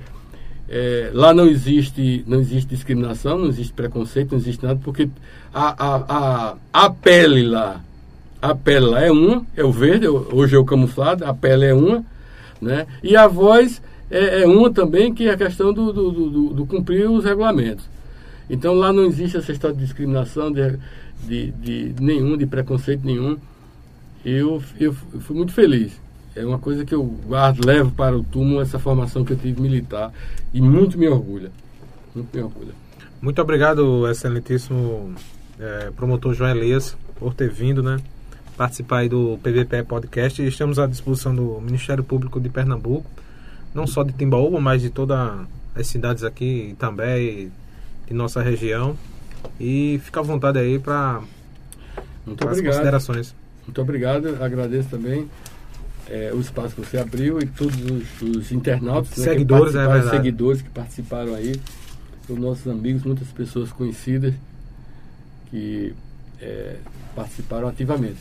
eh, lá não existe, não existe discriminação, não existe preconceito, não existe nada, porque a, a, a, a pele lá, A pele lá é uma, é o verde, hoje é o camuflado, a pele é uma, né? E a voz é, é uma também, que é a questão do, do, do, do, cumprir os regulamentos. Então lá não existe essa história de discriminação de, de, de nenhum, de preconceito nenhum. Eu, eu fui muito feliz. É uma coisa que eu guardo, levo para o túmulo essa formação que eu tive militar e muito me orgulha. Muito me orgulha. Muito obrigado, excelentíssimo é, promotor João Elias, por ter vindo, né? Participar aí do PVP Podcast. Estamos à disposição do Ministério Público de Pernambuco, não só de Timbaúba, mas de todas as cidades aqui também, de nossa região. E fica à vontade aí para as considerações. Muito obrigado, agradeço também é, o espaço que você abriu e todos os, os internautas, seguidores, né, é seguidores que participaram aí, os nossos amigos, muitas pessoas conhecidas que é, participaram ativamente.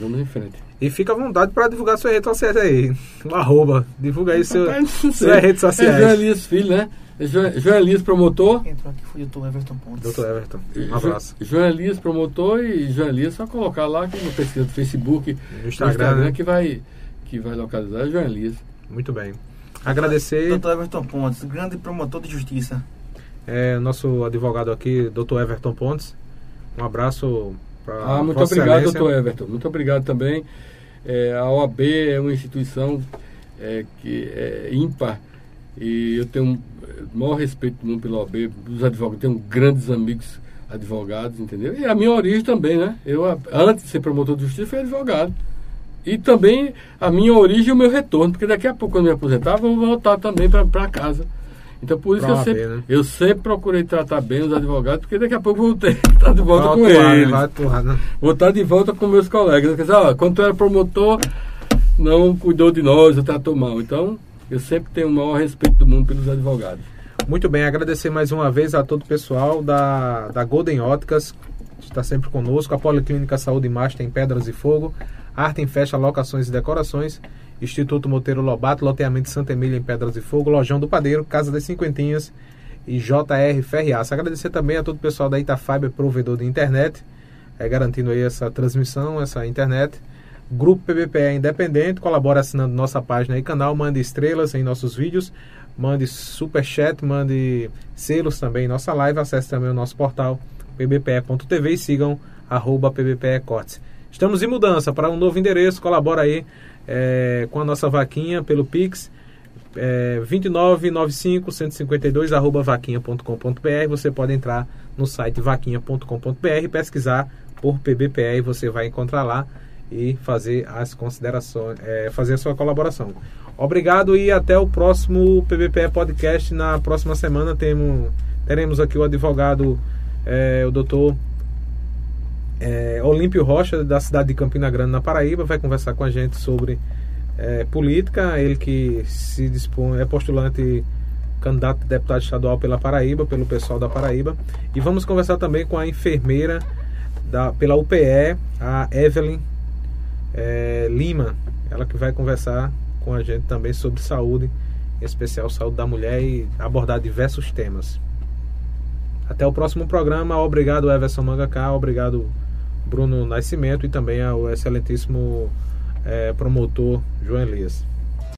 Vamos em frente. E fica à vontade para divulgar suas redes sociais aí. O arroba. Divulga aí seu, suas redes sociais. É João Elias Filho, né? João Elias, promotor. Entrou aqui, foi o Dr. Everton Pontes. Dr. Everton, um abraço. João Elias, promotor, e Elias, só colocar lá aqui no pesquisa do Facebook, no Instagram, no Instagram né? que, vai, que vai localizar João Elias. Muito bem. Agradecer. Dr. Everton Pontes, grande promotor de justiça. É, nosso advogado aqui, Dr. Everton Pontes. Um abraço para Ah, muito obrigado, excelência. doutor Everton. Muito obrigado também. É, a OAB é uma instituição é, que é ímpar e eu tenho o maior respeito do mundo pela OAB, dos advogados, tenho grandes amigos advogados, entendeu? E a minha origem também, né? Eu, antes de ser promotor de justiça, fui advogado. E também a minha origem e o meu retorno, porque daqui a pouco, quando eu me aposentar, vou voltar também para casa. Então, por isso que eu sempre, né? eu sempre procurei tratar bem os advogados, porque daqui a pouco vou ter que estar de volta vai com atuar, eles. Vai atuar, né? Vou estar de volta com meus colegas. Quer dizer, ó, quando tu era promotor, não cuidou de nós, tratou mal. Então, eu sempre tenho o maior respeito do mundo pelos advogados. Muito bem, agradecer mais uma vez a todo o pessoal da, da Golden Óticas, que está sempre conosco, a Policlínica Saúde Master em Pedras e Fogo, Arte em Festa, Locações e Decorações, Instituto Monteiro Lobato, Loteamento Santa Emília em Pedras e Fogo, Lojão do Padeiro, Casa das Cinquentinhas e JR Ferriaça. Agradecer também a todo o pessoal da Itafiber, provedor de internet, é, garantindo aí essa transmissão, essa internet. Grupo PBPE Independente, colabora assinando nossa página e canal, mande estrelas em nossos vídeos, mande super chat, mande selos também em nossa live, acesse também o nosso portal pbpe.tv e sigam arroba pbpecortes. Estamos em mudança para um novo endereço, colabora aí é, com a nossa vaquinha pelo Pix. É, 2995 152 arroba vaquinha.com.br você pode entrar no site vaquinha.com.br pesquisar por PBPE e você vai encontrar lá e fazer as considerações, é, fazer a sua colaboração. Obrigado e até o próximo PBPE Podcast. Na próxima semana temos, teremos aqui o advogado, é, o doutor é, Olímpio Rocha, da cidade de Campina Grande, na Paraíba, vai conversar com a gente sobre é, política. Ele que se dispõe, é postulante candidato a deputado estadual pela Paraíba, pelo pessoal da Paraíba. E vamos conversar também com a enfermeira da, pela UPE, a Evelyn é, Lima. Ela que vai conversar com a gente também sobre saúde, em especial saúde da mulher e abordar diversos temas. Até o próximo programa. Obrigado, Everson Mangaká. Obrigado, Bruno Nascimento. E também ao excelentíssimo é, promotor João Elias.